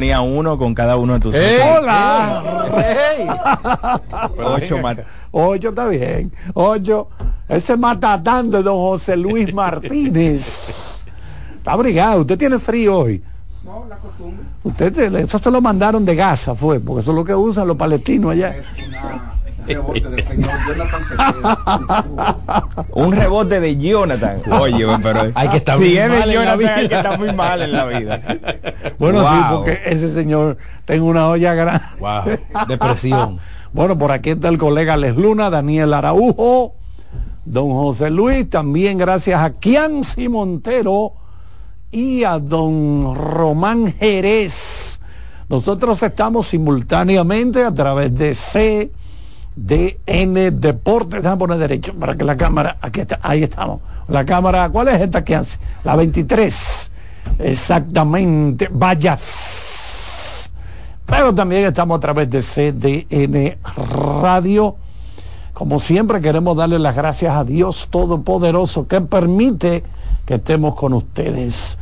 Tenía uno con cada uno de tus ¡Ey! ¡Hola! Ocho más. Ocho está bien. Ocho. Ese matatán de don José Luis Martínez. Está abrigado. ¿Usted tiene frío hoy? No, la costumbre. Usted te- eso se lo mandaron de Gaza, fue, porque eso es lo que usan los palestinos allá. Es una- un rebote del señor Jonathan Cepeda. Un rebote de Jonathan. Oye, pero Hay que estar si muy es de mal en la Jonathan, hay que vida. estar muy mal en la vida. Bueno, sí, porque ese señor tengo una olla grande. Wow, depresión. Bueno, por aquí está el colega Les Luna, Daniel Araujo, don José Luis, también gracias a Kianci Montero y a don Román Jerez. Nosotros estamos simultáneamente a través de CDN Deportes. Déjame poner derecho para que la cámara, aquí está, ahí estamos. La cámara, ¿cuál es esta Kianci? La 23. Exactamente. Vayas. Pero también estamos a través de CDN Radio. Como siempre queremos darle las gracias a Dios Todopoderoso que permite que estemos con ustedes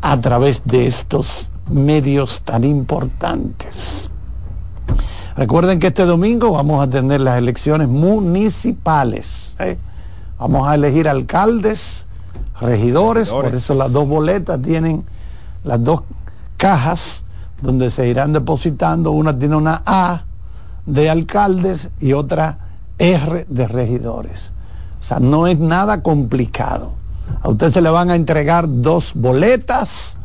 a través de estos medios tan importantes. Recuerden que este domingo vamos a tener las elecciones municipales. ¿eh? Vamos a elegir alcaldes, regidores, por Regidores. eso las dos boletas tienen las dos cajas donde se irán depositando. Una tiene una A de alcaldes y otra R de regidores. O sea, no es nada complicado. A usted se le van a entregar dos boletas,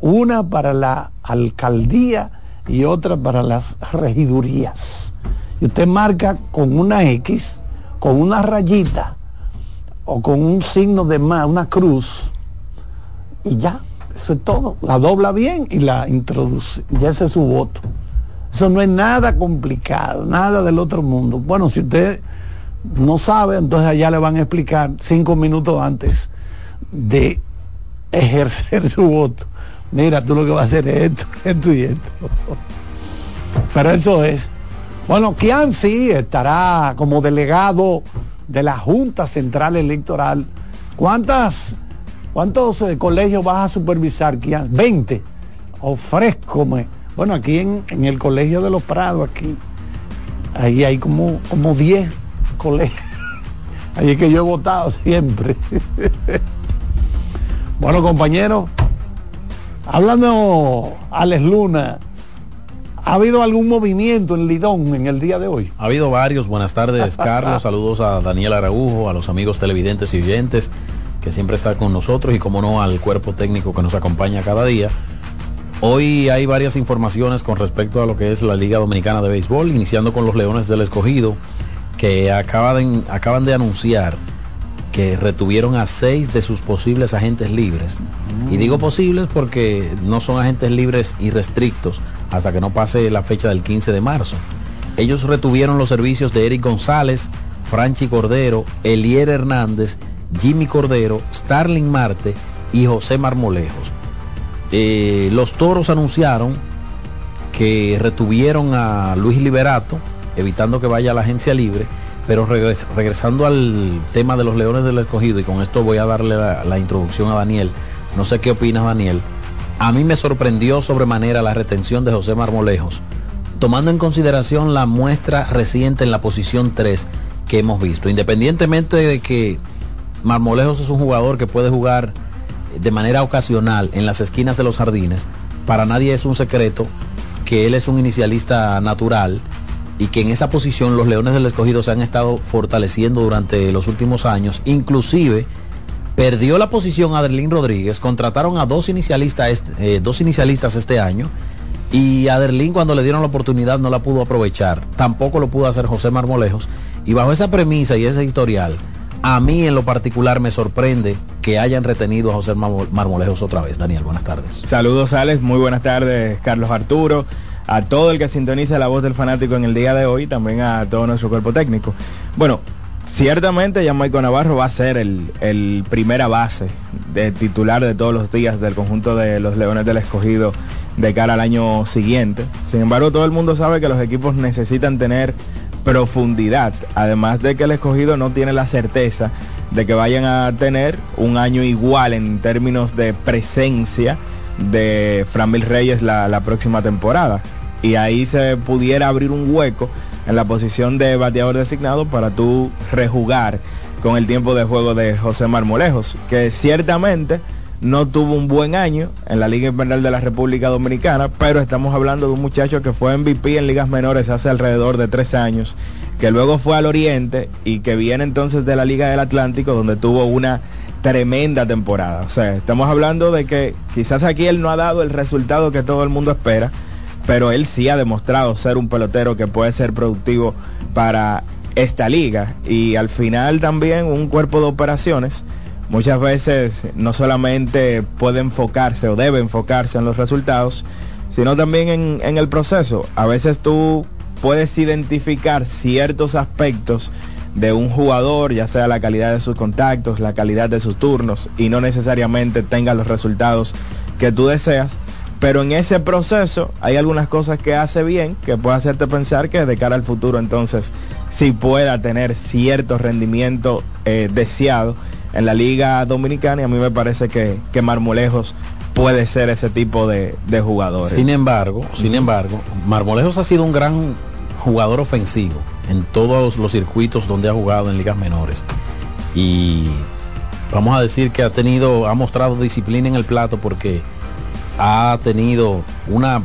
una para la alcaldía y otra para las regidurías. Y usted marca con una X, con una rayita o con un signo de más, una cruz, y ya, eso es todo. La dobla bien y la introduce. Ya ese es su voto. Eso no es nada complicado, nada del otro mundo. Bueno, si usted no sabe, entonces allá le van a explicar cinco minutos antes de ejercer su voto. Mira, tú lo que vas a hacer es esto, esto y esto. Pero eso es. Bueno, Kianci estará como delegado de la Junta Central Electoral. ¿Cuántas, ¿Cuántos eh, colegios vas a supervisar, Kian? 20. Ofrézcome. Bueno, aquí en, en el Colegio de los Prados, aquí, ahí hay como, como 10 colegios. Ahí es que yo he votado siempre. bueno, compañeros, hablando Alex Luna, ¿ha habido algún movimiento en Lidón en el día de hoy? Ha habido varios. Buenas tardes, Carlos. Saludos a Daniel Araújo, a los amigos televidentes y oyentes que siempre están con nosotros y como no al cuerpo técnico que nos acompaña cada día. Hoy hay varias informaciones con respecto a lo que es la Liga Dominicana de Béisbol, iniciando con los Leones del Escogido, que acaban, acaban de anunciar que retuvieron a seis de sus posibles agentes libres. Y digo posibles porque no son agentes libres y restrictos hasta que no pase la fecha del 15 de marzo. Ellos retuvieron los servicios de Eric González, Franchi Cordero, Elier Hernández, Jimmy Cordero, Starling Marte y José Marmolejos. Eh, los toros anunciaron que retuvieron a Luis Liberato, evitando que vaya a la agencia libre, pero regres- regresando al tema de los Leones del Escogido, y con esto voy a darle la, la introducción a Daniel, no sé qué opinas Daniel, a mí me sorprendió sobremanera la retención de José Marmolejos, tomando en consideración la muestra reciente en la posición 3 que hemos visto, independientemente de que Marmolejos es un jugador que puede jugar de manera ocasional en las esquinas de los jardines. Para nadie es un secreto que él es un inicialista natural y que en esa posición los Leones del Escogido se han estado fortaleciendo durante los últimos años. Inclusive perdió la posición Adelín Rodríguez, contrataron a dos inicialistas, este, dos inicialistas este año y Adelín cuando le dieron la oportunidad no la pudo aprovechar. Tampoco lo pudo hacer José Marmolejos. Y bajo esa premisa y ese historial, a mí en lo particular me sorprende que hayan retenido a José Marmolejos otra vez. Daniel, buenas tardes. Saludos, Alex. Muy buenas tardes, Carlos Arturo. A todo el que sintoniza la voz del fanático en el día de hoy, también a todo nuestro cuerpo técnico. Bueno, ciertamente ya Maico Navarro va a ser el, el primera base de titular de todos los días del conjunto de los Leones del Escogido de cara al año siguiente. Sin embargo, todo el mundo sabe que los equipos necesitan tener profundidad, además de que el escogido no tiene la certeza de que vayan a tener un año igual en términos de presencia de Framil Reyes la próxima temporada. Y ahí se pudiera abrir un hueco en la posición de bateador designado para tú rejugar con el tiempo de juego de José Marmolejos, que ciertamente no tuvo un buen año en la Liga Invernal de la República Dominicana, pero estamos hablando de un muchacho que fue MVP en ligas menores hace alrededor de tres años, que luego fue al Oriente y que viene entonces de la Liga del Atlántico, donde tuvo una tremenda temporada. O sea, estamos hablando de que quizás aquí él no ha dado el resultado que todo el mundo espera, pero él sí ha demostrado ser un pelotero que puede ser productivo para esta liga y al final también un cuerpo de operaciones muchas veces no solamente puede enfocarse o debe enfocarse en los resultados, sino también en, el proceso. A veces tú puedes identificar ciertos aspectos de un jugador, ya sea la calidad de sus contactos, la calidad de sus turnos, y no necesariamente tenga los resultados que tú deseas. Pero en ese proceso hay algunas cosas que hace bien que puede hacerte pensar que de cara al futuro entonces sí pueda tener cierto rendimiento eh, deseado en la Liga Dominicana y a mí me parece que, que Marmolejos puede ser ese tipo de, de jugadores. Sin embargo, sin embargo, Marmolejos ha sido un gran jugador ofensivo en todos los circuitos donde ha jugado en ligas menores. Y vamos a decir que ha tenido, ha mostrado disciplina en el plato porque ha tenido una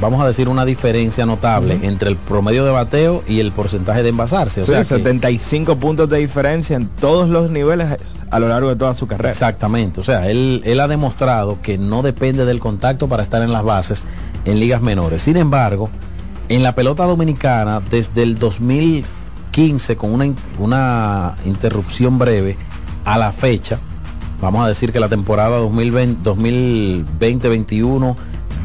vamos a decir, una diferencia notable entre el promedio de bateo y el porcentaje de envasarse. O sea, 75 puntos de diferencia en todos los niveles a lo largo de toda su carrera. Exactamente, o sea, él, él ha demostrado que no depende del contacto para estar en las bases en ligas menores. Sin embargo, en la pelota dominicana, desde el 2015, con una, una interrupción breve, a la fecha, vamos a decir que la temporada 2020-21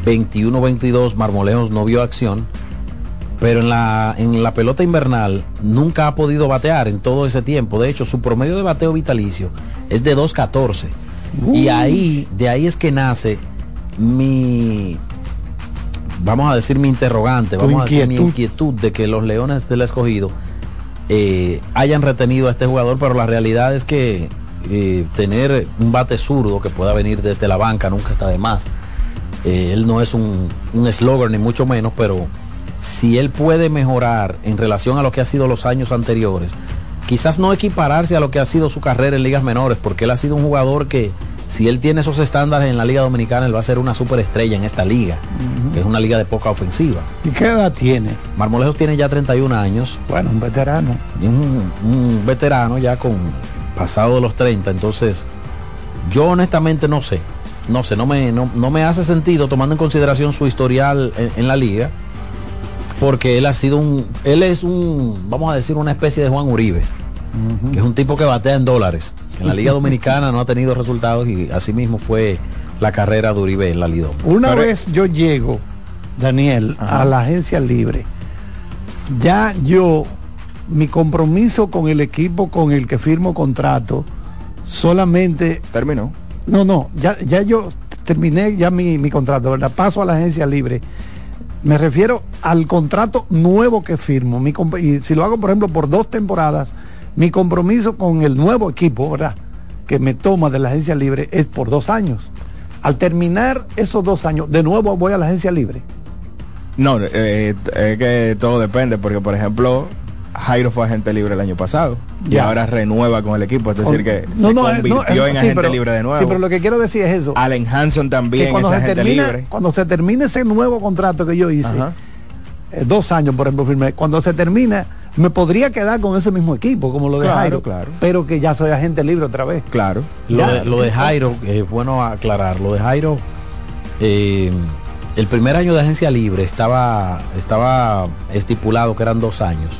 21-22 Marmolejos no vio acción, pero en la, en la pelota invernal nunca ha podido batear en todo ese tiempo. De hecho, su promedio de bateo vitalicio es de 2.14. Y ahí, de ahí es que nace mi, vamos a decir mi interrogante, vamos a decir mi inquietud de que los Leones del Escogido eh, hayan retenido a este jugador, pero la realidad es que eh, tener un bate zurdo que pueda venir desde la banca nunca está de más. Eh, él no es un eslogan ni mucho menos, pero si él puede mejorar en relación a lo que ha sido los años anteriores, quizás no equipararse a lo que ha sido su carrera en ligas menores, porque él ha sido un jugador que si él tiene esos estándares en la Liga Dominicana, él va a ser una superestrella en esta liga, que es una liga de poca ofensiva. ¿Y qué edad tiene? Marmolejos tiene ya 31 años. Bueno, un veterano. Un, un veterano ya con pasado de los 30, entonces yo honestamente no sé no sé, no me, no, me hace sentido tomando en consideración su historial en, la liga, porque él ha sido un, él es un, vamos a decir, una especie de Juan Uribe, que es un tipo que batea en dólares. En la Liga Dominicana no ha tenido resultados y así mismo fue la carrera de Uribe en la Liga. Una vez yo llego, Daniel, a la agencia libre, ya yo, mi compromiso con el equipo con el que firmo contrato, solamente... Terminó no, no, ya, ya yo terminé ya mi, contrato, ¿verdad? Paso a la agencia libre. Me refiero al contrato nuevo que firmo. Mi, y si lo hago, por ejemplo, por dos temporadas, mi compromiso con el nuevo equipo, ¿verdad? Que me toma de la agencia libre es por dos años. Al terminar esos dos años, de nuevo voy a la agencia libre. No, eh, es que todo depende, porque por ejemplo, Jairo fue agente libre el año pasado y ahora renueva con el equipo, es decir, que No, se no, convirtió no, en sí, agente pero- libre de nuevo. Sí, pero lo que quiero decir es eso. Allen Hanson también que cuando es se, agente termine, libre. cuando se termine ese nuevo contrato que yo hice, eh, dos años por ejemplo firmé, cuando se termine me podría quedar con ese mismo equipo como lo de Claro, Jairo, claro. pero que ya soy agente libre otra vez. Claro. Lo, de, lo de Jairo, es bueno aclarar, lo de Jairo, eh, el primer año de agencia libre estaba, estaba estipulado que eran dos años.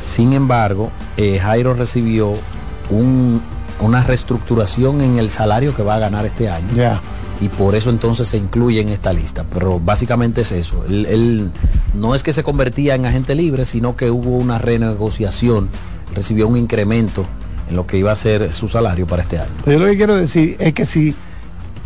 Sin embargo, eh, Jairo recibió un- una reestructuración en el salario que va a ganar este año. Y por eso entonces se incluye en esta lista. Pero básicamente es eso. Él, él no es que se convertía en agente libre, sino que hubo una renegociación, recibió un incremento en lo que iba a ser su salario para este año. Yo lo que quiero decir es que si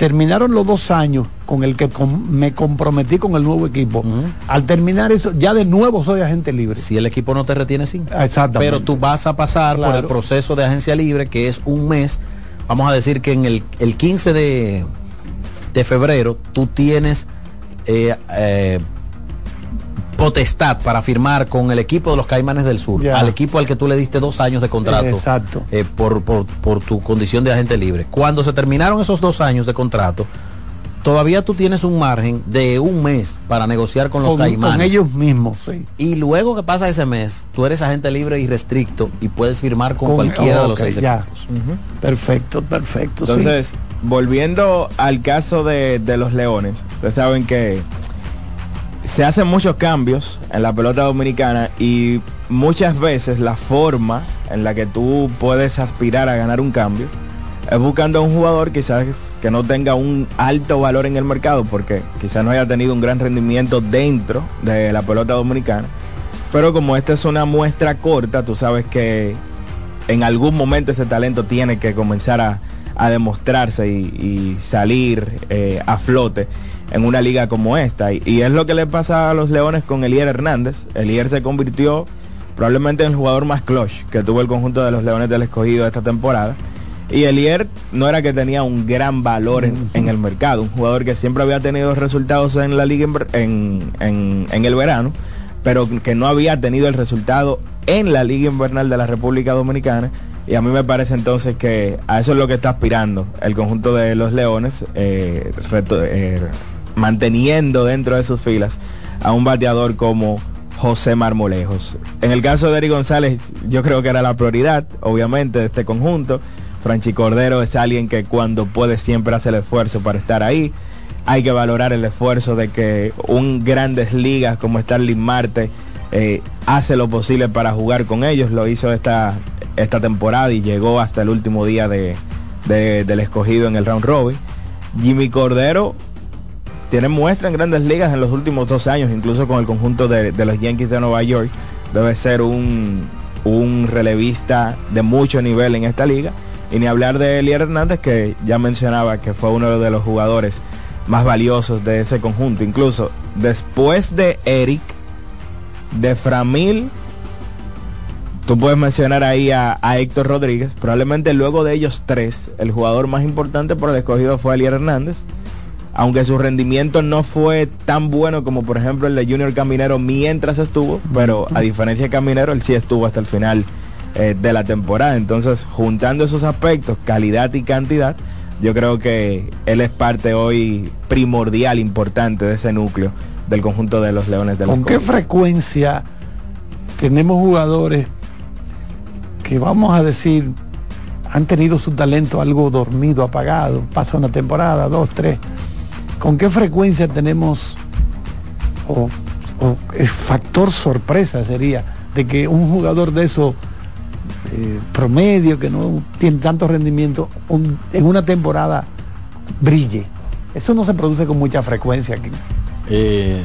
terminaron los dos años con el que com- me comprometí con el nuevo equipo, al terminar eso, ya de nuevo soy agente libre. Si el equipo no te retiene, sí. Exactamente. Pero tú vas a pasar por el proceso de agencia libre, que es un mes. Vamos a decir que en el, el 15 de, de febrero tú tienes eh, eh, potestad para firmar con el equipo de los Caimanes del Sur, al equipo al que tú le diste dos años de contrato Exacto. eh, por, por- por tu condición de agente libre. Cuando se terminaron esos dos años de contrato, todavía tú tienes un margen de un mes para negociar con los con, Caimanes. con ellos mismos, sí. Y luego que pasa ese mes, tú eres agente libre y restricto y puedes firmar con, Con- cualquiera de los seis ya. equipos. Perfecto, perfecto. sí. Entonces, volviendo al caso de, de los Leones, ustedes saben que se hacen muchos cambios en la pelota dominicana y muchas veces la forma en la que tú puedes aspirar a ganar un cambio es buscando a un jugador quizás que no tenga un alto valor en el mercado porque quizás no haya tenido un gran rendimiento dentro de la pelota dominicana. Pero como esta es una muestra corta, tú sabes que en algún momento ese talento tiene que comenzar a, a demostrarse y, salir eh, a flote en una liga como esta. Y, es lo que le pasa a los Leones con Elier Hernández. Elier se convirtió probablemente en el jugador más clutch que tuvo el conjunto de los Leones del Escogido esta temporada. Y Elier no era que tenía un gran valor en, el mercado, un jugador que siempre había tenido resultados en la liga en, el verano, pero que no había tenido el resultado en la liga invernal de la República Dominicana. Y a mí me parece entonces que a eso es lo que está aspirando el conjunto de los Leones, eh, eh, manteniendo dentro de sus filas a un bateador como José Marmolejos. En el caso de Eric González, yo creo que era la prioridad, obviamente, de este conjunto. Franchi Cordero es alguien que cuando puede siempre hace el esfuerzo para estar ahí. Hay que valorar el esfuerzo de que un grandes ligas como Starling Marte eh, hace lo posible para jugar con ellos. Lo hizo esta, esta temporada y llegó hasta el último día de, de- del escogido en el round robin. Jimmy Cordero tiene muestra en grandes ligas en los últimos dos años, incluso con el conjunto de, los Yankees de Nueva York. Debe ser un, un relevista de mucho nivel en esta liga. Y ni hablar de Elier Hernández, que ya mencionaba que fue uno de los jugadores más valiosos de ese conjunto. Incluso después de Eric, de Framil, tú puedes mencionar ahí a, a Héctor Rodríguez. Probablemente luego de ellos tres, el jugador más importante por el escogido fue Elier Hernández aunque su rendimiento no fue tan bueno como por ejemplo el de Junior Caminero mientras estuvo, pero a diferencia de Caminero, él sí estuvo hasta el final eh, de la temporada. Entonces, juntando esos aspectos, calidad y cantidad, yo creo que él es parte hoy primordial, importante de ese núcleo del conjunto de los Leones de los ¿Con qué frecuencia tenemos jugadores que vamos a decir han tenido su talento algo dormido, apagado, pasa una temporada, dos, tres? ¿Con qué frecuencia tenemos o, o el factor sorpresa sería de que un jugador de eso eh, promedio que no tiene tanto rendimiento un- en una temporada brille? Eso no se produce con mucha frecuencia aquí. Eh,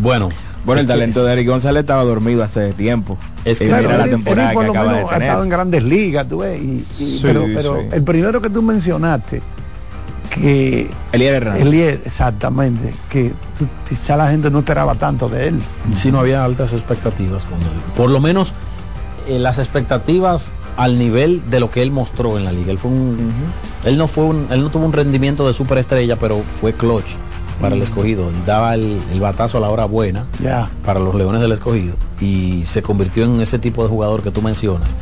bueno, Bueno, el es talento de Eric González estaba dormido hace tiempo. Es que Claro, mira la temporada Eric por que lo acaba de ha estado en grandes ligas, tú ves, y- y- Sí, pero, pero sí. el primero que tú mencionaste, que Elier Hernández. Elier, exactamente, que quizá la gente no esperaba tanto de él. si no había altas expectativas con él. Por lo menos eh, las expectativas al nivel de lo que él mostró en la liga. Él fue un, él no fue un, él no tuvo un rendimiento de superestrella, pero fue clutch. para el escogido. Daba el, el batazo a la hora buena Ya. para los Leones del Escogido y se convirtió en ese tipo de jugador que tú mencionas,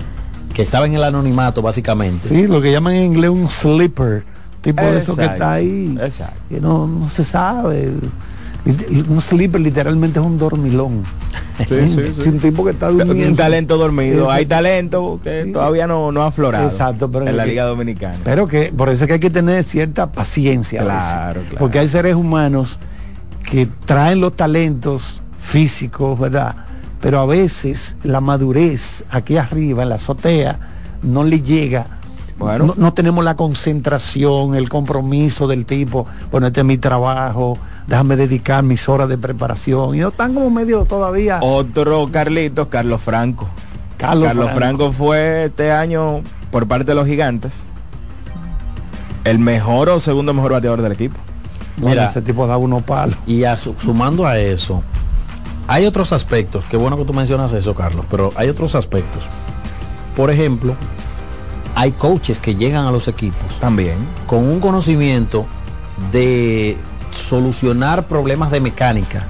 que estaba en el anonimato básicamente. Sí, lo que llaman en inglés un sleeper. Tipo de eso que Exacto, está ahí. exacto. Que no, no se sabe. Un sleeper literalmente es un dormilón. Sí, sí, sí. Es un tipo que está durmiendo. Un talento dormido. Exacto. Hay talento que todavía no, no ha aflorado. Exacto, pero en la que- Liga Dominicana. Pero que por eso es que hay que tener cierta paciencia. Claro, claro. Porque hay seres humanos que traen los talentos físicos, ¿verdad? Pero a veces la madurez aquí arriba, en la azotea, no le llega. Bueno. No, no tenemos la concentración, el compromiso del tipo, bueno, este es mi trabajo, déjame dedicar mis horas de preparación. Y no están como medio todavía. Otro Carlitos, Carlos Franco. Carlos, Carlos Franco. fue este año, por parte de los gigantes, el mejor o segundo mejor bateador del equipo. Bueno, Mira. ese tipo da unos palos. Y a su- sumando a eso, hay otros aspectos, qué bueno que tú mencionas eso, Carlos, pero hay otros aspectos. Por ejemplo, hay coaches que llegan a los equipos También. con un conocimiento de solucionar problemas de mecánica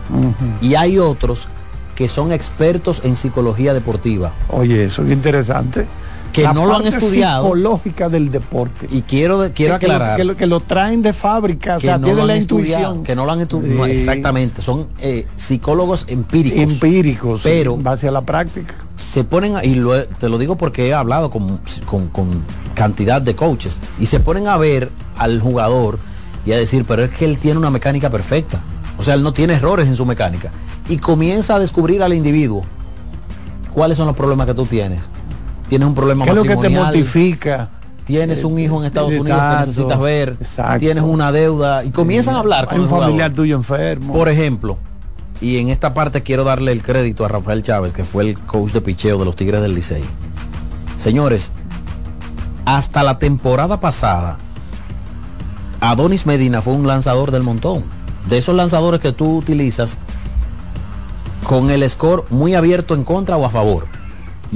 y hay otros que son expertos en psicología deportiva. Oye, eso es interesante. Que La no lo han estudiado. psicológica del deporte. Y quiero, quiero que, aclarar que, lo, que lo traen de fábrica, o que sea, no tienen la intuición. que no lo han estudiado. Sí. exactamente, son eh, psicólogos empíricos. empíricos, Pero- en base a la práctica. se ponen, a- y lo te lo digo porque he hablado con, con- con cantidad de coaches, y se ponen a ver al jugador y a decir, pero es que él tiene una mecánica perfecta. O sea, él no tiene errores en su mecánica. Y comienza a descubrir al individuo cuáles son los problemas que tú tienes. Tienes un problema ¿Qué es lo que te mortifica? Tienes un hijo en Estados Unidos que necesitas ver, exacto. tienes una deuda y comienzan a hablar con Hay un familiar tuyo enfermo. Por ejemplo, y en esta parte quiero darle el crédito a Rafael Chávez, que fue el coach de picheo de los Tigres del Licey. Señores, hasta la temporada pasada, Adonis Medina fue un lanzador del montón. De esos lanzadores que tú utilizas con el score muy abierto en contra o a favor.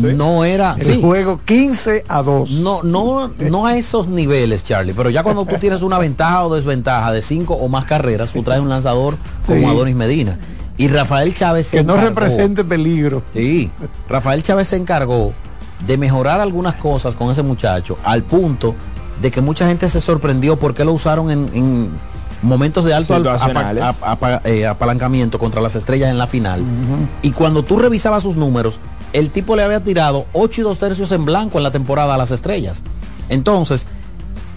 No era... el sí, juego 15 a 2. no, no, no a esos niveles, Charlie, pero ya cuando tú tienes una ventaja o desventaja de cinco o más carreras, tú traes un lanzador como Sí. Adonis Medina. Y Rafael Chávez se que no encargó- represente peligro. Sí, Rafael Chávez se encargó de mejorar algunas cosas con ese muchacho al punto de que mucha gente se sorprendió porque lo usaron en, en momentos de alto apa- apa- eh, apalancamiento contra las estrellas en la final. Y cuando tú revisabas sus números, el tipo le había tirado 8 y 2 tercios en blanco en la temporada a las estrellas. Entonces,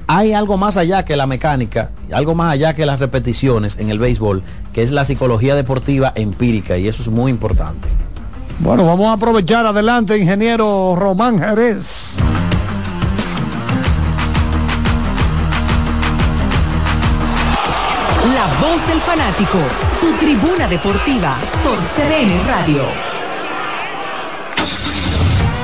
hay algo más allá que la mecánica, algo más allá que las repeticiones en el béisbol, que es la psicología deportiva empírica y eso es muy importante. Bueno, vamos a aprovechar adelante, ingeniero Román Jerez. La voz del fanático, tu tribuna deportiva por CDN Radio.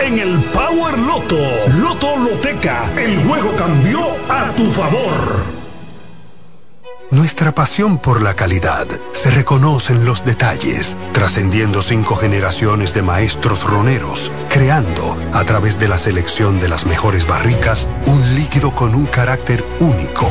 en el Power Loto. Loto Loteca. El juego cambió a tu favor. Nuestra pasión por la calidad se reconoce en los detalles, trascendiendo cinco generaciones de maestros roneros, creando, a través de la selección de las mejores barricas, un líquido con un carácter único,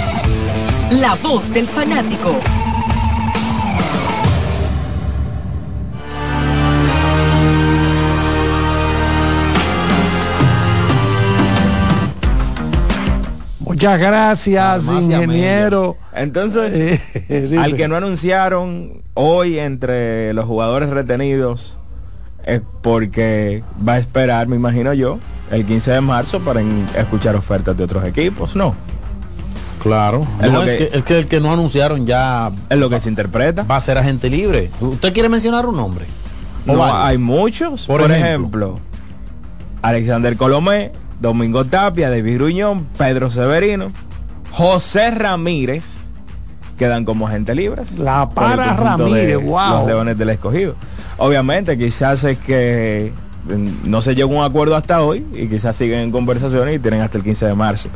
La Voz del Fanático. Muchas gracias, ingeniero. Entonces, Eh, al que no anunciaron hoy entre los jugadores retenidos es porque va a esperar, me imagino yo, el 15 de marzo para escuchar ofertas de otros equipos, ¿no? Claro. Es No, lo es, que- que, es que el que no anunciaron ya Es lo que se interpreta. va a ser agente libre. ¿Usted quiere mencionar un nombre? ¿O No, varios? hay muchos. Por, Por ejemplo, ejemplo. Alexander Colomé, Domingo Tapia, David Gruñón, Pedro Severino, José Ramírez, quedan como agente libres. La para Ramírez, wow. Los Leones del Escogido. Obviamente, quizás es que mm, no se llegó a un acuerdo hasta hoy y quizás siguen en conversaciones y tienen hasta el 15 de marzo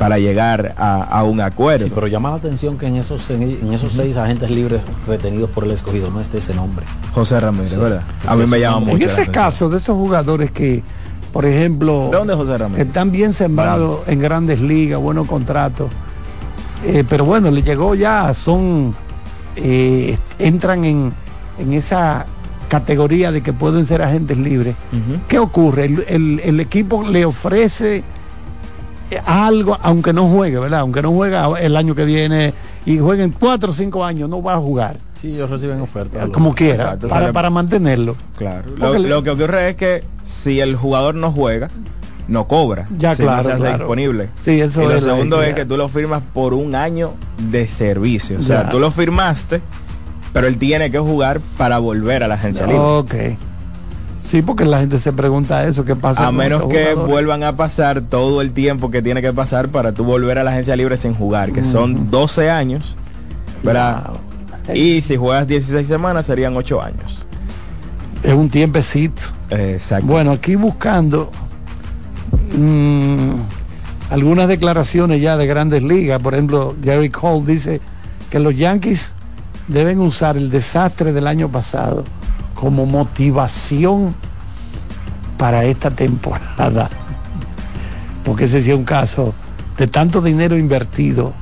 para llegar a, a un acuerdo. Sí, pero llama la atención que en esos, en, esos seis agentes libres retenidos por el escogido no esté ese nombre. José Ramírez, Sí. ¿verdad? A mí me llama mucho. En ese caso de esos jugadores que, por ejemplo, ¿De dónde José Ramírez? están bien sembrados en grandes ligas, buenos contratos, eh, pero bueno, le llegó ya, son, eh, entran en, en esa categoría de que pueden ser agentes libres. ¿Qué ocurre? El, el- el equipo le ofrece algo, aunque no juegue, ¿verdad? Aunque no juega el año que viene y jueguen cuatro o cinco años, no va a jugar, Sí, ellos reciben ofertas. como quiera, Exacto, para, sale- para mantenerlo. Claro. Lo, le- lo que ocurre es que si el jugador no juega, no cobra. Ya, si claro, no se hace claro. disponible. Sí, eso y lo es segundo es que tú lo firmas por un año de servicio. O sea, Ya. tú lo firmaste, pero él tiene que jugar para volver a la agencia libre. Ok. Sí, porque la gente se pregunta eso, ¿qué pasa? A menos que vuelvan a pasar todo el tiempo que tiene que pasar para tú volver a la agencia libre sin jugar, que son 12 años, ¿verdad? Wow. Y si juegas 16 semanas serían 8 años. Es un tiempecito. Exacto. Bueno, aquí buscando mm, algunas declaraciones ya de grandes ligas. Por ejemplo, Gary Cole dice que los Yankees deben usar el desastre del año pasado como motivación para esta temporada. Porque ese sí es un caso de tanto dinero invertido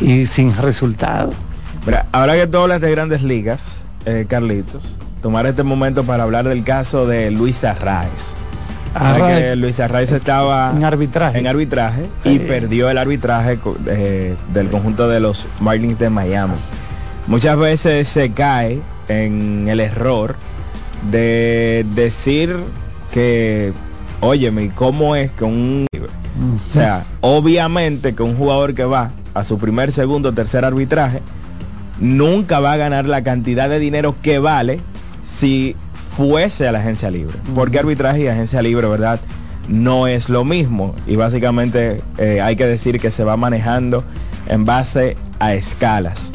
y sin resultado. Mira, ahora que tú hablas de grandes ligas, eh, Carlitos, tomar este momento para hablar del caso de Luis Arraez. Que Luis Arraez estaba En arbitraje. en arbitraje y Sí. perdió el arbitraje eh, del conjunto de los Marlins de Miami. Muchas veces se cae en el error de decir que, óyeme, ¿cómo es que un... O sea, obviamente que un jugador que va a su primer, segundo, tercer arbitraje nunca va a ganar la cantidad de dinero que vale si fuese a la agencia libre. Porque arbitraje y agencia libre, ¿verdad? No es lo mismo. Y básicamente eh, hay que decir que se va manejando en base a escalas.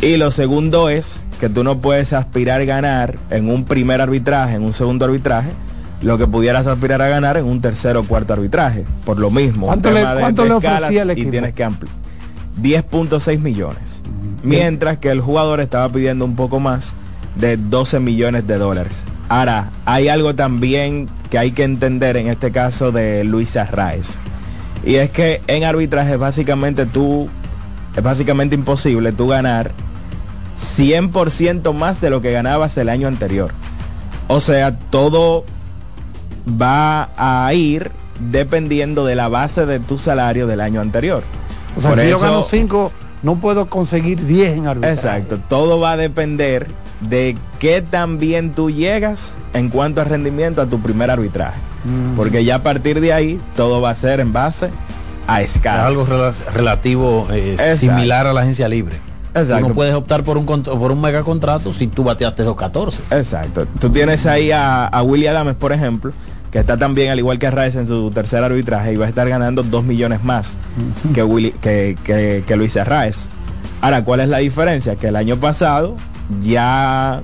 Y lo segundo es que tú no puedes aspirar a ganar en un primer arbitraje, en un segundo arbitraje, lo que pudieras aspirar a ganar en un tercer o cuarto arbitraje. Por lo mismo. ¿Cuánto le- cuánto le escalas ofrecía el Y tienes que ampliar. 10.6 millones. Mientras que el jugador estaba pidiendo un poco más de 12 millones de dólares. Ahora, hay algo también que hay que entender en este caso de Luis Arraez. Y es que en arbitraje básicamente tú, es básicamente imposible tú ganar 100% más de lo que ganabas el año anterior. O sea, todo va a ir dependiendo de la base de tu salario del año anterior. O sea, Por si yo gano 5 no puedo conseguir 10 en arbitraje. Exacto, todo va a depender de qué tan bien tú llegas en cuanto a rendimiento a tu primer arbitraje. Mm. Porque ya a partir de ahí todo va a ser en base a Es escalas. algo rela- relativo eh, similar a la agencia libre. Exacto. Tú no puedes optar por un, por un mega contrato si tú bateaste 214. Exacto. Tú tienes ahí a, a Willy Adames, por ejemplo, que está también, al igual que Arraez, en su tercer arbitraje y va a estar ganando 2 millones más que, Willy, que, que, que Luis Arraez. Ahora, ¿cuál es la diferencia? Que el año pasado ya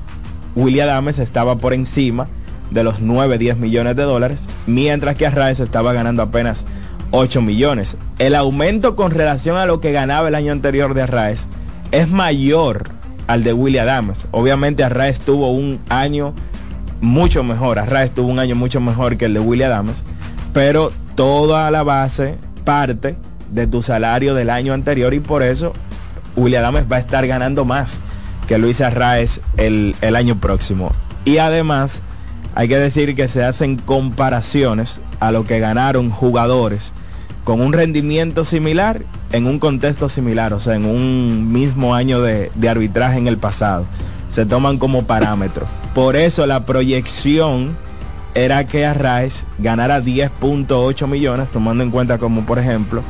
Willy Adames estaba por encima de los 9, 10 millones de dólares, mientras que Arraez estaba ganando apenas 8 millones. El aumento con relación a lo que ganaba el año anterior de Arraez es mayor al de Willy Adames. Obviamente Arraez tuvo un año mucho mejor, Arraez tuvo un año mucho mejor que el de Willy Adames, pero toda la base parte de tu salario del año anterior y por eso Willy Adames va a estar ganando más que Luis Arraez el, el año próximo. Y además hay que decir que se hacen comparaciones a lo que ganaron jugadores con un rendimiento similar en un contexto similar, o sea, en un mismo año de, arbitraje en el pasado. Se toman como parámetro. Por eso la proyección era que Arraez ganara 10.8 millones, tomando en cuenta como por ejemplo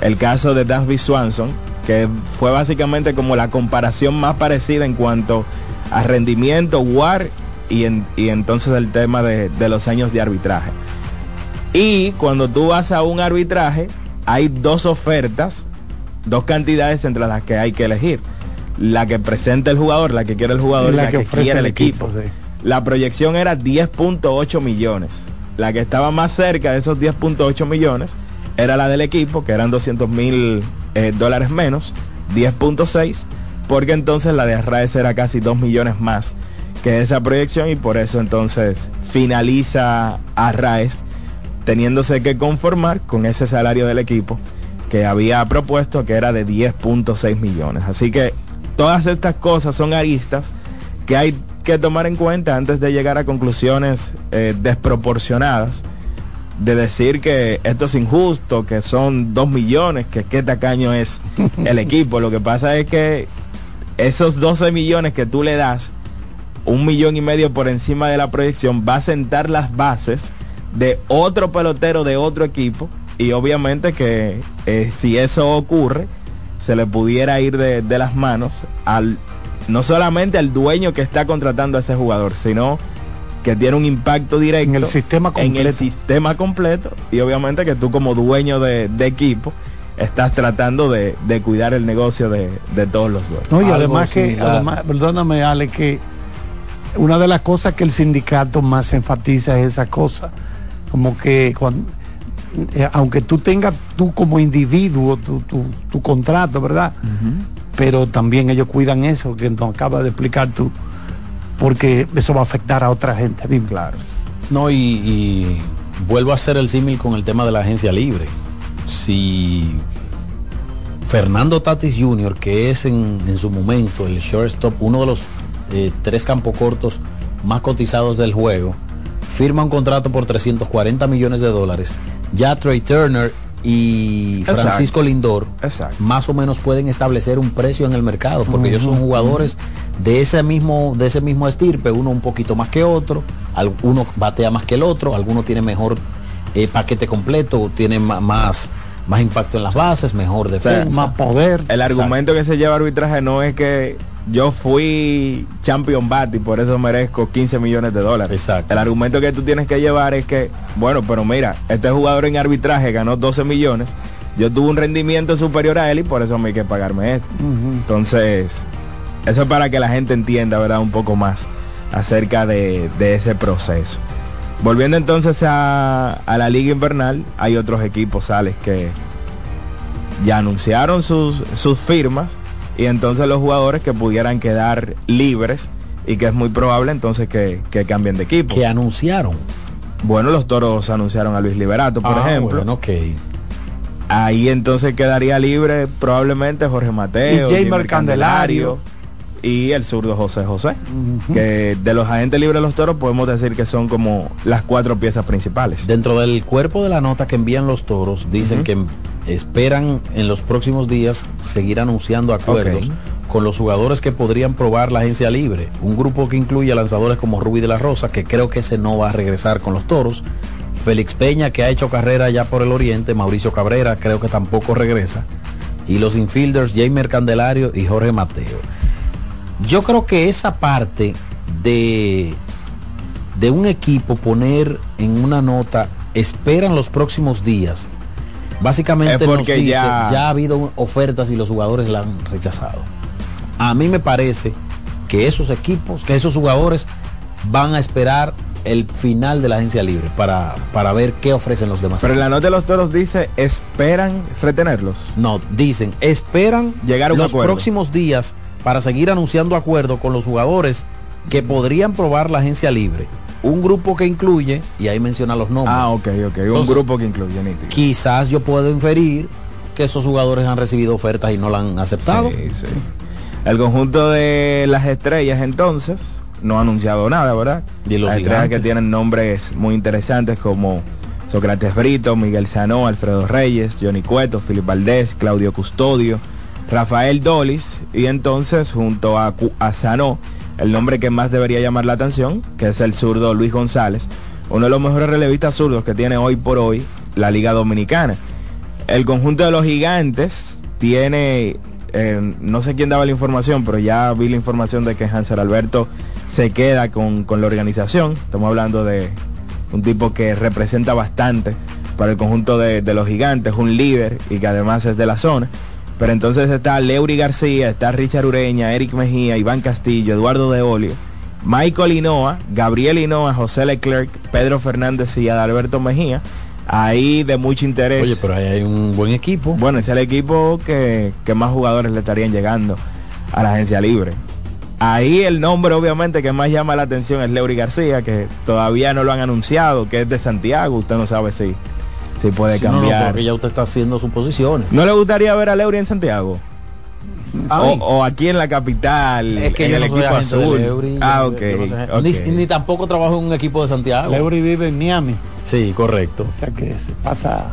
el caso de Dansby Swanson, que fue básicamente como la comparación más parecida en cuanto a rendimiento, WAR y, en- y entonces el tema de los años de arbitraje. Y cuando tú vas a un arbitraje, hay dos ofertas, dos cantidades entre las que hay que elegir. La que presenta el jugador, la que quiere el jugador y la, que, quiere el equipo. sí. La proyección era 10.8 millones. La que estaba más cerca de esos 10.8 millones era la del equipo, que eran 200 mil eh, dólares menos, 10.6, porque entonces la de Arraez era casi 2 millones más que esa proyección y por eso entonces finaliza Arraez teniéndose que conformar con ese salario del equipo que había propuesto que era de 10.6 millones. Así que todas estas cosas son aristas que hay que tomar en cuenta antes de llegar a conclusiones eh, desproporcionadas de decir que esto es injusto, que son 2 millones, que qué tacaño es el equipo. Lo que pasa es que esos 12 millones que tú le das, un millón y medio por encima de la proyección, va a sentar las bases de otro pelotero de otro equipo y obviamente que eh, si eso ocurre, se le pudiera ir de, de las manos al no solamente al dueño que está contratando a ese jugador, sino que tiene un impacto directo En el sistema en el completo. sistema completo y obviamente que tú como dueño de, de equipo estás tratando de, de cuidar el negocio de, de todos los dueños. No, y Algo además que, además, perdóname Ale, que una de las cosas que el sindicato más enfatiza es esa cosa, como que cuando, eh, aunque tú tengas tú como individuo tu, tu, tu contrato, ¿verdad? Pero también ellos cuidan eso que nos acaba de explicar tú, porque eso va a afectar a otra gente. Dime. Claro. No, y, y vuelvo a hacer el símil con el tema de la agencia libre. Si Fernando Tatis Jr., que es en, en su momento el shortstop, uno de los eh, tres campos cortos más cotizados del juego, firma un contrato por 340 millones de dólares, ya Trey Turner y Exacto. Francisco Lindor Exacto. más o menos pueden establecer un precio en el mercado porque ellos son jugadores de ese mismo de ese mismo estirpe uno un poquito más que otro uno batea más que el otro alguno tiene mejor eh, paquete completo tiene más más impacto en las bases mejor defensa Más poder. El argumento que se lleva arbitraje no es que yo fui champion bat y por eso merezco 15 millones de dólares. Exacto. El argumento que tú tienes que llevar es que, bueno, pero mira, este jugador en arbitraje ganó 12 millones, yo tuve un rendimiento superior a él y por eso me hay que pagarme esto. Entonces, eso es para que la gente entienda, ¿verdad? Un poco más acerca de, de ese proceso. Volviendo entonces a, a la liga invernal, hay otros equipos, Sales, que ya anunciaron sus, sus firmas y entonces los jugadores que pudieran quedar libres y que es muy probable entonces que, que cambien de equipo. que anunciaron Bueno, los toros anunciaron a Luis Liberato, por Ah, ejemplo. bueno, ok. Ahí entonces quedaría libre probablemente Jorge Mateo, Y Jamer Candelario. y el zurdo José José. Que de los agentes libres de los toros podemos decir que son como las cuatro piezas principales. Dentro del cuerpo de la nota que envían los toros, dicen que esperan en los próximos días seguir anunciando acuerdos con los jugadores que podrían probar la agencia libre. Un grupo que incluye a lanzadores como Ruby de la Rosa, que creo que ese no va a regresar con los toros. Félix Peña, que ha hecho carrera ya por el oriente. Mauricio Cabrera, creo que tampoco regresa. Y los infielders, Jamer Candelario y Jorge Mateo. Yo creo que esa parte de, de un equipo poner en una nota, esperan los próximos días. Básicamente Es nos dice, ya- ya ha habido ofertas y los jugadores la han rechazado. A mí me parece que esos equipos, que esos jugadores van a esperar el final de la agencia libre para, para ver qué ofrecen los demás. Pero en la nota de los toros dice, esperan retenerlos. No, dicen, esperan Llegar a un los acuerdo. próximos días para seguir anunciando acuerdos con los jugadores que podrían probar la agencia libre. Un grupo que incluye, y ahí menciona los nombres. Ah, ok, ok. Un Entonces, grupo que incluye nítido. Quizás yo puedo inferir que esos jugadores han recibido ofertas y no la han aceptado. Sí, sí. El conjunto de las estrellas entonces no ha anunciado nada, ¿verdad? Y los las estrellas que tienen nombres muy interesantes como Sócrates Brito, Miguel Sanó, Alfredo Reyes, Johnny Cueto, Filipe Valdés, Claudio Custodio, Rafael Dolis y entonces junto a, a Sanó, el nombre que más debería llamar la atención, que es el zurdo Luis González, uno de los mejores relevistas zurdos que tiene hoy por hoy la Liga Dominicana. El conjunto de los gigantes tiene, eh, no sé quién daba la información, pero ya vi la información de que Hansel Alberto se queda con, con la organización. Estamos hablando de un tipo que representa bastante para el conjunto de, de los gigantes, un líder y que además es de la zona. Pero entonces está Leury García, está Richard Ureña, Eric Mejía, Iván Castillo, Eduardo De Olio, Michael Hinoa, Gabriel Hinoa, José Leclerc, Pedro Fernández y Adalberto Mejía. Ahí de mucho interés. Oye, pero ahí hay un buen equipo. Bueno, es el equipo que, que más jugadores le estarían llegando a la agencia libre. Ahí el nombre obviamente que más llama la atención es Leury García, que todavía no lo han anunciado, que es de Santiago, usted no sabe si, si puede Si no, no, cambiar. porque ya usted está haciendo suposiciones. ¿No le gustaría ver a Leury en Santiago? O, aquí en la capital, Es que en yo el no equipo azul. Leury, ah, yo- ok. yo no sé- ok. Ni, ni tampoco trabajo en un equipo de Santiago. Leury vive en Miami, Sí, correcto. o sea que se pasa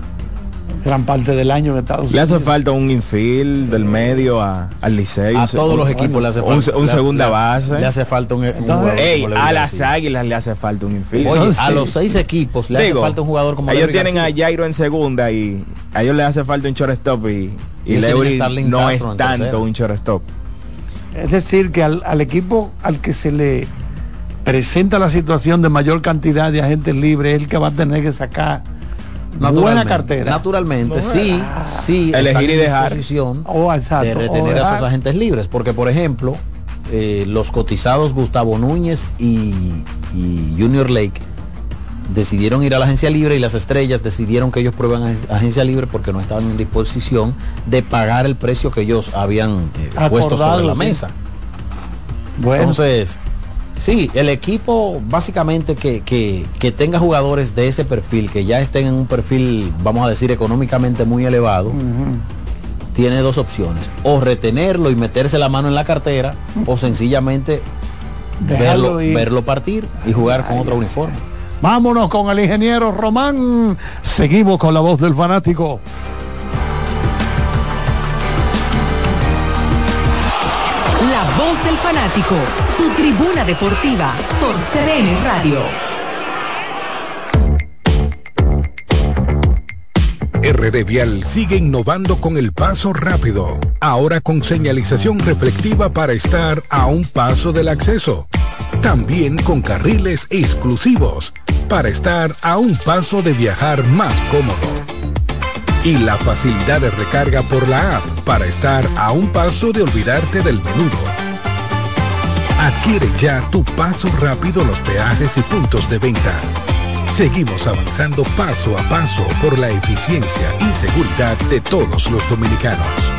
gran parte del año en Estados Le Unidos. hace falta un infield del medio a, al Licey. A todos los equipos le hace falta. un le segunda le- base. Le hace falta un, un Entonces, jugador Ey, a las águilas le hace falta un infield. Oye, Entonces, a los seis equipos le Digo, hace falta un jugador como ellos tienen García. a Jairo en segunda y a ellos les hace falta un shortstop y, y, Leury no Castro es tanto un shortstop. Es decir, que al, al equipo al que se le presenta la situación de mayor cantidad de agentes libres es el que va a tener que sacar buena Naturalmente, cartera. Naturalmente, sí, sí. Elegir y dejar. disposición Oh, exacto. de retener a dejar- esos agentes libres. Porque, por ejemplo, eh, los cotizados Gustavo Núñez y, y Junior Lake decidieron ir a la agencia libre y las estrellas decidieron que ellos prueban ag- agencia libre porque no estaban en disposición de pagar el precio que ellos habían eh, puesto sobre la mesa. Bueno, Entonces, sí, el equipo básicamente que, que, que tenga jugadores de ese perfil, que ya estén en un perfil, vamos a decir, económicamente muy elevado, tiene dos opciones. O retenerlo y meterse la mano en la cartera, o sencillamente Dejarlo verlo, ir. verlo partir y jugar con otro uniforme. Vámonos con el ingeniero Román. Seguimos con la voz del fanático. Del fanático, tu tribuna deportiva por CDN Radio. RD Vial sigue innovando con el paso rápido, ahora con señalización reflectiva para estar a un paso del acceso. También con carriles exclusivos para estar a un paso de viajar más cómodo. Y la facilidad de recarga por la app para estar a un paso de olvidarte del menudo. Adquiere ya tu paso rápido los peajes y puntos de venta. Seguimos avanzando paso a paso por la eficiencia y seguridad de todos los dominicanos.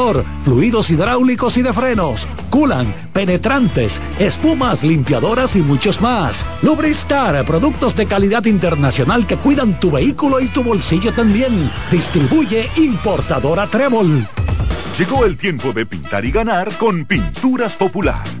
fluidos hidráulicos y de frenos, culan, penetrantes, espumas, limpiadoras y muchos más. Lubristar, productos de calidad internacional que cuidan tu vehículo y tu bolsillo también. Distribuye importadora Trébol. Llegó el tiempo de pintar y ganar con Pinturas Popular.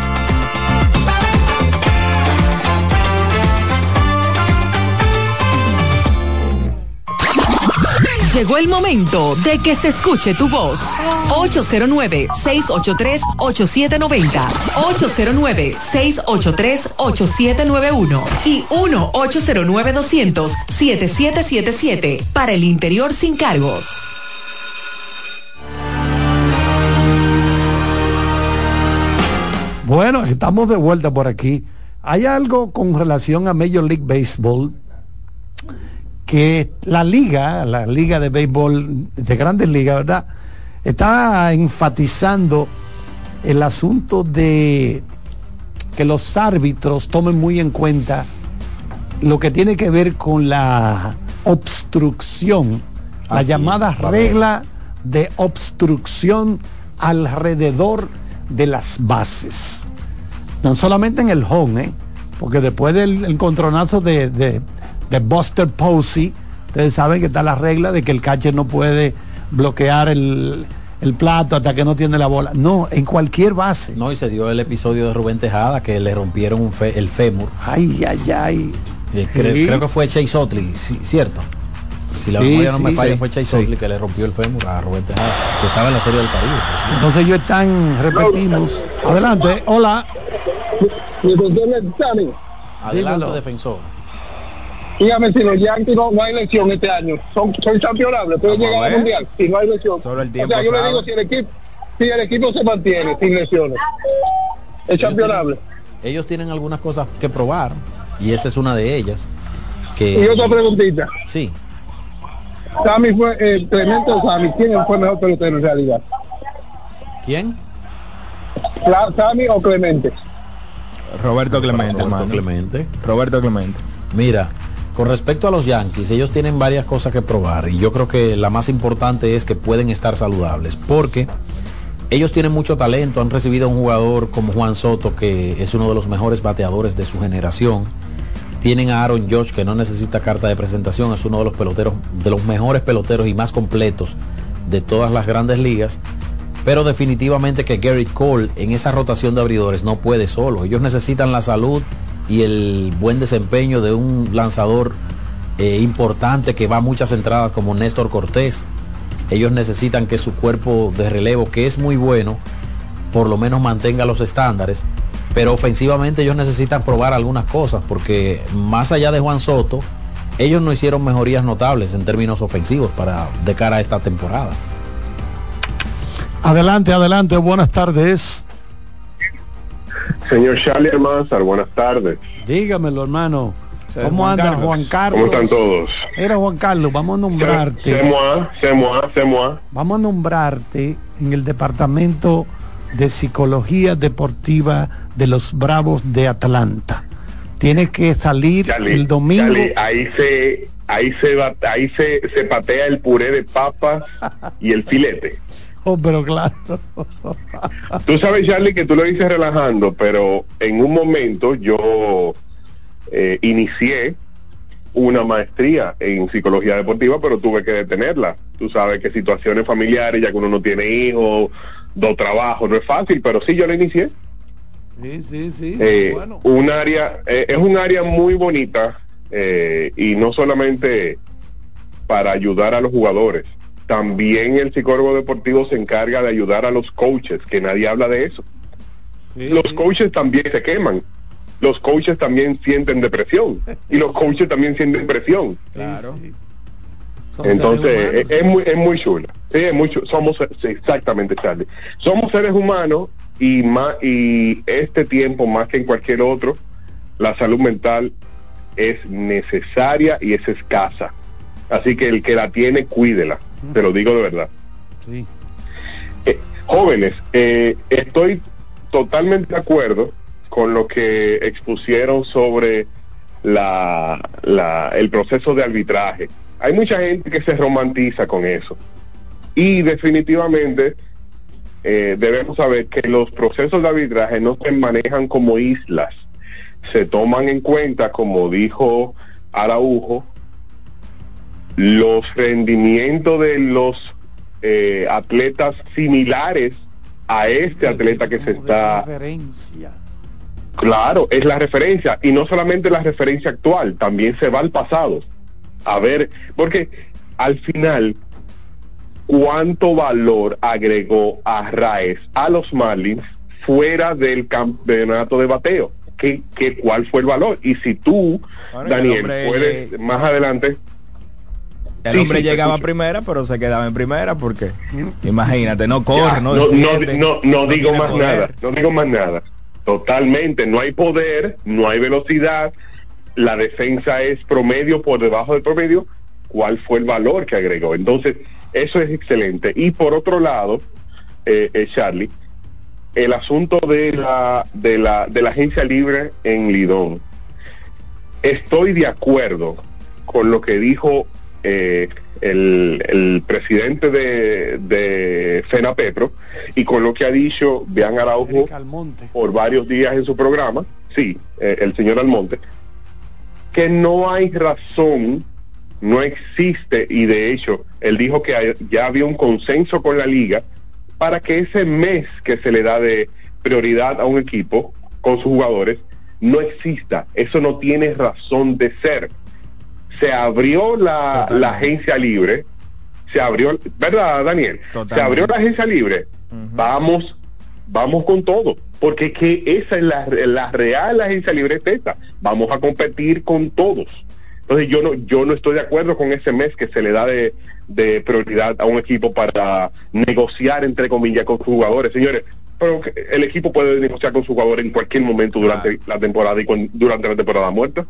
Llegó el momento de que se escuche tu voz. 809-683-8790. 809-683-8791. Y 1-809-200-7777. Para el interior sin cargos. Bueno, estamos de vuelta por aquí. Hay algo con relación a Major League Baseball que la liga, la liga de béisbol de grandes ligas, ¿verdad? Está enfatizando el asunto de que los árbitros tomen muy en cuenta lo que tiene que ver con la obstrucción, la llamada regla de obstrucción alrededor de las bases. No solamente en el home, ¿eh? porque después del encontronazo de, de, de Buster Posey, ustedes saben que está la regla de que el catcher no puede bloquear el, el plato hasta que no tiene la bola. No, en cualquier base. No, y se dio el episodio de Rubén Tejada que le rompieron un fe- el fémur. Ay, ay, ay. Eh, Sí. Creo que fue Chase Otley, sí, ¿cierto? Si la Sí, memoria no me falla, sí, fue Chase sí. Otley que le rompió el fémur a Rubén Tejada, que estaba en la Serie del Caribe. por cierto. Entonces ellos están, repetimos. Adelante, hola. Adelante, defensor. Dígame si los Yankees no, no hay lesión este año. Son, son campeonables, pueden llegar al mundial si no hay lesión. Solo el o tiempo sea, yo le digo si el equipo, si el equipo se mantiene sin lesiones, es campeonable. Ellos tienen algunas cosas que probar y esa es una de ellas. Que, Y otra preguntita. Sí, Sammy fue, eh, Clemente o Sammy, ¿quién fue mejor pelotero en realidad? ¿quién? La- ¿Sammy o Clemente? Roberto Clemente, Roberto hermano. Clemente. Roberto Clemente. Mira, con respecto a los Yankees, ellos tienen varias cosas que probar y yo creo que la más importante es que pueden estar saludables porque ellos tienen mucho talento, han recibido a un jugador como Juan Soto que es uno de los mejores bateadores de su generación. Tienen a Aaron Josh que no necesita carta de presentación, es uno de los peloteros, de los mejores peloteros y más completos de todas las grandes ligas. Pero definitivamente que Gary Cole en esa rotación de abridores no puede solo. Ellos necesitan la salud y el buen desempeño de un lanzador eh, importante que va a muchas entradas como Néstor Cortés. Ellos necesitan que su cuerpo de relevo, que es muy bueno, por lo menos mantenga los estándares. pero ofensivamente ellos necesitan probar algunas cosas, porque más allá de Juan Soto, ellos no hicieron mejorías notables en términos ofensivos para de cara a esta temporada. Adelante, adelante, buenas tardes. Señor Charlie Almanzar, buenas tardes. Dígamelo, hermano. ¿Cómo Juan anda Carlos. Juan Carlos? ¿Cómo están todos? Era Juan Carlos, vamos a nombrarte. C'est moi, c'est moi, c'est moi. Vamos a nombrarte en el departamento de psicología deportiva de los Bravos de Atlanta. Tienes que salir Charlie, el domingo. Charlie, ahí se, ahí se, va- ahí se, se patea el puré de papas y el filete. Oh, pero claro. Tú sabes, Charlie, que tú lo dices relajando, pero en un momento yo eh, inicié una maestría en psicología deportiva, pero tuve que detenerla. Tú sabes que situaciones familiares, ya que uno no tiene hijos, dos trabajos, no es fácil, pero sí yo la inicié. Sí, sí, sí. Eh, bueno. un área eh, es un área muy bonita eh, y no solamente para ayudar a los jugadores también el psicólogo deportivo se encarga de ayudar a los coaches que nadie habla de eso. Los coaches también se queman. Los coaches también sienten depresión. Y los coaches también sienten presión. Claro. entonces es, es muy es muy chula. Sí, es muy chu- somos sí, exactamente Charlie. Somos seres humanos y más y este tiempo más que en cualquier otro la salud mental es necesaria y es escasa. Así que el que la tiene cuídela te lo digo de verdad Sí. Eh, jóvenes eh, estoy totalmente de acuerdo con lo que expusieron sobre la, la- el proceso de arbitraje. Hay mucha gente que se romantiza con eso. Y definitivamente eh, debemos saber que los procesos de arbitraje no se manejan como islas. Se toman en cuenta, como dijo Araujo, los rendimientos de los eh, atletas similares a este atleta que se está Referencia. Claro, es la referencia y no solamente la referencia actual, también se va al pasado. A ver, porque al final, ¿cuánto valor agregó a Raes a los Marlins fuera del campeonato de bateo? ¿Qué, qué, ¿Cuál fue el valor? Y si tú, Bueno, Daniel, puedes más adelante... El hombre sí, llegaba a primera, pero se quedaba en primera porque, imagínate, no corre, Ya, no no, no, defiende, no, no digo más poder. nada, no digo más nada. Totalmente, no hay poder, no hay velocidad, la defensa es promedio por debajo del promedio. ¿Cuál fue el valor que agregó? Entonces, eso es excelente. Y por otro lado, eh, eh, Charlie, el asunto de la, de la, de la agencia libre en Lidón. Estoy de acuerdo con lo que dijo eh, el, el presidente de, de Fena Petro y con lo que ha dicho Bian Araujo por varios días en su programa, sí, eh, el señor Almonte, que no hay razón, no existe, y de hecho, él dijo que hay- ya había un consenso con la liga para que ese mes que se le da de prioridad a un equipo con sus jugadores no exista. Eso no tiene razón de ser. Se abrió la, la agencia libre, se abrió, ¿verdad, Daniel? Se abrió la agencia libre. Vamos, vamos con todo, porque que esa es la, la real agencia libre es esta. Vamos a competir con todos. Entonces yo no, yo no estoy de acuerdo con ese mes que se le da de, de prioridad a un equipo para negociar entre comillas con sus jugadores, señores. Pero el equipo puede negociar con su jugador en cualquier momento durante la temporada y con- durante la temporada muerta.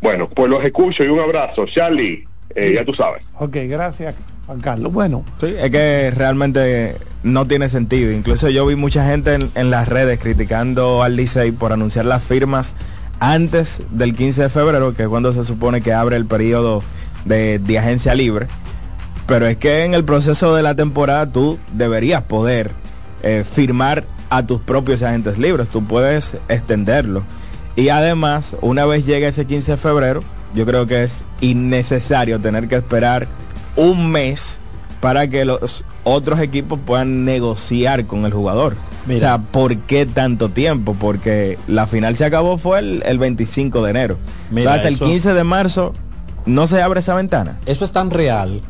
Bueno, pues los escucho y un abrazo. Charlie, eh, ya tú sabes. Ok, gracias, Juan Carlos. Bueno, Sí, es que realmente no tiene sentido. Incluso yo vi mucha gente en, en las redes criticando al Licey por anunciar las firmas antes del 15 de febrero, que es cuando se supone que abre el periodo de, de agencia libre. Pero es que en el proceso de la temporada tú deberías poder eh, firmar a tus propios agentes libres. Tú puedes extenderlo. Y además, una vez llegue ese 15 de febrero, yo creo que es innecesario tener que esperar un mes para que los otros equipos puedan negociar con el jugador. O sea, ¿por qué tanto tiempo? Porque la final se acabó fue el, el 25 de enero. Mira, O sea, hasta eso- el 15 de marzo no se abre esa ventana. Eso es tan real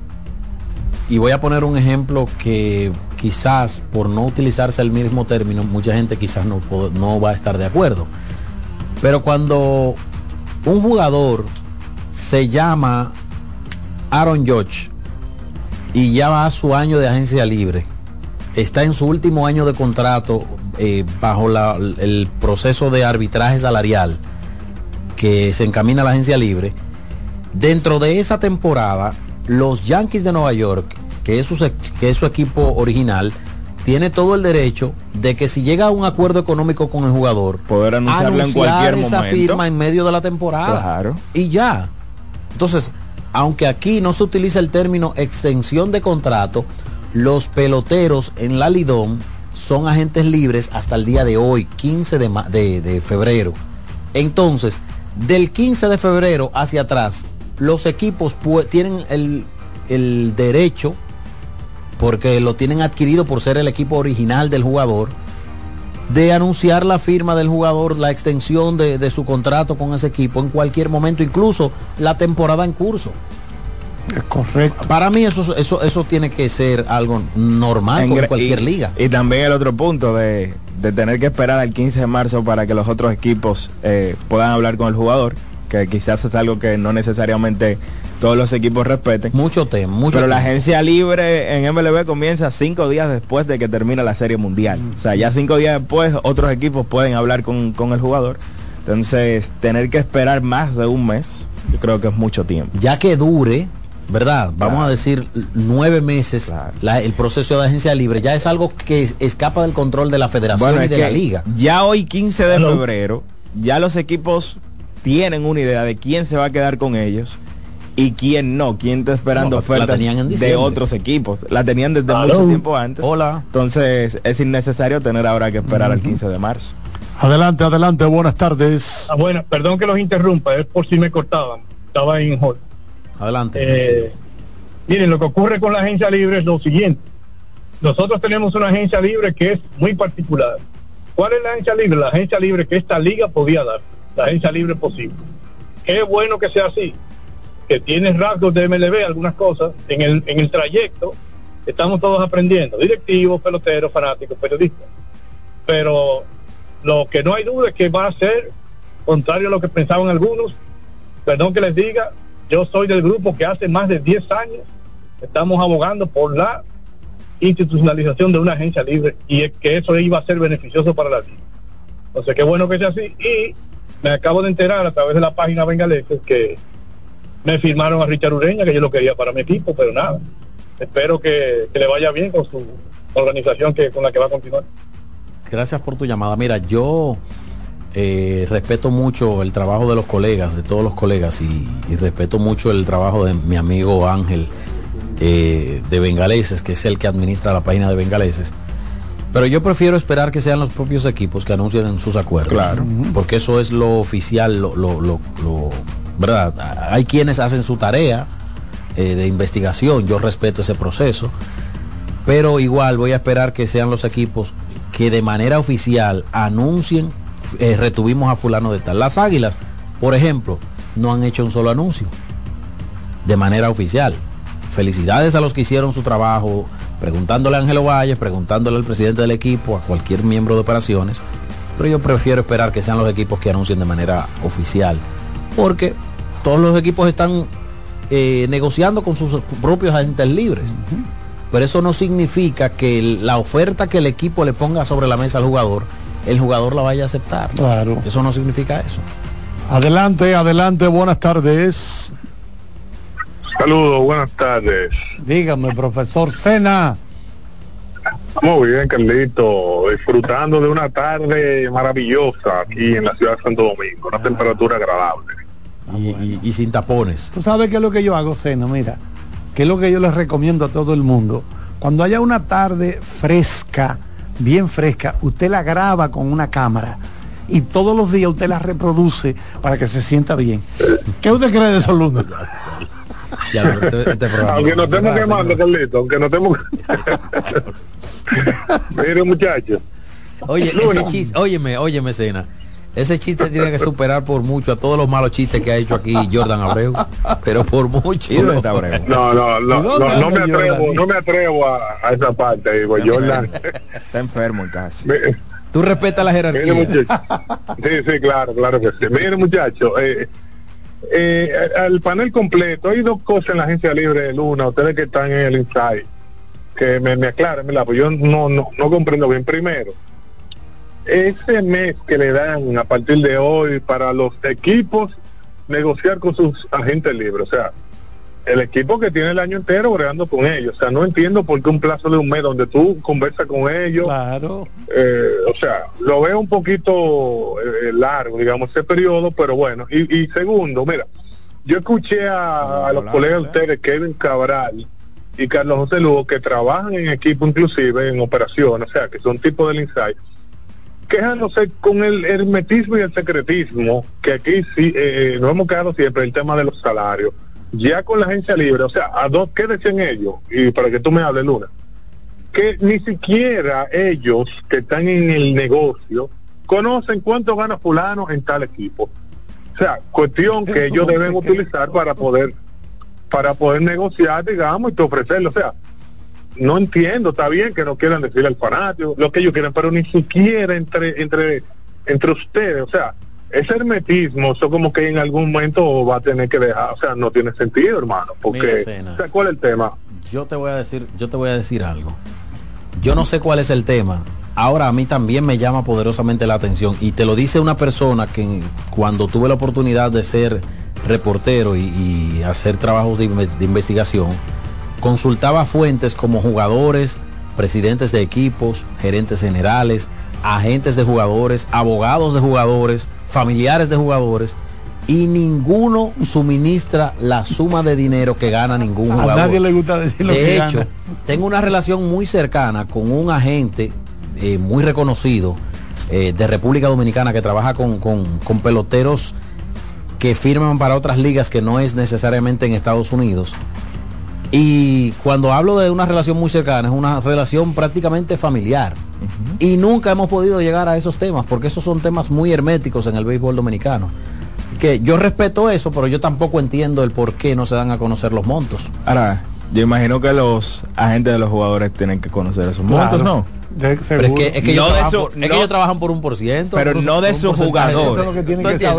y voy a poner un ejemplo que quizás por no utilizarse el mismo término, mucha gente quizás no, no va a estar de acuerdo. Pero cuando un jugador se llama Aaron Judge y ya va a su año de agencia libre, está en su último año de contrato eh, bajo el proceso de arbitraje salarial que se encamina a la agencia libre, dentro de esa temporada, los Yankees de Nueva York, que es su equipo original, tiene todo el derecho de que si llega a un acuerdo económico con el jugador, Poder anunciarlo en anunciar cualquier esa momento. firma en medio de la temporada. Claro. Y ya. Entonces, aunque aquí no se utiliza el término extensión de contrato, los peloteros en la Lidón son agentes libres hasta el día de hoy, 15 de, ma- de- de febrero. Entonces, del 15 de febrero hacia atrás, los equipos tienen el, el derecho, porque lo tienen adquirido por ser el equipo original del jugador, de anunciar la firma del jugador, la extensión de, de su contrato con ese equipo en cualquier momento, incluso la temporada en curso. Es correcto. Para mí eso, eso, eso tiene que ser algo normal En cualquier y- liga. Y también el otro punto de, de tener que esperar al 15 de marzo para que los otros equipos eh, puedan hablar con el jugador, que quizás es algo que no necesariamente todos los equipos respeten. Mucho tema, mucho Pero la agencia libre en MLB comienza cinco días después de que termina la Serie Mundial. O sea, ya cinco días después otros equipos pueden hablar con, con el jugador. Entonces, tener que esperar más de un mes, yo creo que es mucho tiempo. ya que dure, ¿verdad? Vamos Claro. a decir nueve meses la- el proceso de agencia libre, ya es algo que es- escapa del control de la federación Bueno, y de la liga. ya hoy 15 de febrero, ya los equipos tienen una idea de quién se va a quedar con ellos y quién no, quién está esperando No, ofertas de otros equipos. La tenían desde Aló. mucho tiempo antes. Hola. Entonces es innecesario tener ahora que esperar al 15 de marzo. Adelante, adelante, buenas tardes. Ah, bueno, perdón que los interrumpa, es por si me cortaban. Estaba en hold. Adelante. Eh, miren, lo que ocurre con la agencia libre es lo siguiente. Nosotros tenemos una agencia libre que es muy particular. ¿Cuál es la agencia libre? La agencia libre que esta liga podía dar. La agencia libre posible. Qué bueno que sea así. Que tiene rasgos de MLB, algunas cosas. En el, en el trayecto estamos todos aprendiendo. Directivos, peloteros, fanáticos, periodistas. Pero lo que no hay duda es que va a ser contrario a lo que pensaban algunos. Perdón que les diga, yo soy del grupo que hace más de 10 años estamos abogando por la institucionalización de una agencia libre y es que eso iba a ser beneficioso para la liga. Entonces, qué bueno que sea así. Y me acabo de enterar a través de la página Bengaleses que me firmaron a Richard Ureña, que yo lo quería para mi equipo, pero nada. Espero que, que le vaya bien con su organización que con la que va a continuar. Gracias por tu llamada. Mira, yo eh, respeto mucho el trabajo de los colegas, de todos los colegas, y, y respeto mucho el trabajo de mi amigo Ángel eh, de Bengaleses, que es el que administra la página de Bengaleses. Pero yo prefiero esperar que sean los propios equipos que anuncien sus acuerdos. Claro. Porque eso es lo oficial, lo, lo- lo- lo- ¿verdad? Hay quienes hacen su tarea eh, de investigación, yo respeto ese proceso. Pero igual voy a esperar que sean los equipos que de manera oficial anuncien, eh, retuvimos a fulano de tal. Las águilas, por ejemplo, no han hecho un solo anuncio de manera oficial. Felicidades a los que hicieron su trabajo, preguntándole a Ángelo Valles, preguntándole al presidente del equipo, a cualquier miembro de operaciones. Pero yo prefiero esperar que sean los equipos que anuncien de manera oficial. Porque todos los equipos están eh, negociando con sus propios agentes libres. Pero eso no significa que el- la oferta que el equipo le ponga sobre la mesa al jugador, el jugador la vaya a aceptar. Claro. Eso no significa eso. Adelante, adelante, buenas tardes. Saludos, buenas tardes. Dígame, profesor Sena. Muy bien, Carlito. Disfrutando de una tarde maravillosa aquí en la ciudad de Santo Domingo. Una temperatura agradable. Y, y- y sin tapones. ¿Tú sabes qué es lo que yo hago, Sena? Mira, qué es lo que yo les recomiendo a todo el mundo. Cuando haya una tarde fresca, bien fresca, usted la graba con una cámara y todos los días usted la reproduce para que se sienta bien. ¿Qué usted cree de eso, Luna? este aunque nos estemos quemando, Carlito, aunque nos estemos... Mire, muchachos. Oye, Luna. ese chiste, óyeme, óyeme, Cena. Ese chiste tiene que superar por mucho a todos los malos chistes que ha hecho aquí Jordan Abreu. Pero por mucho. ¿Y dónde está Abreu? No, no, no, no, no me atrevo, no me atrevo a, a esa parte, digo, Jordan. Está enfermo casi. Me- Tú respetas la Mire, jerarquía. muchacho. Sí, sí, claro, claro que sí. Mire, muchachos, eh, eh, al panel completo, hay dos cosas en la agencia libre de Luna, ustedes que están en el Insight, que me, me aclaren, ¿verdad? Pues yo no, no, no comprendo bien. Primero, ese mes que le dan a partir de hoy para los equipos negociar con sus agentes libres, o sea, el equipo que tiene el año entero bregando con ellos, o sea, no entiendo por qué un plazo de un mes donde tú conversas con ellos, Claro. eh, o sea, lo veo un poquito eh, largo, digamos, ese periodo, pero bueno. Y, y segundo, mira, yo escuché a, a los colegas de ustedes, Kevin Cabral y Carlos José Lugo, que trabajan en equipo inclusive, en operaciones, o sea, que son tipos del insight, quejándose con el hermetismo y el secretismo, que aquí sí eh, nos hemos quedado siempre el tema de los salarios. Ya con la agencia libre, o sea, ¿a dos qué decían ellos? Y para que tú me hables, Luna que ni siquiera ellos que están en el negocio conocen cuánto gana fulano en tal equipo. O sea, cuestión que ellos deben utilizar para poder para poder negociar, digamos, y ofrecerlo. O sea, no entiendo, está bien que no quieran decirle al fanático lo que ellos quieran, pero ni siquiera entre entre entre ustedes, o sea, ese hermetismo, eso como que en algún momento va a tener que dejar, o sea, no tiene sentido, hermano, Mira, porque, o sea, ¿cuál es el tema? Yo te voy a decir, yo te voy a decir algo. Yo no sé cuál es el tema. Ahora a mí también me llama poderosamente la atención y te lo dice una persona que cuando tuve la oportunidad de ser reportero y, y hacer trabajos de investigación, consultaba fuentes como jugadores, presidentes de equipos, gerentes generales, agentes de jugadores, abogados de jugadores, familiares de jugadores y ninguno suministra la suma de dinero que gana ningún A jugador. nadie le gusta decir lo De que hecho, gana. tengo una relación muy cercana con un agente eh, muy reconocido eh, de República Dominicana que trabaja con, con- con peloteros que firman para otras ligas que no es necesariamente en Estados Unidos. Y cuando hablo de una relación muy cercana, es una relación prácticamente familiar. Y nunca hemos podido llegar a esos temas, porque esos son temas muy herméticos en el béisbol dominicano. Que yo respeto eso, pero yo tampoco entiendo el por qué no se dan a conocer los montos. Ahora, yo imagino que los agentes de los jugadores tienen que conocer esos montos, ¿no? De- Pero es que, es que No ellos, de trabajan su- por, es que no- ellos trabajan por un por ciento. pero por un- no de un sus jugadores.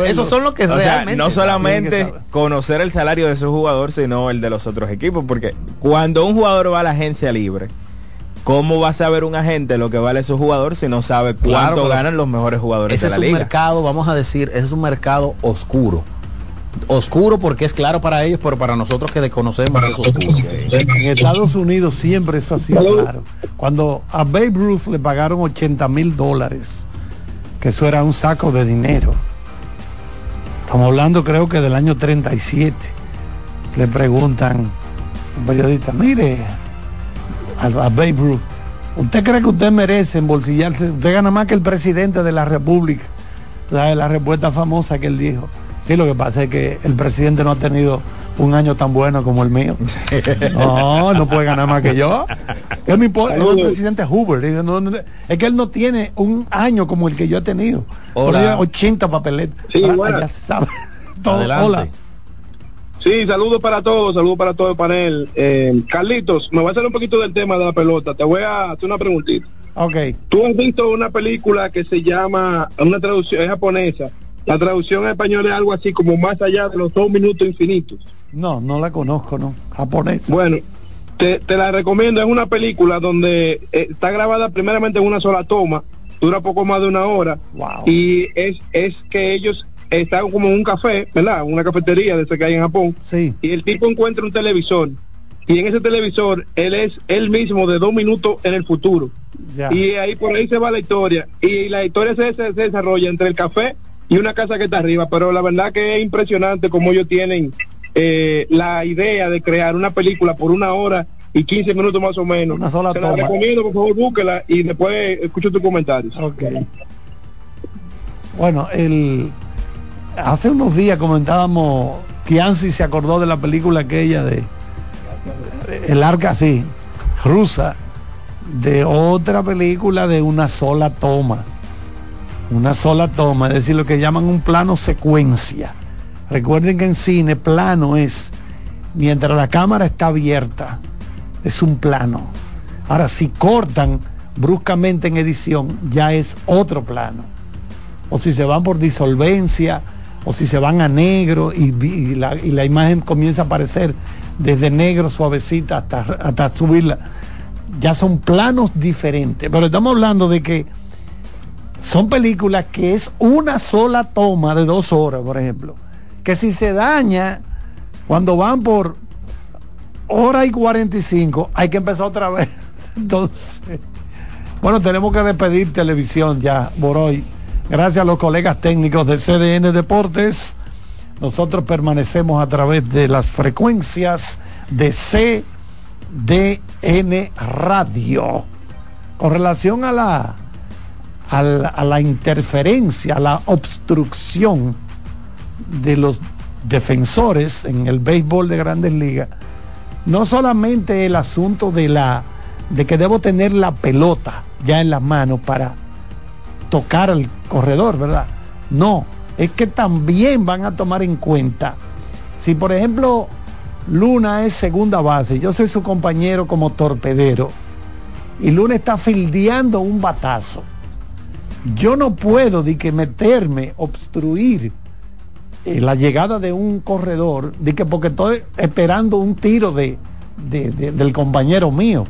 Es. Esos son los que O sea, realmente no solamente conocer el salario de su jugador, sino el de los otros equipos, porque cuando un jugador va a la agencia libre, ¿cómo va a saber un agente lo que vale su jugador si no sabe cuánto Claro, ganan los mejores jugadores Ese de es la un liga? mercado, vamos a decir, ese es un mercado oscuro. Oscuro porque es claro para ellos, pero para nosotros que desconocemos es oscuro. En Estados Unidos siempre eso ha sido claro. Cuando a Babe Ruth le pagaron 80 mil dólares, que eso era un saco de dinero. Estamos hablando creo que del año 37. Le preguntan un periodista, mire, a, a Babe Ruth, ¿usted cree que usted merece embolsillarse? Usted gana más que el presidente de la República. ¿Sabes la respuesta famosa que él dijo? Sí, lo que pasa es que el presidente no ha tenido un año tan bueno como el mío. No, no puede ganar más que yo. Es mi po- es el presidente Hoover. No, no, es que él no tiene un año como el que yo he tenido. Hola. Por ahí 80 papeletas. Sí, ya sabe. Todo, hola. Sí, saludos para todos, saludos para todo el panel. Eh, Carlitos, me voy a hacer un poquito del tema de la pelota. Te voy a hacer una preguntita. Ok. Tú has visto una película que se llama, una traducción es japonesa. La traducción en español es algo así como más allá de los dos minutos infinitos. No, no la conozco, ¿no? Japonés. Bueno, te, te la recomiendo. Es una película donde eh, está grabada primeramente en una sola toma, dura poco más de una hora. Wow. Y es, es que ellos están como en un café, ¿verdad? Una cafetería de ese que hay en Japón. Sí. Y el tipo encuentra un televisor. Y en ese televisor él es él mismo de dos minutos en el futuro. Ya. Y ahí por ahí se va la historia. Y la historia se, se- se desarrolla entre el café y una casa que está arriba. Pero la verdad que es impresionante cómo ellos tienen eh, la idea de crear una película por una hora y 15 minutos más o menos. Una sola Se la toma. recomiendo, por favor, búsquela y después escucho tus comentarios. Ok. Bueno, el, hace unos días comentábamos, Kianci se acordó de la película aquella de El Arca, sí, rusa, de otra película de una sola toma. Una sola toma, es decir, lo que llaman un plano secuencia. Recuerden que en cine plano es, mientras la cámara está abierta, es un plano. Ahora, si cortan bruscamente en edición, ya es otro plano. O si se van por disolvencia, o si se van a negro y, la, y la imagen comienza a aparecer desde negro suavecita hasta, hasta subirla. Ya son planos diferentes. Pero estamos hablando de que son películas que es una sola toma de dos horas, por ejemplo. Que si se daña, cuando van por hora y 45, hay que empezar otra vez. Entonces, bueno, tenemos que despedir televisión ya por hoy. Gracias a los colegas técnicos de CDN Deportes. Nosotros permanecemos a través de las frecuencias de CDN Radio. Con relación a la, a la, la interferencia, a la obstrucción de los defensores en el béisbol de grandes ligas, no solamente el asunto de la de que debo tener la pelota ya en las manos para tocar al corredor, ¿verdad? No, es que también van a tomar en cuenta si por ejemplo Luna es segunda base, yo soy su compañero como torpedero y Luna está fildeando un batazo. Yo no puedo de que meterme, obstruir eh, la llegada de un corredor, de que porque estoy esperando un tiro de, de- de- del compañero mío,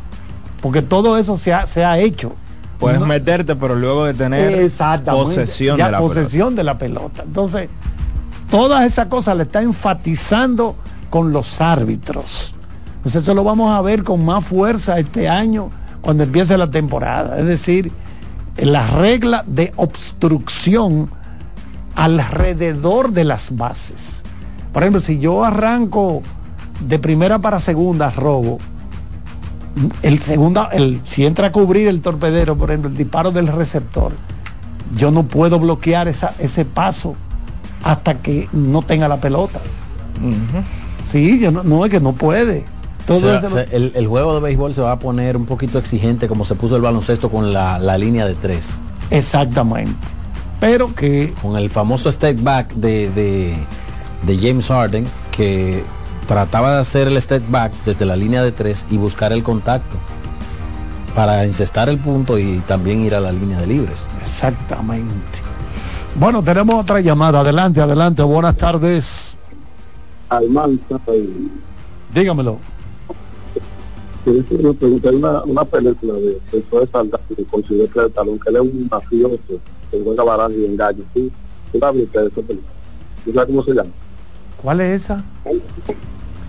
porque todo eso se ha, se ha hecho. Puedes No- meterte, pero luego de tener posesión ya de la posesión de la pelota. Entonces, todas esas cosas le está enfatizando con los árbitros. Entonces, eso lo vamos a ver con más fuerza este año cuando empiece la temporada. Es decir, la regla de obstrucción alrededor de las bases. Por ejemplo, si yo arranco de primera para segunda, robo, el segunda, el, si entra a cubrir el torpedero, por ejemplo, el disparo del receptor, yo no puedo bloquear esa- ese paso hasta que no tenga la pelota. Sí, yo no, no es que no puede. Todo el, el juego de béisbol se va a poner un poquito exigente como se puso el baloncesto con la, la línea de tres. Exactamente. Pero que... Con el famoso step back de, de, de James Harden que trataba de hacer el step back desde la línea de tres y buscar el contacto para encestar el punto y también ir a la línea de libres. Exactamente. Bueno, tenemos otra llamada. Adelante, adelante. Buenas tardes. Almanza Dígamelo. Quería preguntar una, una película de de de Saldana con Silvestre de Talón, que él es un mafioso que juega barajas y engaños. ¿Sí? ¿Tú la viste de esa película? ¿Tú sabes cómo se llama? ¿Cuál es esa?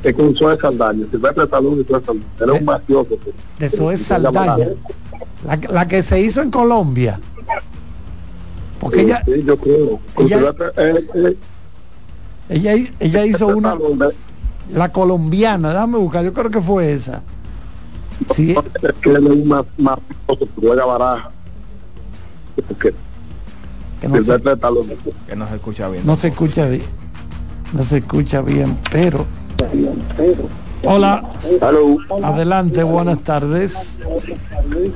Es con Zoe Saldaña, Silvestre Talón y Zoe Saldaña. Él es un mafioso. que- De Zoe que Saldaña. La, la que se hizo en Colombia. Porque ella, Sí, yo creo. Ella- eh, eh, ella, ella hizo una... La colombiana, déjame buscar, yo creo que fue esa. Sí, mafioso que juega barajas. Que, que no, se. Que no se escucha bien. no se escucha bien. No se escucha bien, pero... Hola. Adelante, buenas tardes.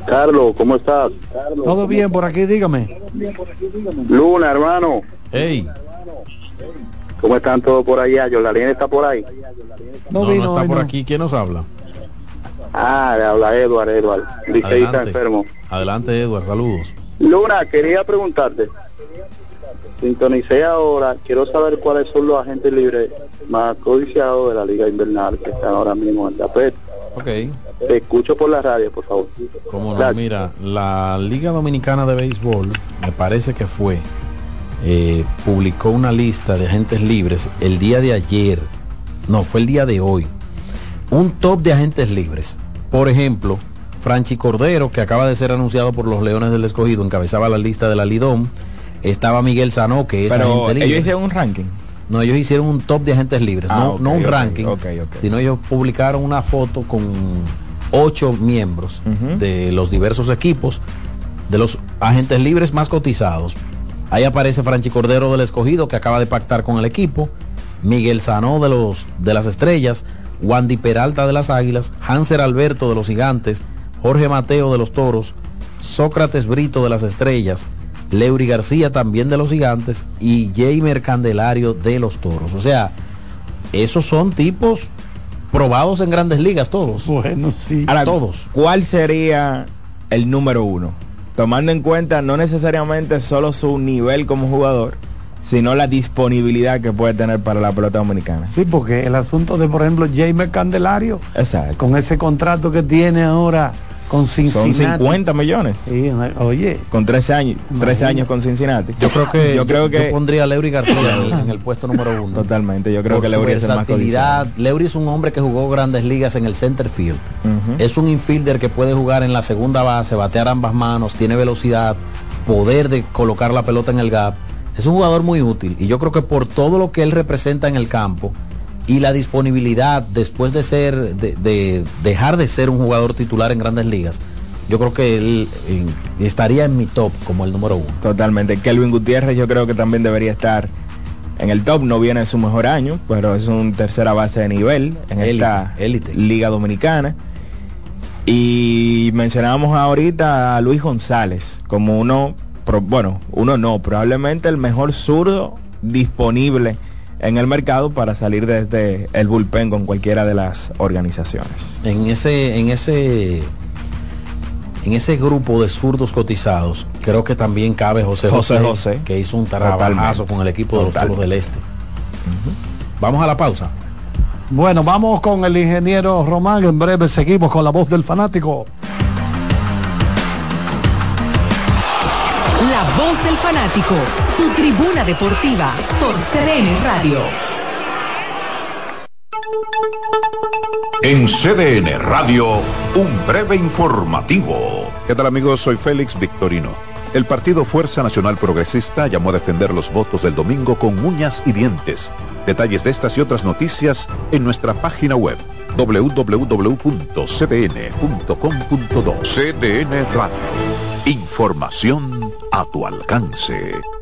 Carlos, ¿cómo estás? ¿Todo bien por aquí? Dígame. Luna, hermano. Hey. ¿Cómo están todos por allá? Yolalina está por ahí. No, No, vino no está por no. aquí. ¿Quién nos habla? Ah, le habla Edward, Edward. Liceísta enfermo. Adelante, Edward. Saludos. Luna, quería preguntarte. Sintonicé ahora. Quiero saber cuáles son los agentes libres más codiciados de la Liga Invernal que están ahora mismo en tapete. Ok. Te escucho por la radio, por favor. Cómo no, mira, la Liga Dominicana de Béisbol, me parece que fue, eh, publicó una lista de agentes libres el día de ayer, no, fue el día de hoy, un top de agentes libres. Por ejemplo, Franchi Cordero, que acaba de ser anunciado por los Leones del Escogido, encabezaba la lista de la Lidom. Estaba Miguel Sanó, que es Pero agente libre. ellos hicieron un ranking. No, ellos hicieron un top de agentes libres, Ah, no, un ranking, ok, ok. sino ellos publicaron una foto con ocho miembros de los diversos equipos, de los agentes libres más cotizados. Ahí aparece Franchi Cordero del Escogido, que acaba de pactar con el equipo, Miguel Sanó de, los, de las Estrellas, Wandy Peralta de las Águilas, Hanser Alberto de los Gigantes, Jorge Mateo de los Toros, Sócrates Brito de las Estrellas, Leury García también de los gigantes y Jamer Candelario de los toros. O sea, esos son tipos probados en grandes ligas todos. Bueno, sí. Ahora, todos. ¿Cuál sería el número uno? Tomando en cuenta no necesariamente solo su nivel como jugador, sino la disponibilidad que puede tener para la pelota dominicana. Sí, porque el asunto de, por ejemplo, Jamer Candelario, Exacto. con ese contrato que tiene ahora con Cincinnati. Son 50 millones. Sí, oye. Con tres años, tres años con Cincinnati. Yo creo que yo creo que pondría a Leury García en el, en el puesto número uno. Totalmente, yo creo Por que Leury es el más versatilidad. Leury es un hombre que jugó grandes ligas en el center field. Es un infielder que puede jugar en la segunda base, batear ambas manos, tiene velocidad, poder de colocar la pelota en el gap. Es un jugador muy útil y yo creo que por todo lo que él representa en el campo y la disponibilidad después de ser, de, de dejar de ser un jugador titular en grandes ligas, yo creo que él eh, estaría en mi top como el número uno. Totalmente. Kelvin Gutiérrez yo creo que también debería estar en el top. No viene en su mejor año, pero es un tercera base de nivel en esta liga dominicana. Y mencionábamos ahorita a Luis González como uno, pro- bueno, uno no, probablemente el mejor zurdo disponible en el mercado para salir desde el bullpen con cualquiera de las organizaciones. en ese en ese en ese grupo de zurdos cotizados creo que también cabe José José, José José. que hizo un trabajazo con el equipo de los. Toros del Este vamos a la pausa Bueno, vamos con el ingeniero Román. En breve seguimos con la voz del fanático. La voz del fanático, tu tribuna deportiva por CDN Radio. En CDN Radio, un breve informativo. ¿Qué tal amigos? Soy Félix Victorino. El Partido Fuerza Nacional Progresista llamó a defender los votos del domingo con uñas y dientes. Detalles de estas y otras noticias en nuestra página web www.cdn.com.do CDN Radio. Información a tu alcance.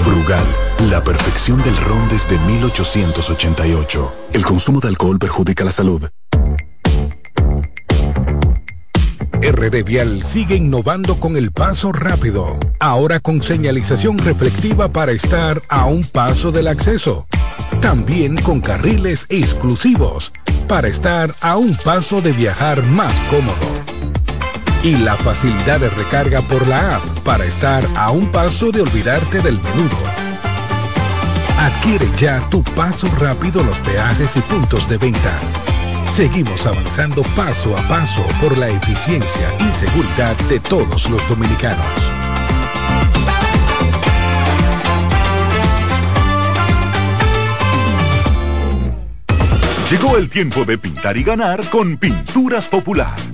Brugal, la perfección del ron desde 1888. El consumo de alcohol perjudica la salud. RD Vial sigue innovando con el paso rápido, ahora con señalización reflectiva para estar a un paso del acceso. También con carriles exclusivos para estar a un paso de viajar más cómodo. Y la facilidad de recarga por la app para estar a un paso de olvidarte del menudo. Adquiere ya tu paso rápido los peajes y puntos de venta. Seguimos avanzando paso a paso por la eficiencia y seguridad de todos los dominicanos. Llegó el tiempo de pintar y ganar con Pinturas Popular.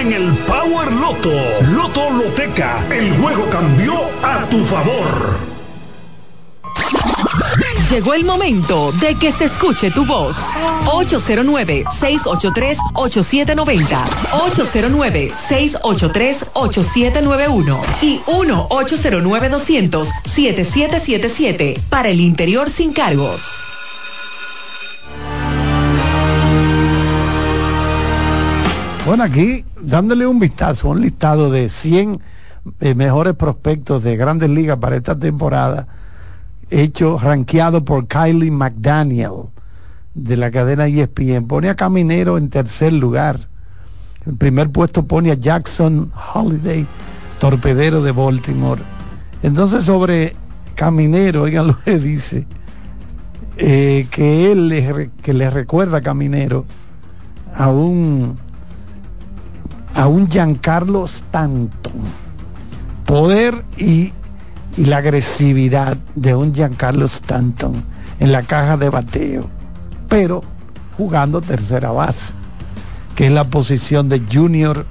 en el Power Loto. Loto Loteca. El juego cambió a tu favor. Llegó el momento de que se escuche tu voz. 809-683-8790. 809-683-8791. Y 1-809-200-7777. Para el interior sin cargos. Bueno, aquí dándole un vistazo, un listado de 100 eh, mejores prospectos de grandes ligas para esta temporada, hecho, rankeado por Kylie McDaniel de la cadena ESPN. Pone a Caminero en tercer lugar. El primer puesto pone a Jackson Holiday, torpedero de Baltimore. Entonces sobre Caminero, oigan lo que dice, eh, que él le, que le recuerda a Caminero a un a un Giancarlo Stanton. Poder y, y la agresividad de un Giancarlo Stanton en la caja de bateo, pero jugando tercera base, que es la posición de Junior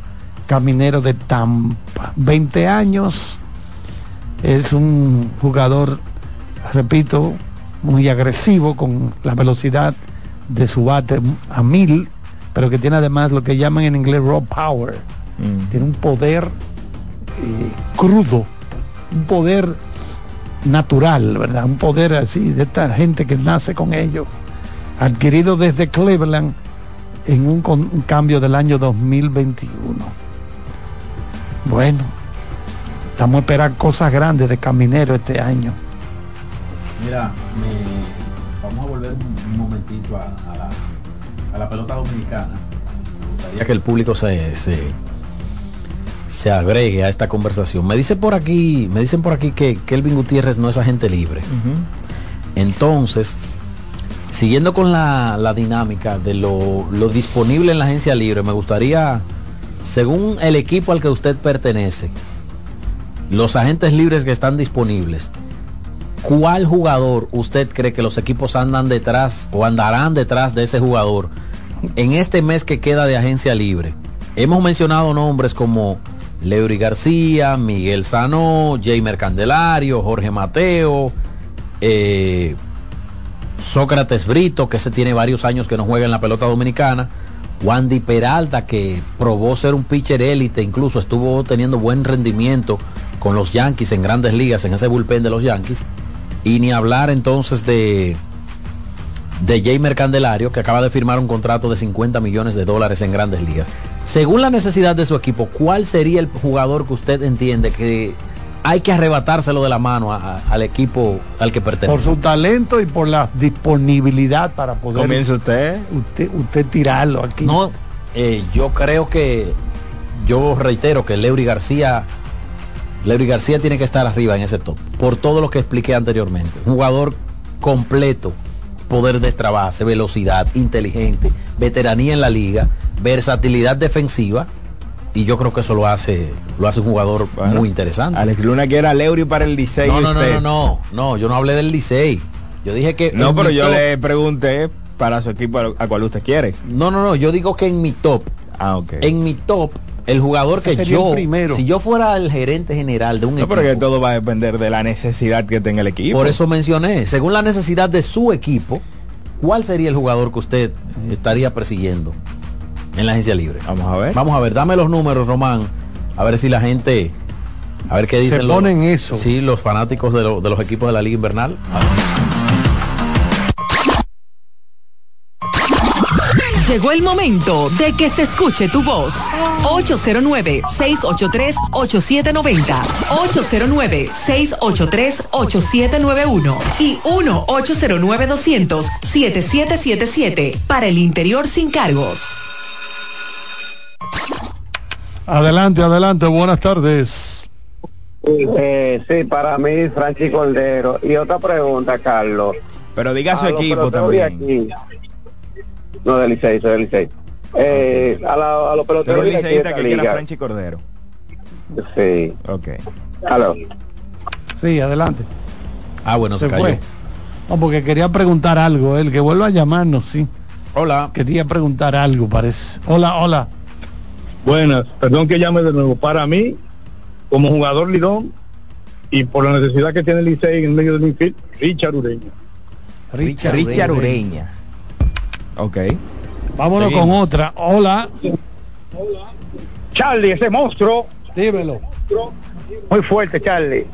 Caminero de Tampa. 20 años, es un jugador, repito, muy agresivo con la velocidad de su bate a mil, pero que tiene además lo que llaman en inglés raw power. Tiene un poder eh, crudo, un poder natural, ¿verdad? Un poder así de esta gente que nace con ello, adquirido desde Cleveland en un, con- un cambio del año 2021. Bueno, estamos a esperar cosas grandes de Caminero este año. Mira, me- vamos a volver un, un momentito a, a la, la pelota dominicana. Me gustaría que el público se, se, se agregue a esta conversación. Me dice por aquí, me dicen por aquí que Kelvin Gutiérrez no es agente libre. Entonces, siguiendo con la, la dinámica de lo, lo disponible en la agencia libre, me gustaría, según el equipo al que usted pertenece, los agentes libres que están disponibles, ¿cuál jugador usted cree que los equipos andan detrás o andarán detrás de ese jugador en este mes que queda de agencia libre? Hemos mencionado nombres como Leury García, Miguel Sanó, Jamer Candelario, Jorge Mateo, eh, Sócrates Brito, que se tiene varios años que no juega en la pelota dominicana, Wandy Peralta, que probó ser un pitcher élite, incluso estuvo teniendo buen rendimiento con los Yankees en grandes ligas, en ese bullpen de los Yankees, y ni hablar entonces de de Jamer Candelario, que acaba de firmar un contrato de 50 millones de dólares en grandes ligas. Según la necesidad de su equipo, ¿cuál sería el jugador que usted entiende que hay que arrebatárselo de la mano a- a- al equipo al que pertenece? Por su talento y por la disponibilidad para poder Comienza usted. usted, usted tirarlo aquí. No, eh, yo creo que, yo reitero que Leury García, Leury García tiene que estar arriba en ese top, por todo lo que expliqué anteriormente. Un jugador completo, poder de extra base, velocidad, inteligente, veteranía en la liga, versatilidad defensiva, y yo creo que eso lo hace, lo hace un jugador muy interesante. Alex Luna quiere a Leury para el Licey. No, no, no, usted. no, no, no, yo no hablé del Licey. Yo dije que. No, pero yo top- le pregunté para su equipo a, a cuál usted quiere. No, no, no, yo digo que en mi top. Ah, ok. En mi top, el jugador Ese que sería el yo, primero. si yo fuera el gerente general de un No, equipo, pero que todo va a depender de la necesidad que tenga el equipo. por eso mencioné, según la necesidad de su equipo, ¿cuál sería el jugador que usted estaría persiguiendo en la agencia libre? Vamos a ver. Vamos a ver, dame los números, Román, a ver si la gente, a ver qué dicen los, ponen eso. Sí, los fanáticos de, lo- de los equipos de la liga invernal. Llegó el momento de que se escuche tu voz. 809-683-8790. 809-683-8791. Y 1-809-200-7777. Para el interior sin cargos. Adelante, adelante, buenas tardes. Eh, sí, para mí, Franchi Cordero. Y otra pregunta, Carlos. Pero diga su A los equipo también. aquí- no, del Licey, soy del Licey. Eh, a, la- a los Pero peloteros esta que quiera liga. Franchi Cordero. Sí. Ok. Aló. Sí, adelante. Ah, bueno, se, Se cayó. fue. No, porque quería preguntar algo, él que vuelva a llamarnos, sí. Hola. Quería preguntar algo, parece. Hola, hola. Buenas, perdón que llame de nuevo. Para mí, como jugador lidón y por la necesidad que tiene el Licey en el medio del infield, Richard Ureña. Richard, Richard Ureña. Ok. Vámonos Seguimos. con otra. Hola. Charlie, ese monstruo. Dímelo. Muy fuerte, Charlie.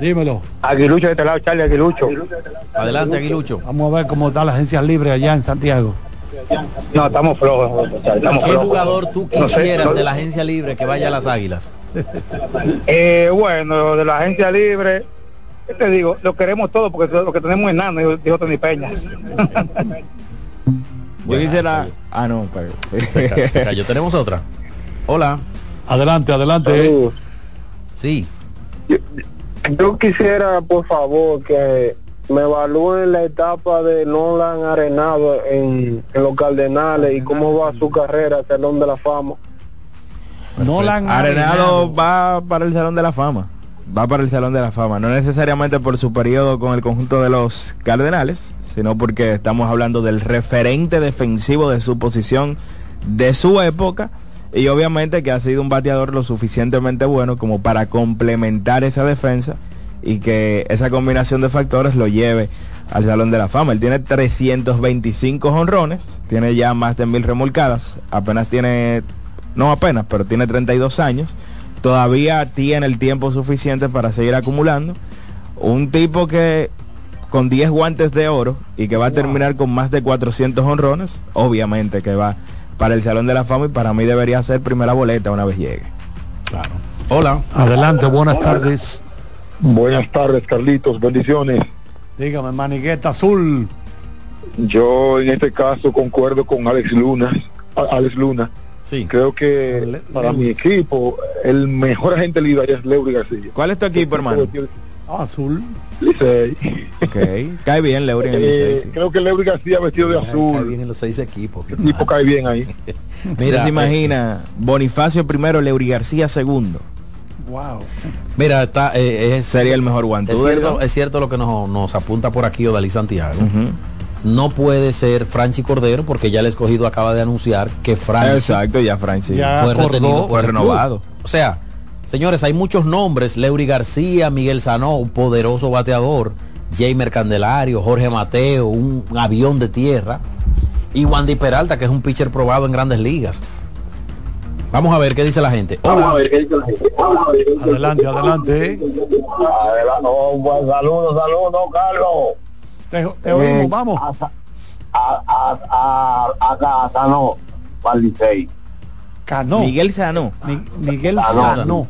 Dímelo. Aguilucho de este lado, Charlie Aguilucho. Adelante, Aguilucho. Vamos a ver cómo está la agencia libre allá en Santiago. No, estamos flojos. Estamos ¿Qué flojos. jugador tú No sé, quisieras no- de la agencia libre que vaya a las águilas? Eh, bueno, de la agencia libre, ¿qué te digo? Lo queremos todo porque lo que tenemos es dijo, dijo Tony Peña. Yo quisiera. Ah, no. Se ca- se cayó. Tenemos otra. Hola. Adelante, adelante. Sí. Yo quisiera, por favor, que me evalúen la etapa de Nolan Arenado en, en los Cardenales y cómo va su carrera, Salón de la Fama. Nolan Arenado va para el Salón de la Fama. Va para el Salón de la Fama. No necesariamente por su periodo con el conjunto de los Cardenales, sino porque estamos hablando del referente defensivo de su posición, de su época, y obviamente que ha sido un bateador lo suficientemente bueno como para complementar esa defensa y que esa combinación de factores lo lleve al Salón de la Fama. Él tiene 325 honrones, tiene ya más de mil remolcadas, apenas tiene, no apenas, pero tiene 32 años, todavía tiene el tiempo suficiente para seguir acumulando. Un tipo que con 10 guantes de oro y que va a terminar con más de 400 honrones, obviamente que va para el Salón de la Fama y para mí debería ser primera boleta una vez llegue. Claro. Hola. Adelante, buenas tardes. Buenas tardes, Carlitos. Bendiciones. Dígame, manigueta azul. Yo en este caso concuerdo con Alex Luna. Alex Luna. Sí. Creo que para mi equipo el mejor agente libre es Leury García. ¿Cuál es tu equipo, hermano? azul. Licey. Ok. Cae bien Leury en el Eh, Licey, sí. Creo que Leury García vestido de Cae azul. bien en los seis equipos. El tipo cae bien ahí. Mira, se eh, imagina Bonifacio primero, Leury García segundo. Wow. Mira, está, eh, es, Sería el mejor guante. es cierto, es cierto lo que nos, nos apunta por aquí Odalí Santiago. No puede ser Franchi Cordero porque ya el escogido acaba de anunciar que Franchi Exacto, ya Franchi Ya fue acordó, retenido por fue renovado. O sea, señores, hay muchos nombres. Leury García, Miguel Sanó, un poderoso bateador. Jamer Candelario, Jorge Mateo, un, avión de tierra. Y Wandy Peralta, que es un pitcher probado en grandes ligas. Vamos a ver qué dice la gente. Hola. Adelante, adelante. Oh, buen saludo, saludo, Carlos. Te, te oímos, Eh, vamos. A, a, a, a, acá, Sano, Licey. Cano. Miguel Sanó. Mi- Miguel Sanó. Sanó.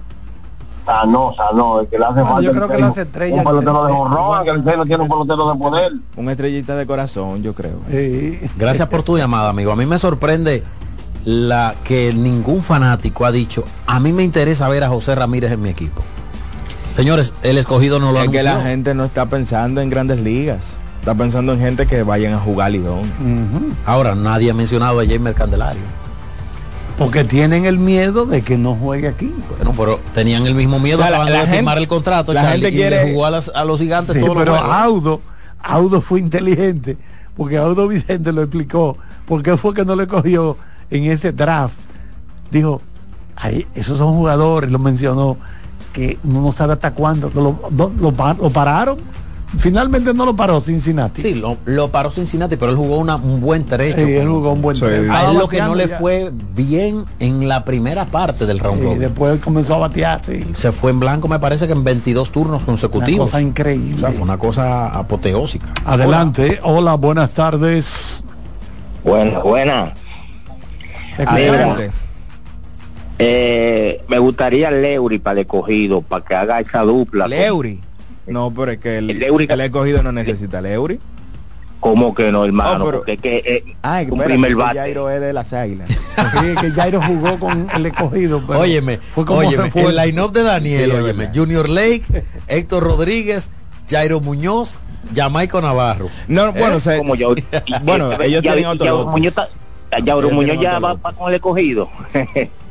Sano, Sano, el que le hace Ah, falta. yo el creo que le hace estrella Un pelotero de honrón, que el Licey no tiene un pelotero de poder. Un estrellita de corazón, yo creo. Sí. Gracias por tu llamada, amigo. A mí me sorprende la que ningún fanático ha dicho, a mí me interesa ver a José Ramírez en mi equipo. Señores, el escogido no lo Es que la gente no está pensando en grandes ligas. Está pensando en gente que vayan a jugar Lidón. Ujú. Ahora, nadie ha mencionado a Jamer Candelario. Porque tienen el miedo de que no juegue aquí. Bueno, pero tenían el mismo miedo O sea, la- de gente- firmar el contrato, la Charlie, gente quiere- jugó a, los gigantes Sí, todos los pero juegos. Audo, Audo fue inteligente, porque Audo Vicente lo explicó. ¿Por qué fue que no le cogió en ese draft? Dijo, "Ay, esos son jugadores, lo mencionó, que uno no sabe hasta cuándo. Lo, lo pararon. Finalmente no lo paró Cincinnati. Sí, lo, lo paró Cincinnati, pero él jugó una- un buen trecho. Sí, él jugó un buen trecho. A él lo que no le ya. fue bien en la primera parte del round Y robin. después comenzó a batear, sí. Se fue en blanco, me parece que en 22 turnos consecutivos. Una cosa increíble. O sea, fue una cosa apoteósica. Adelante, hola, buenas tardes. Buena, buena. Adelante. Eh, me gustaría Leury para el escogido, para que haga esa dupla. Leury. No, pero es que el, El Leury- el escogido no necesita Leury. ¿Cómo que no, hermano? Oh, pero- Porque es que eh, Ah, un primer que bate. Jairo es de las águilas. Sí, que Jairo jugó con el escogido. pero Óyeme, fue como óyeme, refuerzo. el line-up de Daniel, Sí, óyeme. Junior Lake, Héctor Rodríguez, Jairo Muñoz, Jamaico Navarro. No, bueno, Eh, se- Como yo, bueno, ellos ya, tienen otro ya, López. Muñoz, ya Ellos Muñoz ya va, va con el escogido.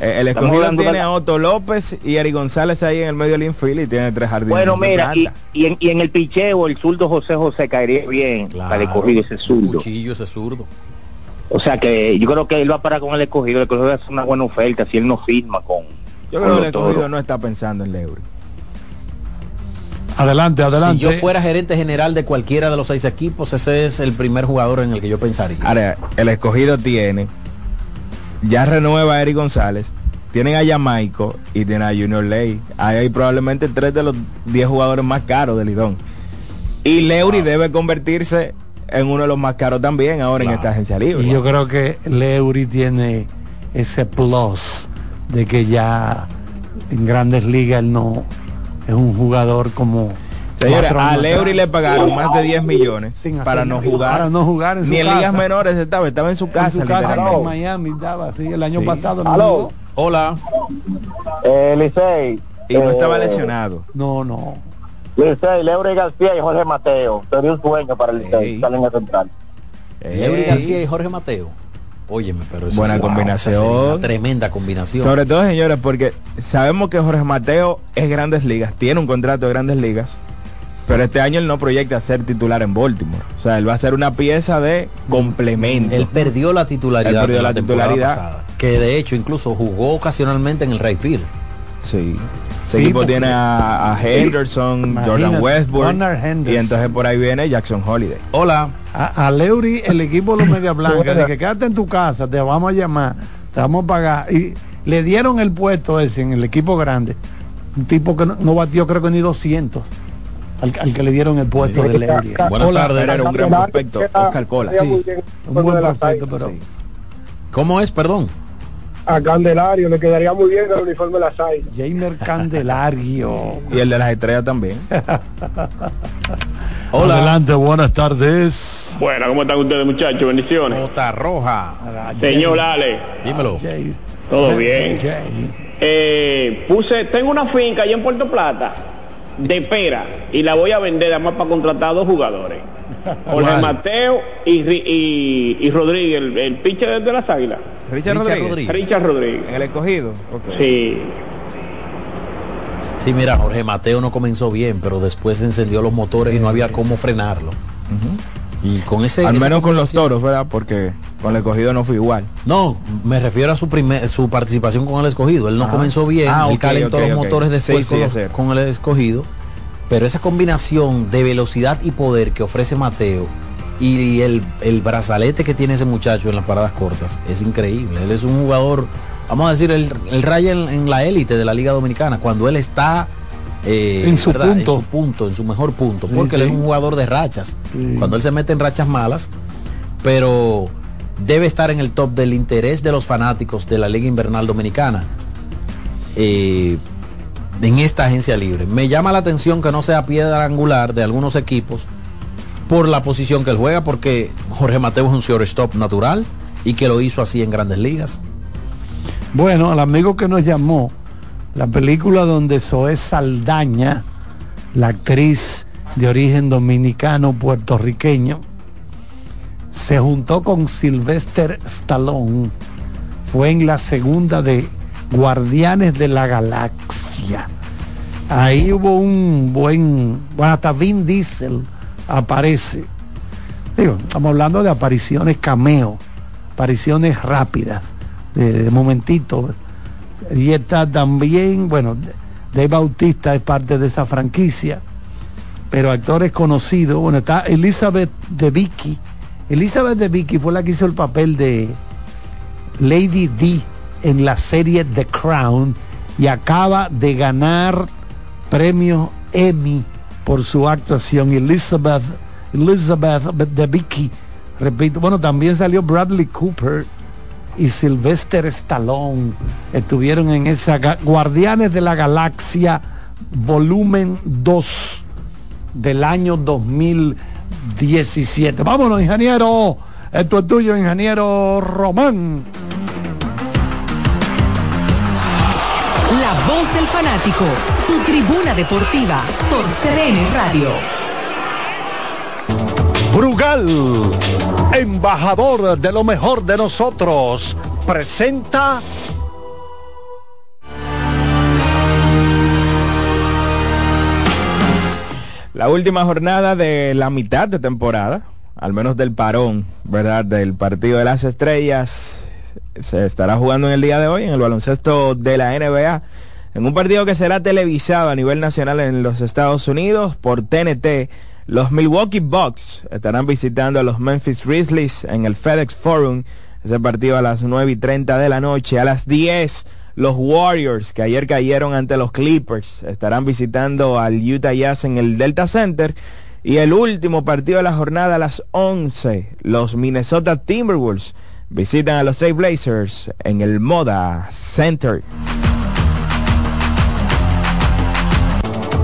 Eh, El escogido tiene la- a Otto López y Eric González ahí en el medio del infield y tiene tres jardines. bueno, mira, y, en, y en el picheo el zurdo José José caería bien para el escogido ese zurdo. Cuchillo ese zurdo. O sea que yo creo que él va a parar con el escogido, el escogido hace una buena oferta si él no firma con... Yo con creo que el escogido toros. no está pensando en Leury. Adelante, adelante. Si yo fuera gerente general de cualquiera de los seis equipos, ese es el primer jugador en el que yo pensaría. Ahora, el escogido tiene, ya renueva a Eric González, tienen a Jamaico y tienen a Junior Ley. Ahí hay probablemente tres de los diez jugadores más caros del Lidón. Y Leury debe convertirse en uno de los más caros también ahora en esta agencia libre. Y yo creo que Leury tiene ese plus de que ya en grandes ligas él no es un jugador como Señores, a Leury le pagaron más de 10 millones para no jugar. Para no jugar en su Ni en casa. ligas menores estaba, estaba en su casa. en su casa literalmente. en Miami estaba así el año Sí. pasado. Aló. Hola. Eh, Licey. Y no estaba eh, lesionado. No, no. Licey, Leury García y Jorge Mateo. Sería un sueño para el Licey, en el central. Leury García y Jorge Mateo. Óyeme, pero eso Buena sí, wow, combinación. una tremenda combinación. Sobre todo, señores, porque sabemos que Jorge Mateo es grandes ligas, tiene un contrato de grandes ligas, pero este año él no proyecta ser titular en Baltimore. O sea, él va a ser una pieza de complemento. Él perdió la titularidad. Él perdió la titularidad. pasada, que de hecho incluso jugó ocasionalmente en el right field. Sí. Ese Sí, equipo porque- tiene a, a Henderson, Imagínate, Jordan Westbrook, y entonces por ahí viene Jackson Holiday. Hola. A, a Leury, el equipo de los Media Blancas, de que quédate en tu casa, te vamos a llamar, te vamos a pagar. Y le dieron el puesto ese en el equipo grande. Un tipo que no, no batió creo que ni 200. Al, al que le dieron el puesto de Leury. Buenas Hola. tardes. Era un gran prospecto, Oscar Cola. Sí, un buen prospecto, pero ¿Cómo es, perdón? A Candelario le quedaría muy bien el uniforme de las águilas. Jamer Candelario. Y el de las estrellas también. Hola. Adelante, buenas tardes. Bueno, ¿cómo están ustedes muchachos? Bendiciones. Nota roja. Señor Ale, Dímelo. Jay. todo bien. Eh, puse, tengo una finca allá en Puerto Plata de pera y la voy a vender además para contratar a dos jugadores. Jorge. Mateo y, y, y Rodríguez, el, el pitcher de las águilas. Richard, Richard Rodríguez. Rodríguez. Richard Rodríguez. En el escogido. Sí. Sí, mira, Jorge Mateo no comenzó bien, pero después encendió los motores y no había cómo frenarlo. Y con ese... Al menos con los toros, ¿verdad? Porque con el escogido no fue igual. No, me refiero a su primer, su participación con el escogido. Él no comenzó bien, Ah, él ok, calentó los motores después Sí, con, los- el escogido. Pero esa combinación de velocidad y poder que ofrece Mateo y el, el brazalete que tiene ese muchacho en las paradas cortas es increíble. Él es un jugador, vamos a decir, el, el raya en, en la élite de la Liga Dominicana, cuando él está eh, En su punto. en su punto, en su mejor punto, Sí, porque él es un jugador de rachas. Sí. Cuando él se mete en rachas malas, pero debe estar en el top del interés de los fanáticos de la Liga Invernal Dominicana eh, en esta agencia libre. Me llama la atención que no sea piedra angular de algunos equipos por la posición que él juega, porque Jorge Mateo es un shortstop natural y que lo hizo así en grandes ligas. Bueno, al amigo que nos llamó, la película donde Zoé Saldaña, la actriz de origen dominicano puertorriqueño, se juntó con Sylvester Stallone. Fue en la segunda de Guardianes de la Galaxia. Ahí hubo un buen, bueno, hasta Vin Diesel aparece. Digo, estamos hablando de apariciones cameo, apariciones rápidas, de, de momentito. Y está también, bueno, Dave Bautista es parte de esa franquicia, pero actores conocidos, bueno, está Elizabeth de Vicky. Elizabeth de Vicky fue la que hizo el papel de Lady D en la serie The Crown y acaba de ganar premio Emmy por su actuación. Elizabeth, Elizabeth de Vicky, repito, bueno, también salió Bradley Cooper y Sylvester Stallone. Estuvieron en esa Guardianes de la Galaxia volumen 2 del año 2017. Vámonos, ingeniero. Esto es tuyo, ingeniero Román. La voz del fanático, tu tribuna deportiva por CDN Radio. Brugal, embajador de lo mejor de nosotros, presenta La última jornada de la mitad de temporada, al menos del parón, ¿verdad? Del partido de las estrellas, se estará jugando en el día de hoy en el baloncesto de la NBA, en un partido que será televisado a nivel nacional en los Estados Unidos por TNT. Los Milwaukee Bucks estarán visitando a los Memphis Grizzlies en el FedEx Forum. Ese partido a las 9 y 30 de la noche. A las 10, los Warriors, que ayer cayeron ante los Clippers, estarán visitando al Utah Jazz en el Delta Center. Y el último partido de la jornada a las 11, los Minnesota Timberwolves visitan a los Trail Blazers en el Moda Center.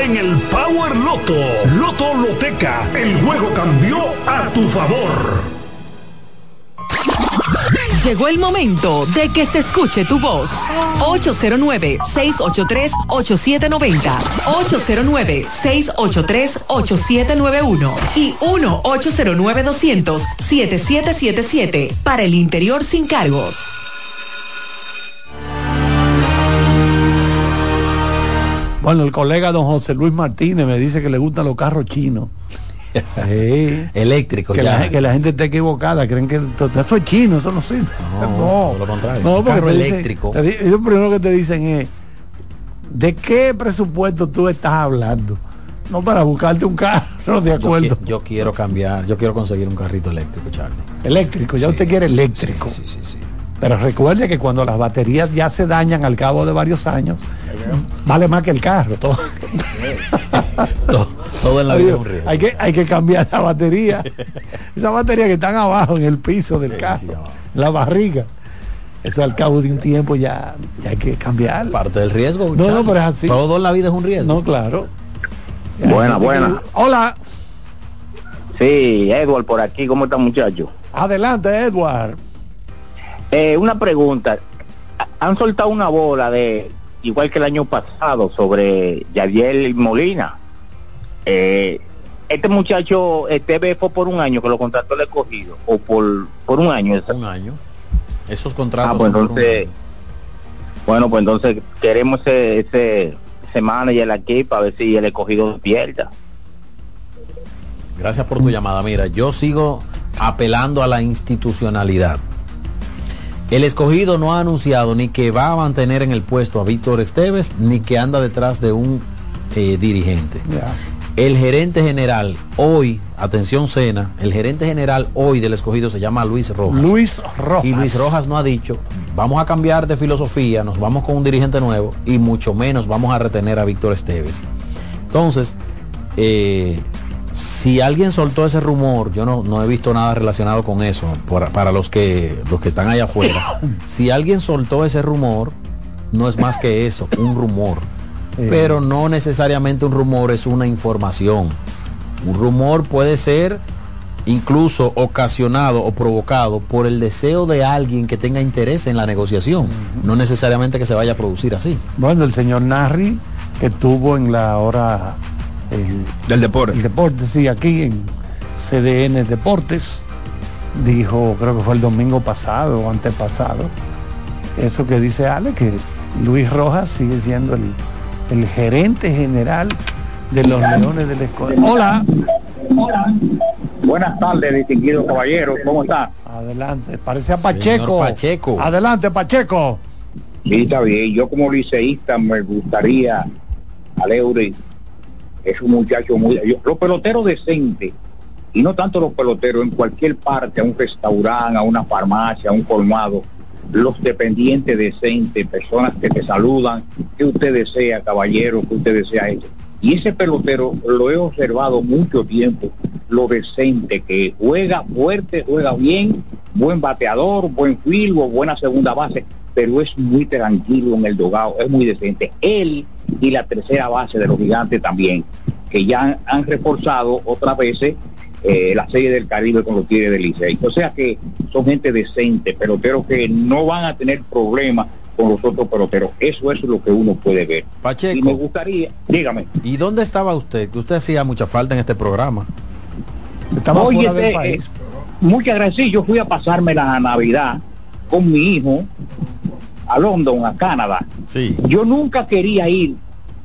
en el Power Loto. Loto Loteca, el juego cambió a tu favor. Llegó el momento de que se escuche tu voz. 809-683-8790. 809-683-8791. Y 1-809-200-7777. Para el interior sin cargos. Bueno, el colega don José Luis Martínez me dice que le gustan los carros chinos. Sí. Eléctrico, que, ya. la, que la gente está equivocada, creen que to- eso es chino, eso no sirve. No, todo lo contrario. No, porque dicen- eléctrico. te di- y lo primero que te dicen es, ¿de qué presupuesto tú estás hablando? No para buscarte un carro, de acuerdo. yo quiero cambiar, yo quiero conseguir un carrito eléctrico, Charlie. Eléctrico, ya usted quiere eléctrico. Sí, sí, sí. Pero recuerde que cuando las baterías ya se dañan al cabo de varios años, vale más que el carro. Todo, todo en la vida es un riesgo. Hay que, hay que cambiar la batería. Esas baterías que están abajo en el piso del carro, la barriga. Eso al cabo de un tiempo ya, ya hay que cambiar. Parte del riesgo. No, no, pero es así. Todo en la vida es un riesgo. No, claro. Buena, que- buena. Hola, Sí, Edward por aquí, ¿cómo está muchacho? adelante Edward. Eh, una pregunta. Han soltado una bola de, igual que el año pasado, sobre Yadiel Molina. Eh, este muchacho, este fue por un año que lo contrató el escogido, o por, por un año. Un año. Esos contratos. Ah, pues entonces, bueno, pues entonces queremos ese, ese, ese manager aquí para ver si el escogido pierda. Gracias por tu llamada. Mira, yo sigo apelando a la institucionalidad. El escogido no ha anunciado ni que va a mantener en el puesto a Víctor Esteves, ni que anda detrás de un eh, dirigente. El gerente general hoy, atención Cena, el gerente general hoy del escogido se llama Luis Rojas. Luis Rojas. Y Luis Rojas no ha dicho, vamos a cambiar de filosofía, nos vamos con un dirigente nuevo y mucho menos vamos a retener a Víctor Esteves. Entonces, eh, si alguien soltó ese rumor, yo no, no he visto nada relacionado con eso, por- para los que, los que están allá afuera, si alguien soltó ese rumor, no es más que eso, un rumor. Pero no necesariamente un rumor es una información. Un rumor puede ser incluso ocasionado o provocado por el deseo de alguien que tenga interés en la negociación, no necesariamente que se vaya a producir así. Bueno, el señor Narri, que estuvo en la hora del deporte. El deporte, sí, aquí en CDN Deportes, dijo, creo que fue el domingo pasado o antepasado, eso que dice Ale, que Luis Rojas sigue siendo el, el gerente general de los Leones del Escogido. Hola. Buenas tardes, distinguido caballero. ¿Cómo está? Adelante, parece a Pacheco. Pacheco. Adelante, Pacheco. Sí, está bien. Yo como liceísta me gustaría, Aleuri, es un muchacho muy... los peloteros decentes, y no tanto los peloteros, en cualquier parte, a un restaurante, a una farmacia, a un colmado, los dependientes decentes, personas que te saludan, que usted desea, caballero, que usted desea eso. Y ese pelotero lo he observado mucho tiempo, lo decente que juega fuerte, juega bien, buen bateador, buen filgo, buena segunda base, pero es muy tranquilo en el dogado, es muy decente. Él y la tercera base de los gigantes también, que ya han, han reforzado otras veces eh, la serie del Caribe con los Tigres del Licey. O sea que son gente decente, peloteros que no van a tener problemas con los otros peloteros. Eso es lo que uno puede ver. Pacheco. Y me gustaría, dígame. ¿Y dónde estaba usted? Que usted hacía mucha falta en este programa. Estaba Oye, fuera del país. eh, muchas gracias. Sí, yo fui a pasarme la Navidad con mi hijo a London, a Canadá. Sí. Yo nunca quería ir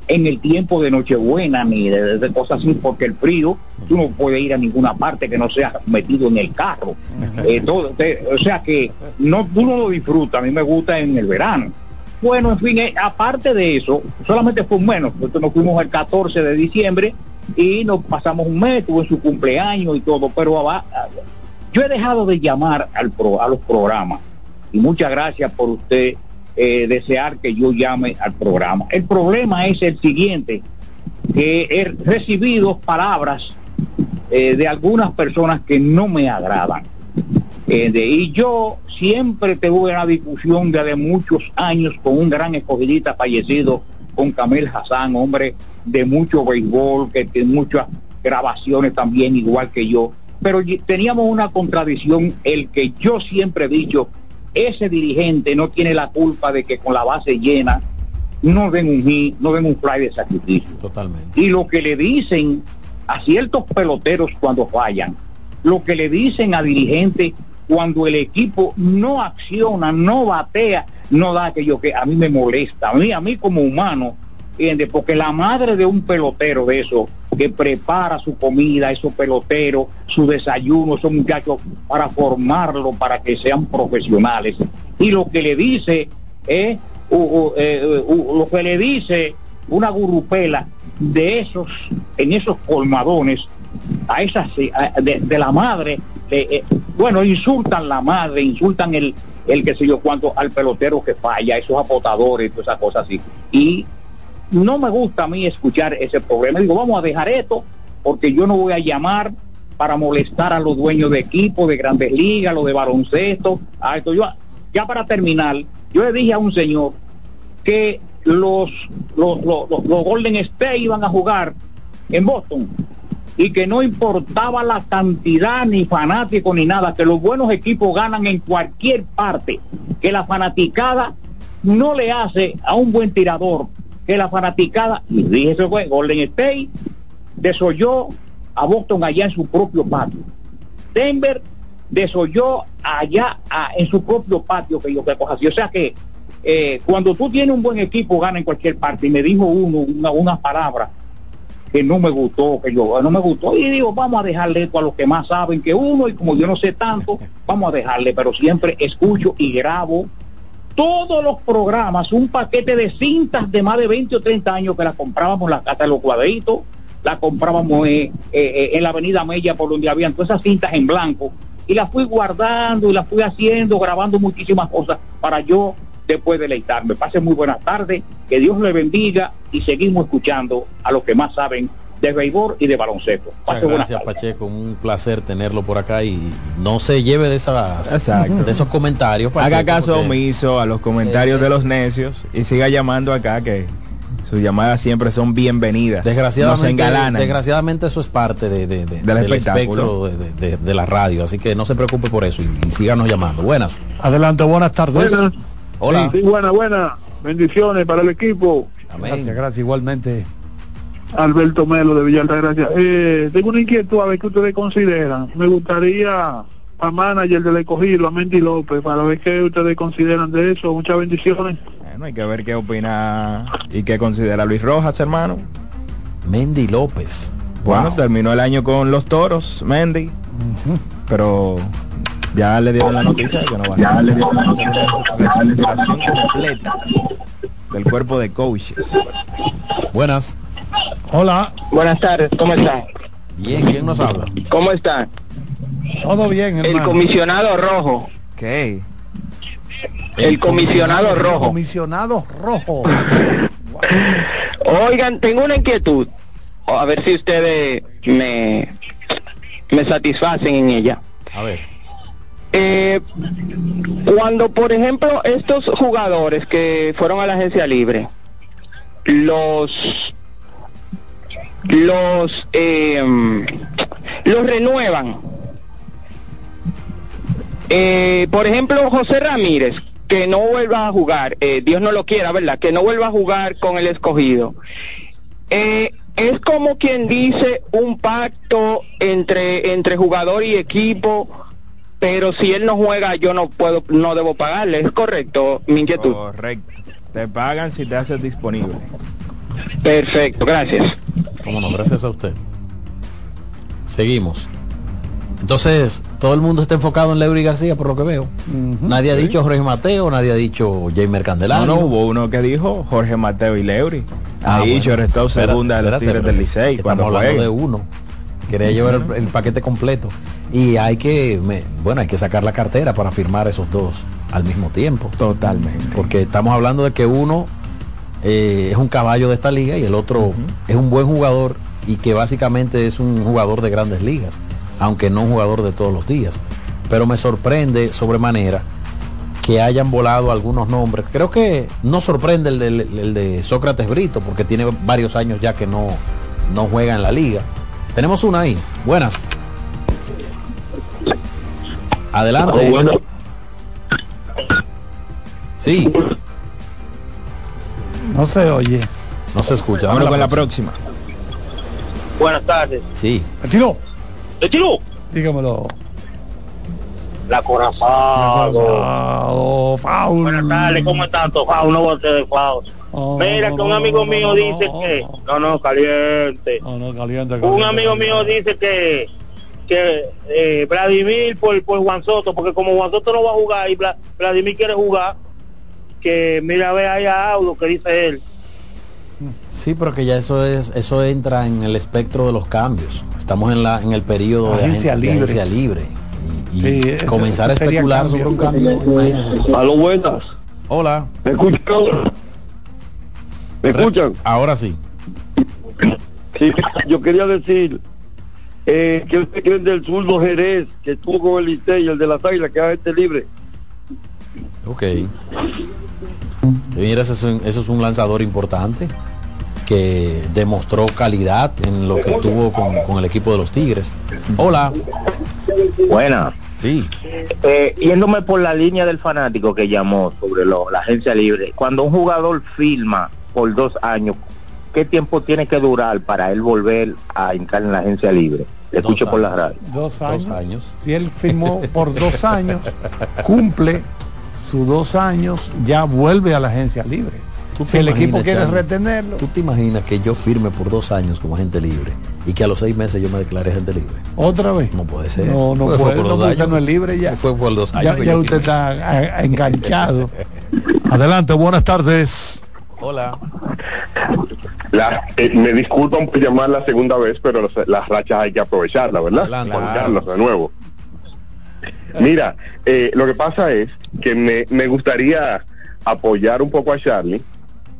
en el tiempo de Nochebuena ni de, de cosas así, porque el frío, tú no puedes ir a ninguna parte que no sea metido en el carro. Eh, todo, te- o sea que no, tú no lo disfrutas, a mí me gusta en el verano. Bueno, en fin, eh, aparte de eso, solamente fue un menos, nosotros nos fuimos el 14 de diciembre y nos pasamos un mes, tuve su cumpleaños y todo, pero aba- yo he dejado de llamar al pro- a los programas y muchas gracias por usted eh, desear que yo llame al programa. El problema es el siguiente, que he recibido palabras eh, de algunas personas que no me agradan. Eh, de- y yo siempre tuve una discusión de hace muchos años con un gran escogidista fallecido, con Camel Hassan, hombre de mucho béisbol, que tiene muchas grabaciones también, igual que yo. Pero teníamos una contradicción, el que yo siempre he dicho, ese dirigente no tiene la culpa de que con la base llena no den un hit, no den un fly de sacrificio. Totalmente. Y lo que le dicen a ciertos peloteros cuando fallan, lo que le dicen a dirigentes cuando el equipo no acciona, no batea, no da aquello que a mí me molesta, a mí, a mí como humano, ¿entiendes? Porque la madre de un pelotero de eso, que prepara su comida, esos peloteros, su desayuno, esos muchachos, para formarlo, para que sean profesionales. Y lo que le dice es, u- u- eh, u- lo que le dice una gurupela de esos, en esos colmadones, a esas a- de, la madre, eh, eh, bueno, insultan la madre, insultan el, el que sé yo cuánto al pelotero que falla, esos apotadores, todas esas cosas así. Y no me gusta a mí escuchar ese problema. Digo, vamos a dejar esto, porque yo no voy a llamar para molestar a los dueños de equipo, de grandes ligas, los de baloncesto. a esto. Yo, ya para terminar, yo le dije a un señor que los, los, los, los- los Golden State iban a jugar en Boston y que no importaba la cantidad ni fanático ni nada, que los buenos equipos ganan en cualquier parte, que la fanaticada no le hace a un buen tirador, que la fanaticada, y dije eso fue, Golden State desoyó a Boston allá en su propio patio. Denver desoyó allá en su propio patio que yo que así. O sea que eh, cuando tú tienes un buen equipo gana en cualquier parte. Y me dijo uno una, una palabra que no me gustó, que yo no me gustó. Y digo, vamos a dejarle esto a los que más saben que uno. Y como yo no sé tanto, vamos a dejarle. Pero siempre escucho y grabo todos los programas, un paquete de cintas de más de 20 o 30 años que las comprábamos la, hasta los cuadritos, la comprábamos eh, eh, eh, en la avenida Mella por donde habían todas esas cintas en blanco y las fui guardando y las fui haciendo, grabando muchísimas cosas para yo después deleitarme. Pase muy buenas tardes, que Dios le bendiga y seguimos escuchando a los que más saben de béisbol y de baloncesto. Muchas gracias. Pacheco, un placer tenerlo por acá y no se lleve de esas Exacto. de esos comentarios. Pacheco, Haga caso porque- omiso a los comentarios de los necios y siga llamando acá que sus llamadas siempre son bienvenidas. Desgraciadamente, engalanan. desgraciadamente eso es parte de, de- de- del espectáculo. espectro de, de- de la radio, así que no se preocupe por eso y, y síganos llamando. Buenas. Adelante, buenas tardes. Buenas. Hola. Sí, sí, buena, buena. Bendiciones para el equipo. Gracias, gracias. Igualmente. Alberto Melo de Villa Altagracia. Eh, tengo una inquietud a ver qué ustedes consideran. Me gustaría a manager del escogido, a Mendy López, para ver qué ustedes consideran de eso. Muchas bendiciones. Bueno, hay que ver qué opina y qué considera Luis Rojas, hermano. Mendy López. Bueno, Wow. terminó el año con los toros, Mendy. Pero ya le dieron la noticia de que no va Ya a le dieron la reestructuración completa del cuerpo de coaches. Buenas. Hola. Buenas tardes, ¿cómo están? Bien, ¿quién nos habla? ¿Cómo están? Todo bien, El hermano. comisionado rojo. ¿Qué? El comisionado rojo. Comisionado rojo. Oigan, tengo una inquietud. A ver si ustedes me, me satisfacen en ella. A ver. Eh, cuando, por ejemplo, estos jugadores que fueron a la agencia libre, los los eh, los renuevan. Eh, por ejemplo, José Ramírez, que no vuelva a jugar, eh, Dios no lo quiera, ¿verdad? Que no vuelva a jugar con el escogido. Eh, es como quien dice un pacto entre entre jugador y equipo, pero si él no juega yo no puedo no debo pagarle, es correcto mi inquietud. Correcto. Te pagan si te haces disponible. Perfecto, gracias. Cómo no, gracias a usted. Seguimos. Entonces, todo el mundo está enfocado en Leury García por lo que veo. Nadie ha dicho Jorge Mateo, nadie ha dicho Jamer No, Candelario. no, hubo uno que dijo Jorge Mateo y Leury. Ah, Ahí bueno. Espérate, segunda de los Tigres del Licey. Estamos Cuando hablando juegue. de uno. Quería llevar el, el paquete completo. Y hay que, me- bueno, hay que sacar la cartera para firmar esos dos al mismo tiempo. Totalmente. Porque estamos hablando de que uno eh, es un caballo de esta liga y el otro es un buen jugador y que básicamente es un jugador de grandes ligas, aunque no un jugador de todos los días. Pero me sorprende sobremanera que hayan volado algunos nombres. Creo que no sorprende el, de Sócrates Brito, porque tiene varios años ya que no, no juega en la liga. Tenemos una ahí. Buenas. Adelante. Oh, bueno. Sí. No se oye. No se escucha. Vámonos con la próxima. Buenas tardes. Sí. Tiro. ¿Le tiro? Dígamelo. La corazado. Foul. Buenas tardes, ¿cómo están? Faul, no bote de faul. Oh, Mira no, que un amigo no, mío no, dice no. que... No, no, caliente. No, no, caliente, Un caliente, amigo mío dice que que eh, Vladimir por, por Juan Soto, porque como Juan Soto no va a jugar y Vla- Vladimir quiere jugar, que mira, ve ahí a Audo que dice él. Sí, pero que ya eso es eso entra en el espectro de los cambios. Estamos en la en el periodo de Agencia libre. agencia libre. Y, y Sí, ese- comenzar ese a especular sobre un cambio. A lo buenas. Hola. ¿Me escuchan? ¿Me escuchan? Ahora sí. Sí, yo quería decir eh, que usted creen del zurdo Jerez, que estuvo con el Licey, el de las Águilas, que haga este libre. Ok. Y Mira, ese es un, eso es un lanzador importante que demostró calidad en lo que tuvo con, con el equipo de los Tigres. Hola. Buena. Sí. Eh, yéndome por la línea del fanático que llamó sobre lo- la agencia libre, cuando un jugador firma por dos años, ¿qué tiempo tiene que durar para él volver a entrar en la agencia libre? Le escucho por la radio. Dos años. Dos años. Si él firmó por dos años, cumple sus dos años, ya vuelve a la agencia libre. ¿Tú Si el equipo quiere retenerlo, ¿Tú te imaginas que yo firme por dos años como agente libre y que a los seis meses yo me declare agente libre? otra vez. No puede ser. No, no puede, por no, dos años. no es libre ya. Fue por dos años. ya usted está ah, enganchado. Adelante, buenas tardes. Hola. La- eh, me disculpan por llamar la segunda vez, pero las, las rachas hay que aprovecharlas, ¿verdad? Adelante. Juan Carlos, de nuevo. Mira, eh, lo que pasa es que me, me gustaría apoyar un poco a Charlie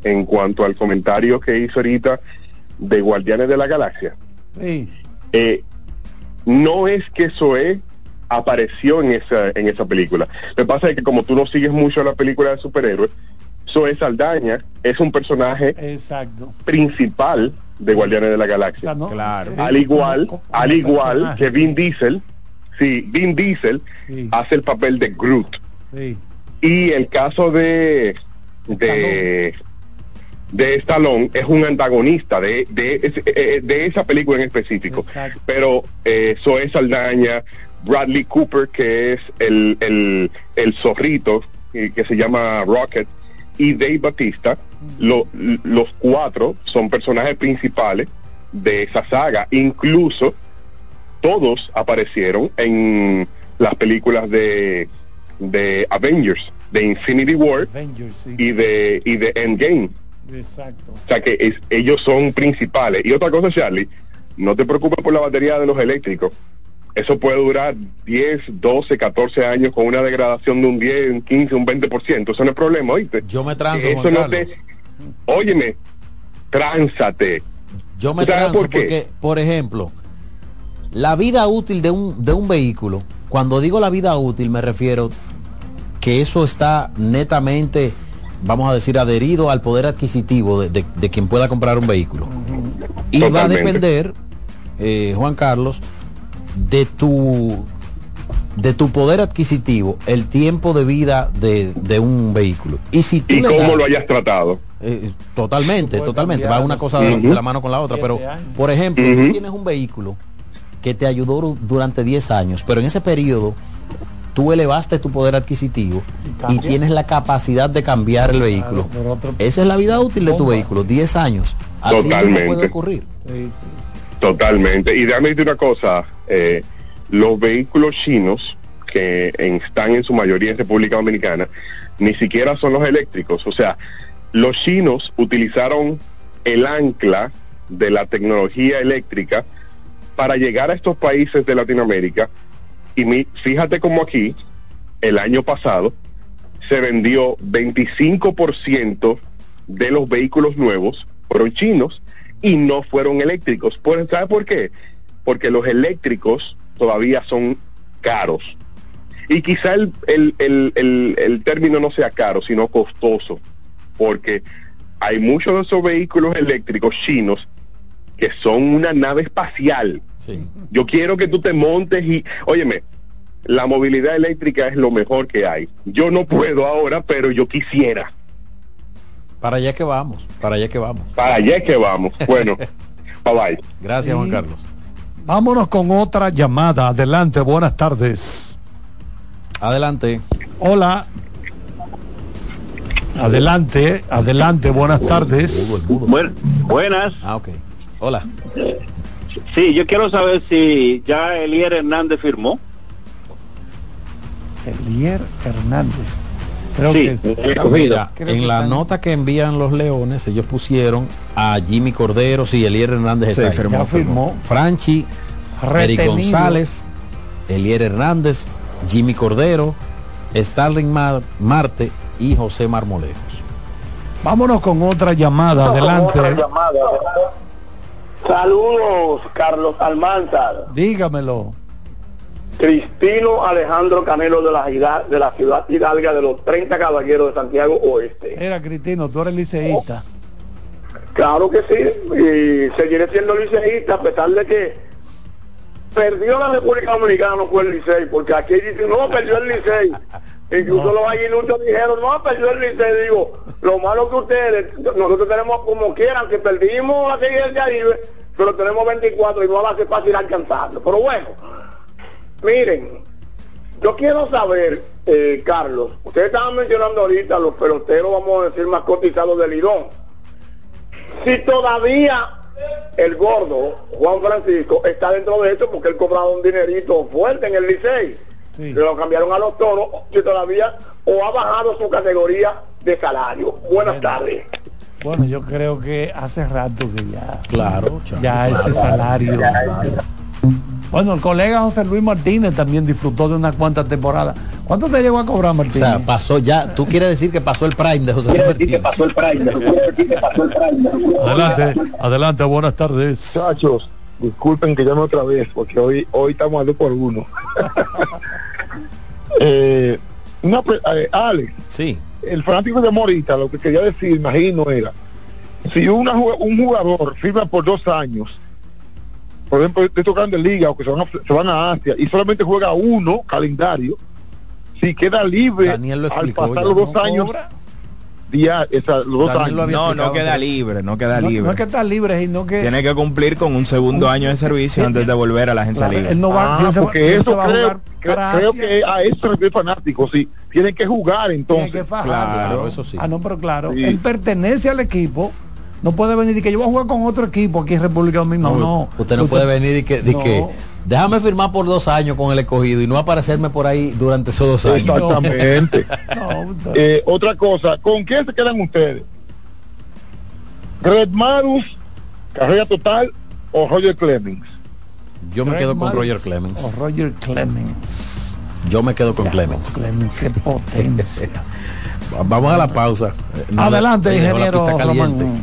en cuanto al comentario que hizo ahorita de Guardianes de la Galaxia, Sí. eh, no es que Zoe apareció en esa, en esa película. Lo que pasa es que como tú no sigues mucho la película de superhéroes, Zoe Saldaña es un personaje Exacto. principal de Guardianes de la Galaxia. Claro. Al igual, al igual que Vin Diesel, sí, Vin Diesel hace el papel de Groot. Sí. Y el caso de de de Stallone es un antagonista de, de, es- eh, de esa película en específico. Pero eh, Zoe Saldaña, Bradley Cooper, que es el, el, el zorrito, eh, que se llama Rocket, y Dave Batista, lo- los cuatro son personajes principales de esa saga. Incluso todos aparecieron en las películas de, de Avengers, de Infinity War Avengers, sí. y de, y de Endgame. Exacto. O sea que es- ellos son principales. Y otra cosa, Charlie, no te preocupes por la batería de los eléctricos. Eso puede durar 10, 12, 14 años con una degradación de un 10, un 15, un 20%. Eso no es problema, ¿oíste? Yo me transo, Eso Juan no Carlos. te... Óyeme, tránsate. Yo me ¿Tú sabes transo porque, por ejemplo, la vida útil de un, de un vehículo, cuando digo la vida útil me refiero que eso está netamente, vamos a decir, adherido al poder adquisitivo de, de- de quien pueda comprar un vehículo. Y va a depender, eh, Juan Carlos, de tu de tu poder adquisitivo, el tiempo de vida de, de un vehículo. Y si tú Y le cómo das- lo hayas tratado. eh, totalmente, totalmente. Va una cosa de la mano con la otra. Pero, por ejemplo, tú tienes un vehículo que te ayudó du- durante 10 años, pero en ese periodo tú elevaste tu poder adquisitivo y tienes la capacidad de cambiar el vehículo. otro- Esa es la vida útil de tu Bomba. vehículo, 10 años. Así Totalmente. puede ocurrir. Totalmente. Y déjame decir una cosa, eh, los vehículos chinos que en- están en su mayoría en República Dominicana, ni siquiera son los eléctricos. O sea, los chinos utilizaron el ancla de la tecnología eléctrica para llegar a estos países de Latinoamérica. Y mi- fíjate como aquí, el año pasado, se vendió 25% de los vehículos nuevos fueron chinos y no fueron eléctricos. ¿Sabe por qué? Porque los eléctricos todavía son caros. Y quizá el, el, el, el término no sea caro, sino costoso. Porque hay muchos de esos vehículos eléctricos chinos que son una nave espacial. Yo quiero que tú te montes y, óyeme, la movilidad eléctrica es lo mejor que hay. Yo no puedo ahora, pero yo quisiera. Para allá que vamos, para allá que vamos. Para allá que vamos. Bueno, bye bye. Gracias, Juan Carlos. Vámonos con otra llamada. Adelante, buenas tardes. Adelante. Hola. Adelante, adelante, buenas tardes. buenas. Ah, ok. Hola. Sí, yo quiero saber si ya Elier Hernández firmó. Elier Hernández. Creo Sí. que Mira, creo que en la están- nota que envían los Leones, ellos pusieron a Jimmy Cordero, sí, Elier Hernández Sí, está ahí. firmó, Ya firmó. Franchi, Eric. González, Elier Hernández, Jimmy Cordero, Starling Mar- Marte y José Marmolejos. Vámonos con otra llamada. Adelante. Saludos, Carlos Almanzar. Dígamelo. Cristino Alejandro Canelo de la, Hidal- de la ciudad Hidalga de los 30 caballeros de Santiago Oeste. Era Cristino, tú eres liceísta. Claro que sí, y seguiré siendo liceísta a pesar de que perdió la República Dominicana, no fue el Licey, porque aquí dicen, no, perdió el Licey. Incluso los aguiluchos dijeron, no, perdió el Licey. Digo, lo malo que ustedes, nosotros tenemos como quieran, que perdimos la de Caribe, pero tenemos 24 y no va a ser fácil alcanzarlo. Pero bueno, miren, yo quiero saber, eh, Carlos, ustedes estaban mencionando ahorita los peloteros, vamos a decir, más cotizados del Lidón. Si todavía el gordo, Juan Francisco, está dentro de esto porque él cobraba un dinerito fuerte en el Licey. Se lo cambiaron a los toros y todavía o ha bajado su categoría de salario. Buenas tardes. Bueno, yo creo que hace rato que ya. Claro, Ya ese salario. Bueno, el colega José Luis Martínez también disfrutó de unas cuantas temporadas ¿Cuánto te llegó a cobrar, O Martín? sea, pasó ya, tú quieres decir que pasó el prime de José Luis que Martínez. pasó el prime. Quiere decir que pasó el prime. adelante, adelante, buenas tardes. Muchachos, disculpen que llame otra vez, porque hoy hoy estamos a dos por uno. eh, una pre- eh, Alex, Sí. el fanático de Morita, lo que quería decir, imagino, era, si una, un jugador firma por dos años, por ejemplo, de estos grandes ligas, o que se van, a, se van a Asia, y solamente juega uno calendario, si queda libre Daniel lo al pasar ya, los dos ¿no? años, esa, los dos años. No, no queda libre, no queda No, libre. no es que está libre, sino que Tiene que cumplir con un segundo año de servicio antes de volver a la agencia Claro, libre. él no va, Ah, si él se porque si eso va a creo, jugar creo que a eso refiere fanático, sí. Tienen que jugar tiene entonces. que fajar. Claro, eso sí. Ah, no, pero claro, Sí. él pertenece al equipo. No puede venir y que yo voy a jugar con otro equipo aquí en República Dominicana. No, no. Usted no puede venir y que, de No. que déjame firmar por dos años con el escogido y no aparecerme por ahí durante esos dos años. Exactamente. No, Eh, otra cosa, ¿con quién se quedan ustedes? Red Marus, Carrera Total o Roger Clemens. Yo me quedo con Roger Clemens. O Roger Clemens. Yo me quedo con Clemens. Clemens, qué potencia. Vamos a la pausa. Eh, Adelante, la ingeniero pista caliente. Román.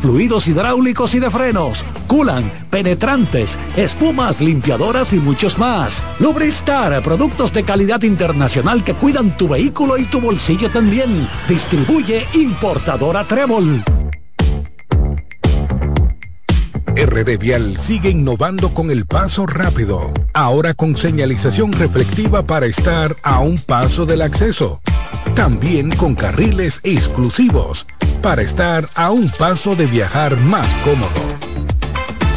fluidos hidráulicos y de frenos, culan, penetrantes, espumas, limpiadoras y muchos más. Lubristar, productos de calidad internacional que cuidan tu vehículo y tu bolsillo también. Distribuye importadora Trébol. RD Vial sigue innovando con el paso rápido, ahora con señalización reflectiva para estar a un paso del acceso. También con carriles exclusivos para estar a un paso de viajar más cómodo.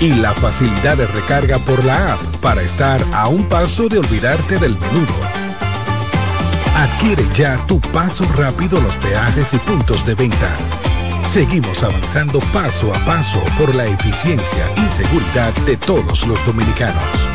Y la facilidad de recarga por la app para estar a un paso de olvidarte del menudo. Adquiere ya tu paso rápido los peajes y puntos de venta. Seguimos avanzando paso a paso por la eficiencia y seguridad de todos los dominicanos.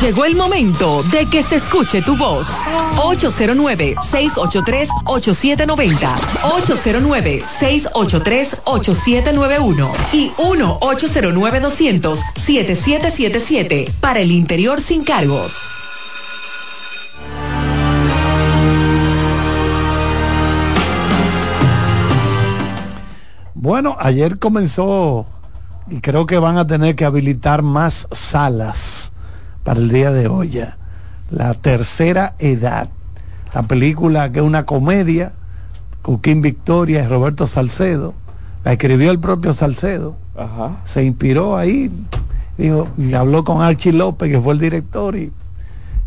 Llegó el momento de que se escuche tu voz. 809-683-8790. 809-683-8791. Y 1-809-200-7777. Para el interior sin cargos. Bueno, ayer comenzó y creo que van a tener que habilitar más salas para el día de hoy ya. La tercera edad. La película que es una comedia Cuquín Victoria y Roberto Salcedo. La escribió el propio Salcedo. Se inspiró ahí. Dijo, y habló con Archie López, que fue el director, y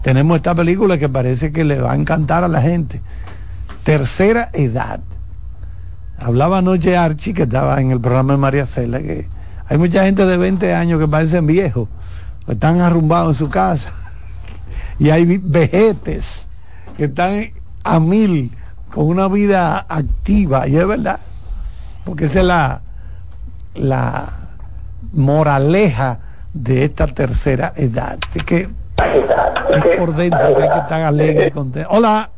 tenemos esta película que parece que le va a encantar a la gente. Tercera edad. Hablaba anoche Archie, que estaba en el programa de María Cela, que hay mucha gente de 20 años que parecen viejos, están arrumbados en su casa. Y hay vejetes que están a mil con una vida activa, y es verdad, porque esa es la, la moraleja de esta tercera edad, de que es por dentro que hay que estar alegre y contento. Hola.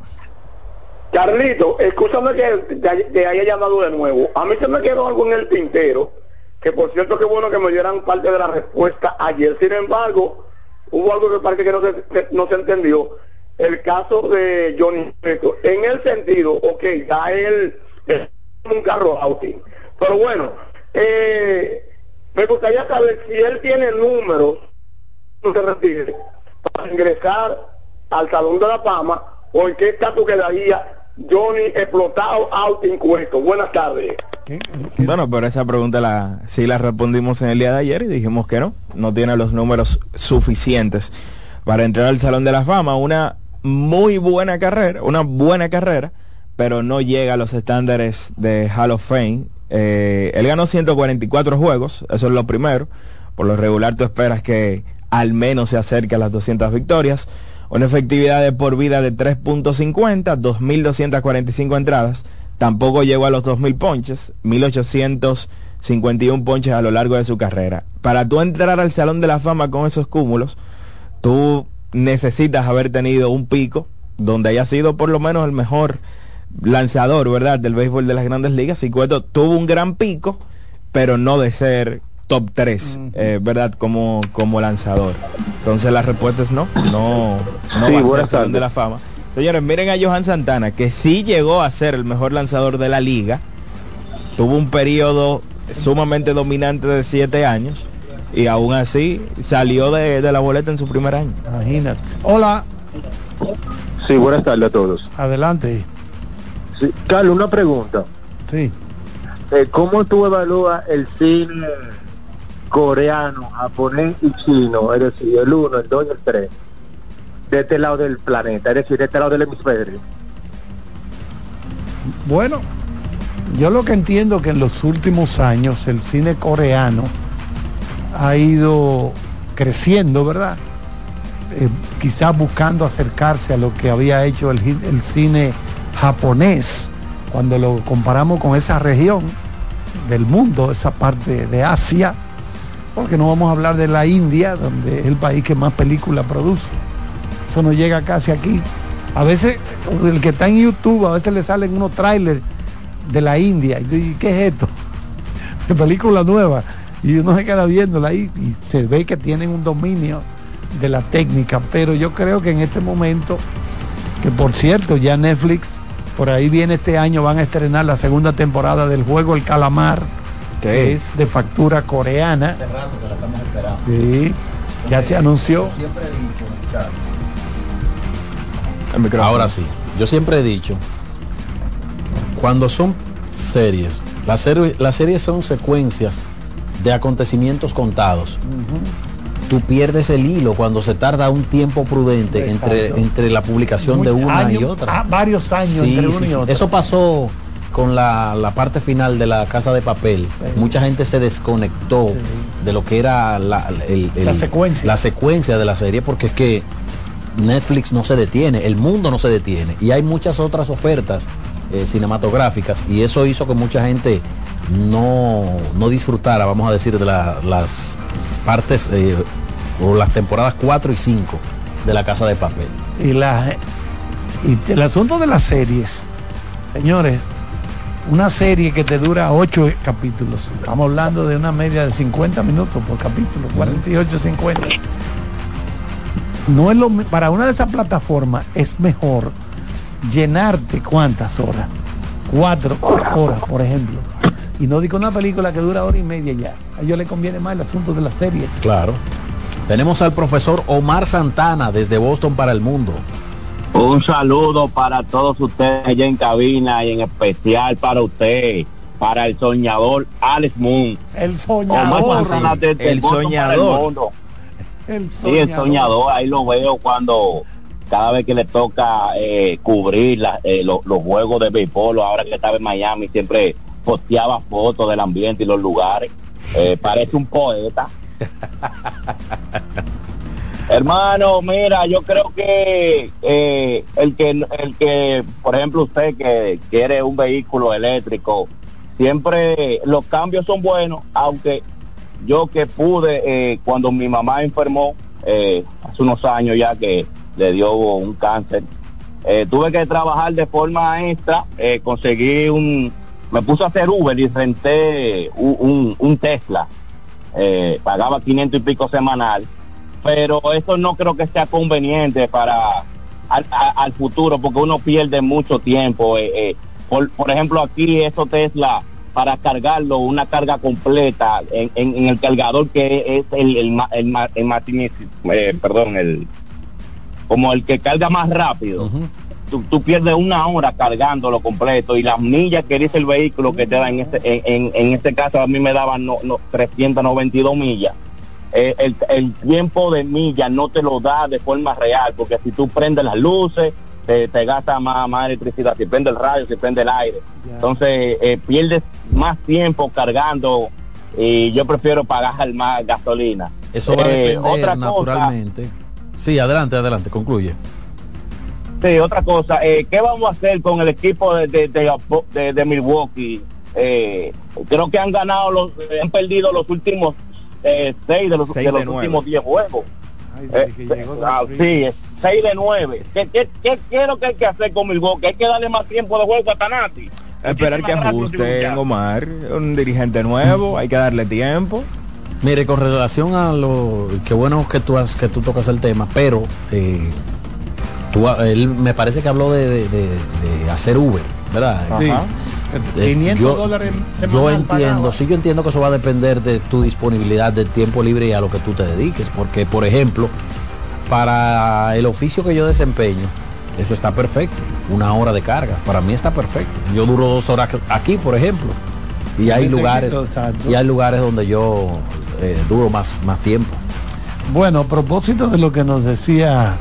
Carlito, escúchame que te, haya llamado de nuevo. A mí se me quedó algo en el tintero, que por cierto que bueno que me dieran parte de la respuesta ayer. Sin embargo, hubo algo que parece que no se, no se entendió. El caso de Johnny en el sentido, ok, ya él es un carro outing. Pero bueno, eh, me gustaría saber si él tiene números, se refiere, para ingresar al Salón de la Fama o en qué estatus quedaría Johnny explotado out incuesto. Buenas tardes. Bueno, pero esa pregunta la sí la respondimos en el día de ayer y dijimos que no, no tiene los números suficientes para entrar al Salón de la Fama. Una muy buena carrera, una buena carrera, pero no llega a los estándares de Hall of Fame. Eh, él ganó 144 juegos, eso es lo primero. Por lo regular tú esperas que al menos se acerque a las 200 victorias una efectividad de por vida de 3.50, 2.245 entradas, tampoco llegó a los 2.000 ponches, 1.851 ponches a lo largo de su carrera. Para tú entrar al Salón de la Fama con esos cúmulos, tú necesitas haber tenido un pico donde haya sido por lo menos el mejor lanzador, ¿verdad?, del béisbol de las grandes ligas. Y Cueto tuvo un gran pico, pero no de ser top 3, eh, ¿verdad? Como, como lanzador. Entonces la respuesta es no, no, no va a ser de la fama. Señores, miren a Johan Santana, que sí llegó a ser el mejor lanzador de la liga. Tuvo un periodo sumamente dominante de 7 años y aún así salió de, la boleta en su primer año. Imagínate. Hola. Sí, buenas tardes a todos. Adelante. Sí, Carlos, una pregunta. Sí. Eh, ¿Cómo tú evalúas el cine coreano, japonés y chino, es decir, el 1, el 2 y el 3, de este lado del planeta, es decir, de este lado del hemisferio. Bueno, yo lo que entiendo que en los últimos años el cine coreano ha ido creciendo, ¿verdad? Eh, quizás buscando acercarse a lo que había hecho el, el cine japonés, cuando lo comparamos con esa región del mundo, esa parte de Asia, porque no vamos a hablar de la India, donde es el país que más películas produce. Eso no llega casi aquí. A veces, el que está en YouTube, a veces le salen unos trailers de la India. Y ¿qué es esto? De película nueva. Y uno se queda viéndola ahí y se ve que tienen un dominio de la técnica. Pero yo creo que en este momento, que por cierto, ya Netflix, por ahí viene este año, van a estrenar la segunda temporada del juego El Calamar que es de factura coreana. Hace rato que la estamos esperando. Sí, ya se anunció. Ahora sí, yo siempre he dicho, cuando son series, las, series, las series son secuencias de acontecimientos contados. Tú pierdes el hilo cuando se tarda un tiempo prudente entre, entre la publicación de una y otra. Ah, varios años entre una y otra. Eso pasó con la, parte final de la casa de papel, mucha gente se desconectó de lo que era la, secuencia. la secuencia de la serie porque es que Netflix no se detiene, el mundo no se detiene y hay muchas otras ofertas eh, cinematográficas y eso hizo que mucha gente no, no disfrutara, vamos a decir, de las partes eh, o las temporadas 4 y 5 de la casa de papel. Y, la, y el asunto de las series, señores, una serie que te dura ocho capítulos. Estamos hablando de una media de 50 minutos por capítulo, 48, 50. No es lo para una de esas plataformas es mejor llenarte cuántas horas. Cuatro horas, por ejemplo. Y no digo una película que dura hora y media ya. A ellos les conviene más el asunto de las series. Claro. Tenemos al profesor Omar Santana desde Boston para el mundo. Un saludo para todos ustedes allá en cabina y en especial para usted, para el soñador Alex Moon. El Omar soñador. Santana desde El para soñador. mundo. El Sí, el soñador, ahí lo veo cuando cada vez que le toca eh, cubrir la- eh, lo- los juegos de béisbol, ahora que estaba en Miami, siempre posteaba fotos del ambiente y los lugares. Eh, parece un poeta. Hermano, mira, yo creo que eh, el que el que, por ejemplo, usted que quiere un vehículo eléctrico, siempre los cambios son buenos, aunque yo que pude eh, cuando mi mamá enfermó eh, hace unos años ya que le dio un cáncer, eh, tuve que trabajar de forma extra, conseguí un, me puse a hacer Uber y renté un, un- Tesla, pagaba 500 y pico semanal, pero eso no creo que sea conveniente para al, al futuro porque uno pierde mucho tiempo. Por, por ejemplo, aquí esos Tesla para cargarlo una carga completa en, en- en el cargador que es el el, el, el eh, perdón el como el que carga más rápido. Tú, tú pierdes una hora cargándolo completo y las millas que dice el vehículo que te da en este en, en, en este caso a mí me daban no, no, 392 millas. Eh, el, el tiempo de millas no te lo da de forma real porque si tú prendes las luces te, te gasta más, más electricidad si prende el radio si prende el aire entonces eh, pierdes más tiempo cargando y yo prefiero pagar más gasolina Eso va a Eh, depender otra cosa naturalmente. Sí, adelante, adelante, concluye. Sí, otra cosa, eh, ¿qué vamos a hacer con el equipo de, de, de, de- de Milwaukee? Eh, creo que han ganado, los, eh, han perdido los últimos eh, seis de los, Seis de de los últimos diez juegos. Eh, ah, sí, es seis de nueve. ¿Qué, qué, qué, qué es lo que hay que hacer con Milwaukee? Hay que darle más tiempo de juego a Tanati. Esperar que ajuste Omar, un dirigente nuevo, hay que darle tiempo. Mire, con relación a lo qué bueno que tú has, que tú tocas el tema, pero eh, tú, él me parece que habló de, de- de- de hacer Uber, ¿verdad? Sí. Eh, 500 yo- dólares Yo entiendo, pagaba. sí, yo entiendo que eso va a depender de tu disponibilidad de tiempo libre y a lo que tú te dediques, porque por ejemplo, para el oficio que yo desempeño, eso está perfecto, una hora de carga, para mí está perfecto. Yo duro dos horas aquí, por ejemplo, y hay lugares, y hay lugares donde yo eh, duro más, más tiempo. Bueno, a propósito de lo que nos decía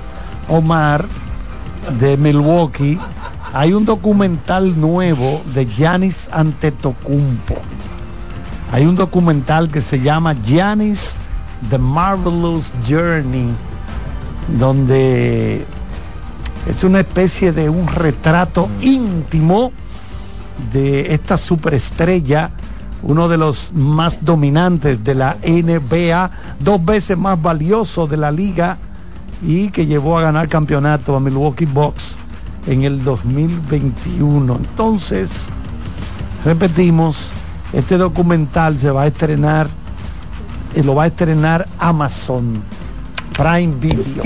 Omar de Milwaukee, hay un documental nuevo de Giannis Antetokounmpo. Hay un documental que se llama Giannis The Marvelous Journey, donde es una especie de un retrato íntimo de esta superestrella, uno de los más dominantes de la NBA, dos veces más valioso de la liga y que llevó a ganar campeonato a Milwaukee Bucks en el 2021. Entonces, repetimos, este documental se va a estrenar, eh, lo va a estrenar Amazon Prime Video.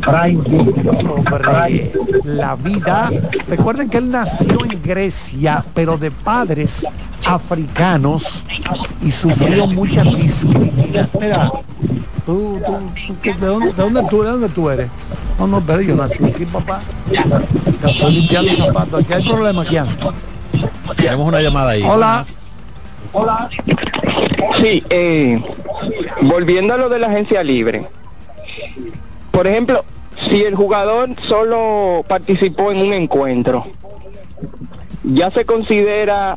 Prime Video sobre la vida. Recuerden que él nació en Grecia, pero de padres africanos y sufrió mucha discriminación. Mira, tú, tú, tú, ¿qué- de, dónde, de dónde tú, ¿de dónde tú eres? No, no, pero yo nací aquí, papá. Ya estoy limpiando zapatos. Aquí hay problema, aquí. Tenemos una llamada ahí. Hola. Hola. Sí, eh, volviendo a lo de la agencia libre. Por ejemplo, si el jugador solo participó en un encuentro, ya se considera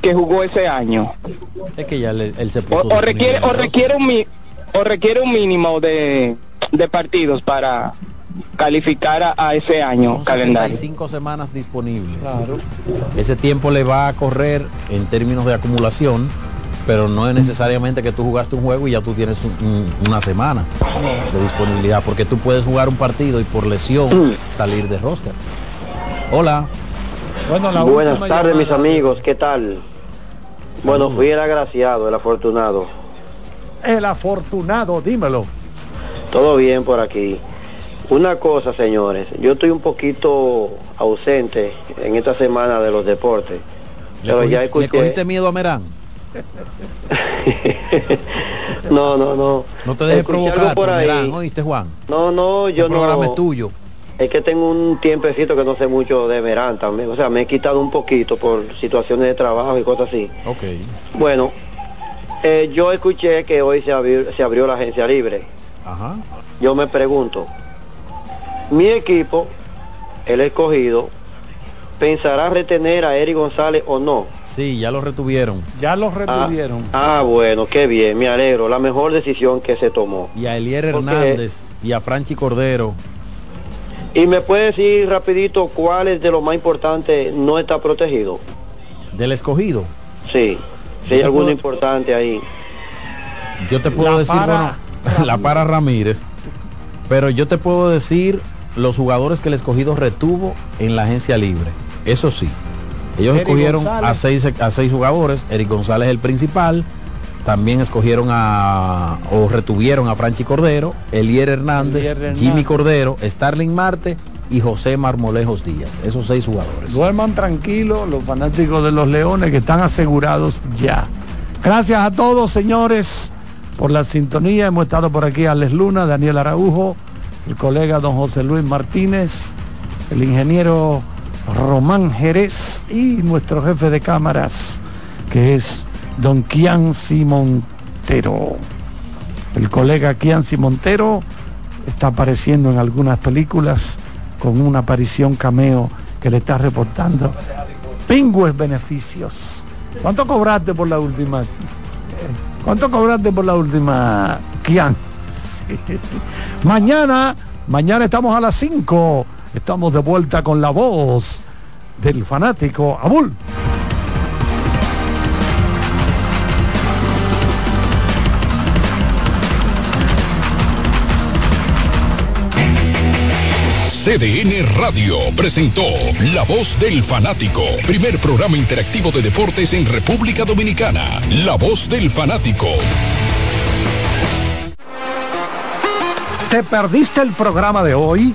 que jugó ese año. Es que ya le- él se O, puso. o requiere o requiere un o requiere un mínimo de, de partidos para calificar a, a ese año Son calendario. 65 semanas disponibles. Ese tiempo le va a correr en términos de acumulación, pero no es necesariamente que tú jugaste un juego y ya tú tienes un- un- una semana de disponibilidad, porque tú puedes jugar un partido y por lesión salir de roster. Hola. Bueno, la Buenas tardes, mis amigos. ¿Qué tal? Bueno, fui el agraciado, el afortunado. El afortunado, dímelo. Todo bien por aquí. Una cosa, señores. Yo estoy un poquito ausente en esta semana de los deportes. ¿Le, Pero cogí- ya le escuché. cogiste miedo a Merán? No, no, no. No te dejes Escuché provocar por ahí. Merán, ¿oíste, Juan? No, no, yo el programa no. es tuyo. Es que tengo un tiempecito que no sé mucho de Merán también. O sea, me he quitado un poquito por situaciones de trabajo y cosas así. Ok. Bueno, eh, yo escuché que hoy se abrió, se abrió la agencia libre. Ajá. Yo me pregunto, mi equipo, el escogido, ¿pensará retener a Eric González o no? Sí, ya lo retuvieron. Ya lo retuvieron. Ah, bueno, qué bien, me alegro. La mejor decisión que se tomó. Y a Elier Hernández y a Franchi Cordero. ¿Y me puede decir rapidito cuál es de lo más importante no está protegido? Del escogido. Sí, si hay alguno puedo- importante ahí. Yo te puedo La decir, para bueno, la para Ramírez, pero yo te puedo decir los jugadores que el escogido retuvo en la agencia libre. Eso sí, ellos Eric escogieron a seis, a seis jugadores, Eric González el principal, también escogieron a, o retuvieron a Franchi Cordero, Elier Hernández, Elier Hernández. Jimmy Cordero, Starling Marte y José Marmolejos Díaz, esos seis jugadores. Duerman tranquilos los fanáticos de los Leones que están asegurados ya. Gracias a todos, señores, por la sintonía. Hemos estado por aquí Alex Luna, Daniel Araujo, el colega don José Luis Martínez, el ingeniero Román Jerez y nuestro jefe de cámaras, que es don Kianci Montero. El colega Kianci Montero está apareciendo en algunas películas con una aparición cameo que le está reportando pingües beneficios. ¿Cuánto cobraste por la última? ¿Cuánto cobraste por la última, Kian? Mañana, mañana estamos a las 5. Estamos de vuelta con la voz del fanático Abul. CDN Radio presentó La Voz del Fanático, primer programa interactivo de deportes en República Dominicana. La Voz del Fanático. ¿Te perdiste el programa de hoy?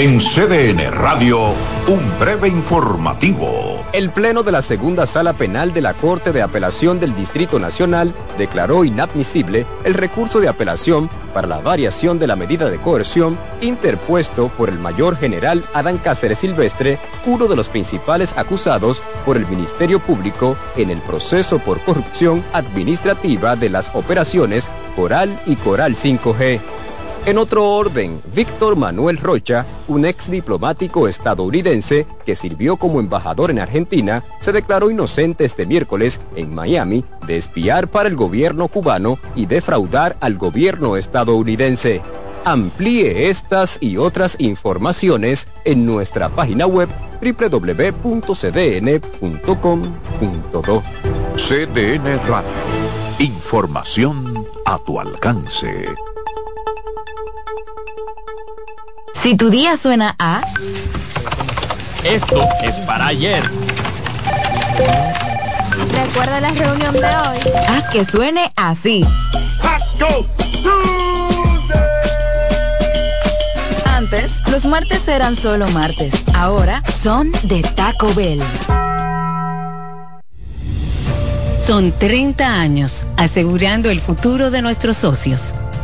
En CDN Radio, un breve informativo. El Pleno de la Segunda Sala Penal de la Corte de Apelación del Distrito Nacional declaró inadmisible el recurso de apelación para la variación de la medida de coerción interpuesto por el mayor general Adán Cáceres Silvestre, uno de los principales acusados por el Ministerio Público en el proceso por corrupción administrativa de las operaciones Coral y Coral 5G. En otro orden, Víctor Manuel Rocha, un ex diplomático estadounidense que sirvió como embajador en Argentina, se declaró inocente este miércoles en Miami de espiar para el gobierno cubano y defraudar al gobierno estadounidense. Amplíe estas y otras informaciones en nuestra página web www.cdn.com.do. CDN Radio. Información a tu alcance. Si tu día suena a... Esto es para ayer. Recuerda la reunión de hoy. Haz que suene así. Antes, los martes eran solo martes. Ahora son de Taco Bell. Son 30 años asegurando el futuro de nuestros socios.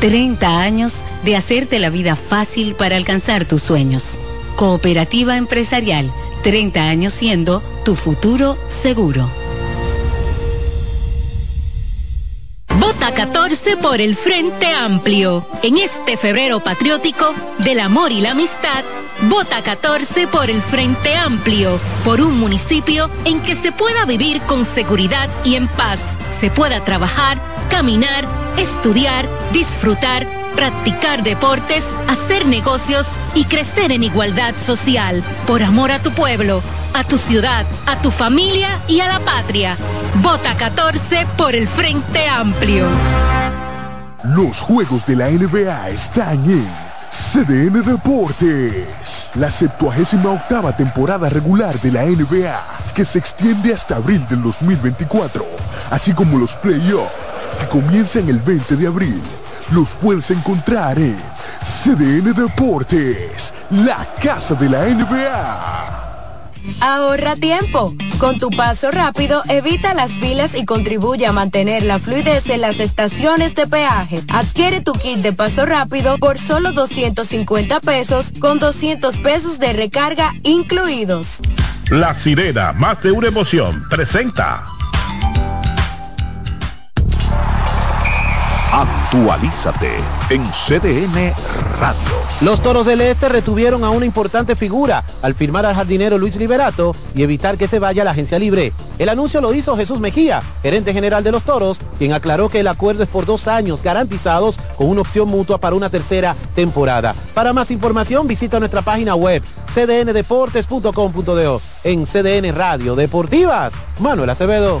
30 años de hacerte la vida fácil para alcanzar tus sueños. Cooperativa Empresarial, 30 años siendo tu futuro seguro. Vota 14 por el Frente Amplio. En este febrero patriótico del amor y la amistad, vota 14 por el Frente Amplio, por un municipio en que se pueda vivir con seguridad y en paz, se pueda trabajar, caminar, estudiar, disfrutar, practicar deportes, hacer negocios y crecer en igualdad social, por amor a tu pueblo, a tu ciudad, a tu familia y a la patria. Vota 14 por el Frente Amplio. Los juegos de la NBA están en CDN Deportes. La 78 octava temporada regular de la NBA, que se extiende hasta abril del 2024, así como los playoffs, que comienzan el 20 de abril. Los puedes encontrar en CDN Deportes, la casa de la NBA. Ahorra tiempo. Con tu paso rápido, evita las filas y contribuye a mantener la fluidez en las estaciones de peaje. Adquiere tu kit de paso rápido por solo 250 pesos con 200 pesos de recarga incluidos. La sirena, más de una emoción, presenta. Actualízate en CDN Radio. Los Toros del Este retuvieron a una importante figura al firmar al jardinero Luis Liberato y evitar que se vaya a la agencia libre. El anuncio lo hizo Jesús Mejía, gerente general de los Toros, quien aclaró que el acuerdo es por dos años garantizados con una opción mutua para una tercera temporada. Para más información visita nuestra página web cdndeportes.com.do en CDN Radio Deportivas. Manuel Acevedo.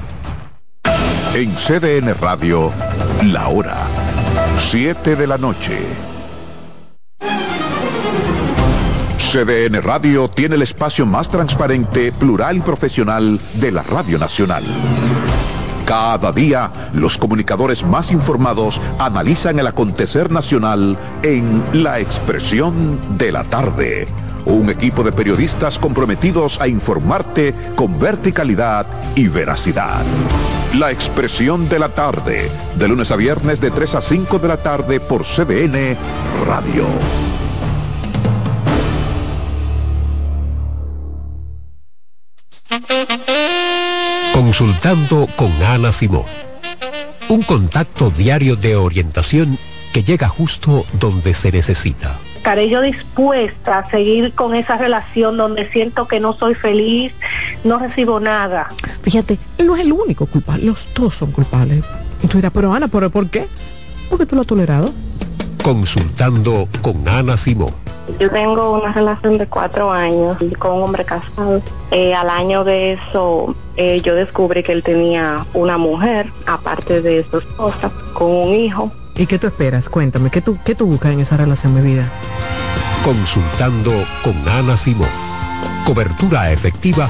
En CDN Radio, la hora 7 de la noche. CDN Radio tiene el espacio más transparente, plural y profesional de la Radio Nacional. Cada día, los comunicadores más informados analizan el acontecer nacional en La Expresión de la Tarde. Un equipo de periodistas comprometidos a informarte con verticalidad y veracidad. La expresión de la tarde, de lunes a viernes de 3 a 5 de la tarde por CBN Radio. Consultando con Ana Simón. Un contacto diario de orientación que llega justo donde se necesita. Estaré yo dispuesta a seguir con esa relación donde siento que no soy feliz, no recibo nada. Fíjate, él no es el único culpable, los dos son culpables. Y tú dirás, pero Ana, ¿pero por qué? Porque tú lo has tolerado. Consultando con Ana Simón. Yo tengo una relación de cuatro años con un hombre casado. Eh, al año de eso, eh, yo descubrí que él tenía una mujer, aparte de su esposa, con un hijo. ¿Y qué tú esperas? Cuéntame, ¿qué tú, qué tú buscas en esa relación, mi vida? Consultando con Ana Simón. Cobertura efectiva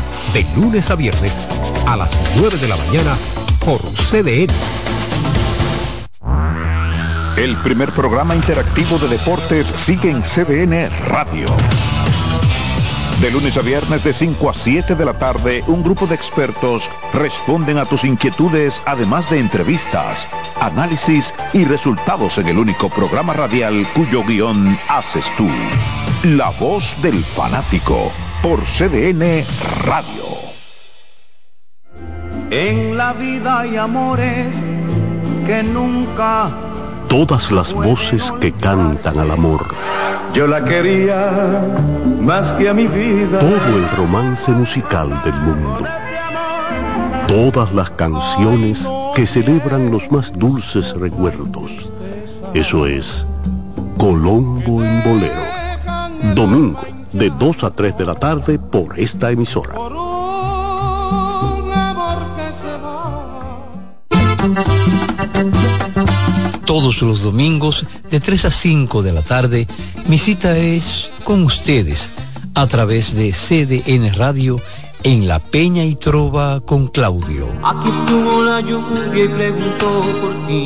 De lunes a viernes a las 9 de la mañana por CDN. El primer programa interactivo de deportes sigue en CDN Radio. De lunes a viernes de 5 a 7 de la tarde, un grupo de expertos responden a tus inquietudes, además de entrevistas, análisis y resultados en el único programa radial cuyo guion haces tú. La voz del fanático por CDN Radio. En la vida hay amores que nunca Todas las voces que cantan al amor. yo la quería más que a mi vida. Todo el romance musical del mundo. Todas las canciones que celebran los más dulces recuerdos. Eso es Colombo en Bolero. Domingo, de 2 a 3 de la tarde por esta emisora. Todos los domingos, de 3 a 5 de la tarde, mi cita es con ustedes a través de CDN Radio en La Peña y Trova con Claudio. Aquí estuvo la lluvia y preguntó por ti.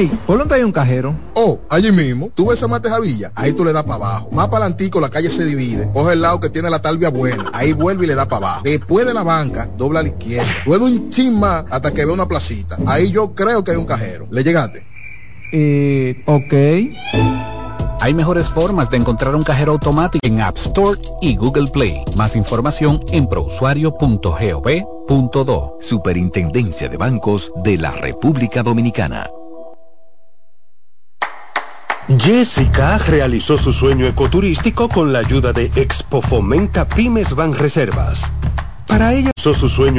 Ey, ¿por dónde hay un cajero? Oh, allí mismo. Tú ves a Mate Javilla, ahí tú le das para abajo. Más para adelantico la calle se divide. Coge el lado que tiene la talvia buena. Ahí vuelve y le da para abajo. Después de la banca, dobla a la izquierda. Luego un chin más hasta que ve una placita. Ahí yo creo que hay un cajero. ¿Le llegaste? Eh, ok. Hay mejores formas de encontrar un cajero automático en App Store y Google Play. Más información en prousuario.gov.do. Superintendencia de Bancos de la República Dominicana. Jessica realizó su sueño ecoturístico con la ayuda de Expo Fomenta Pymes Van Reservas. Para ella, hizo su sueño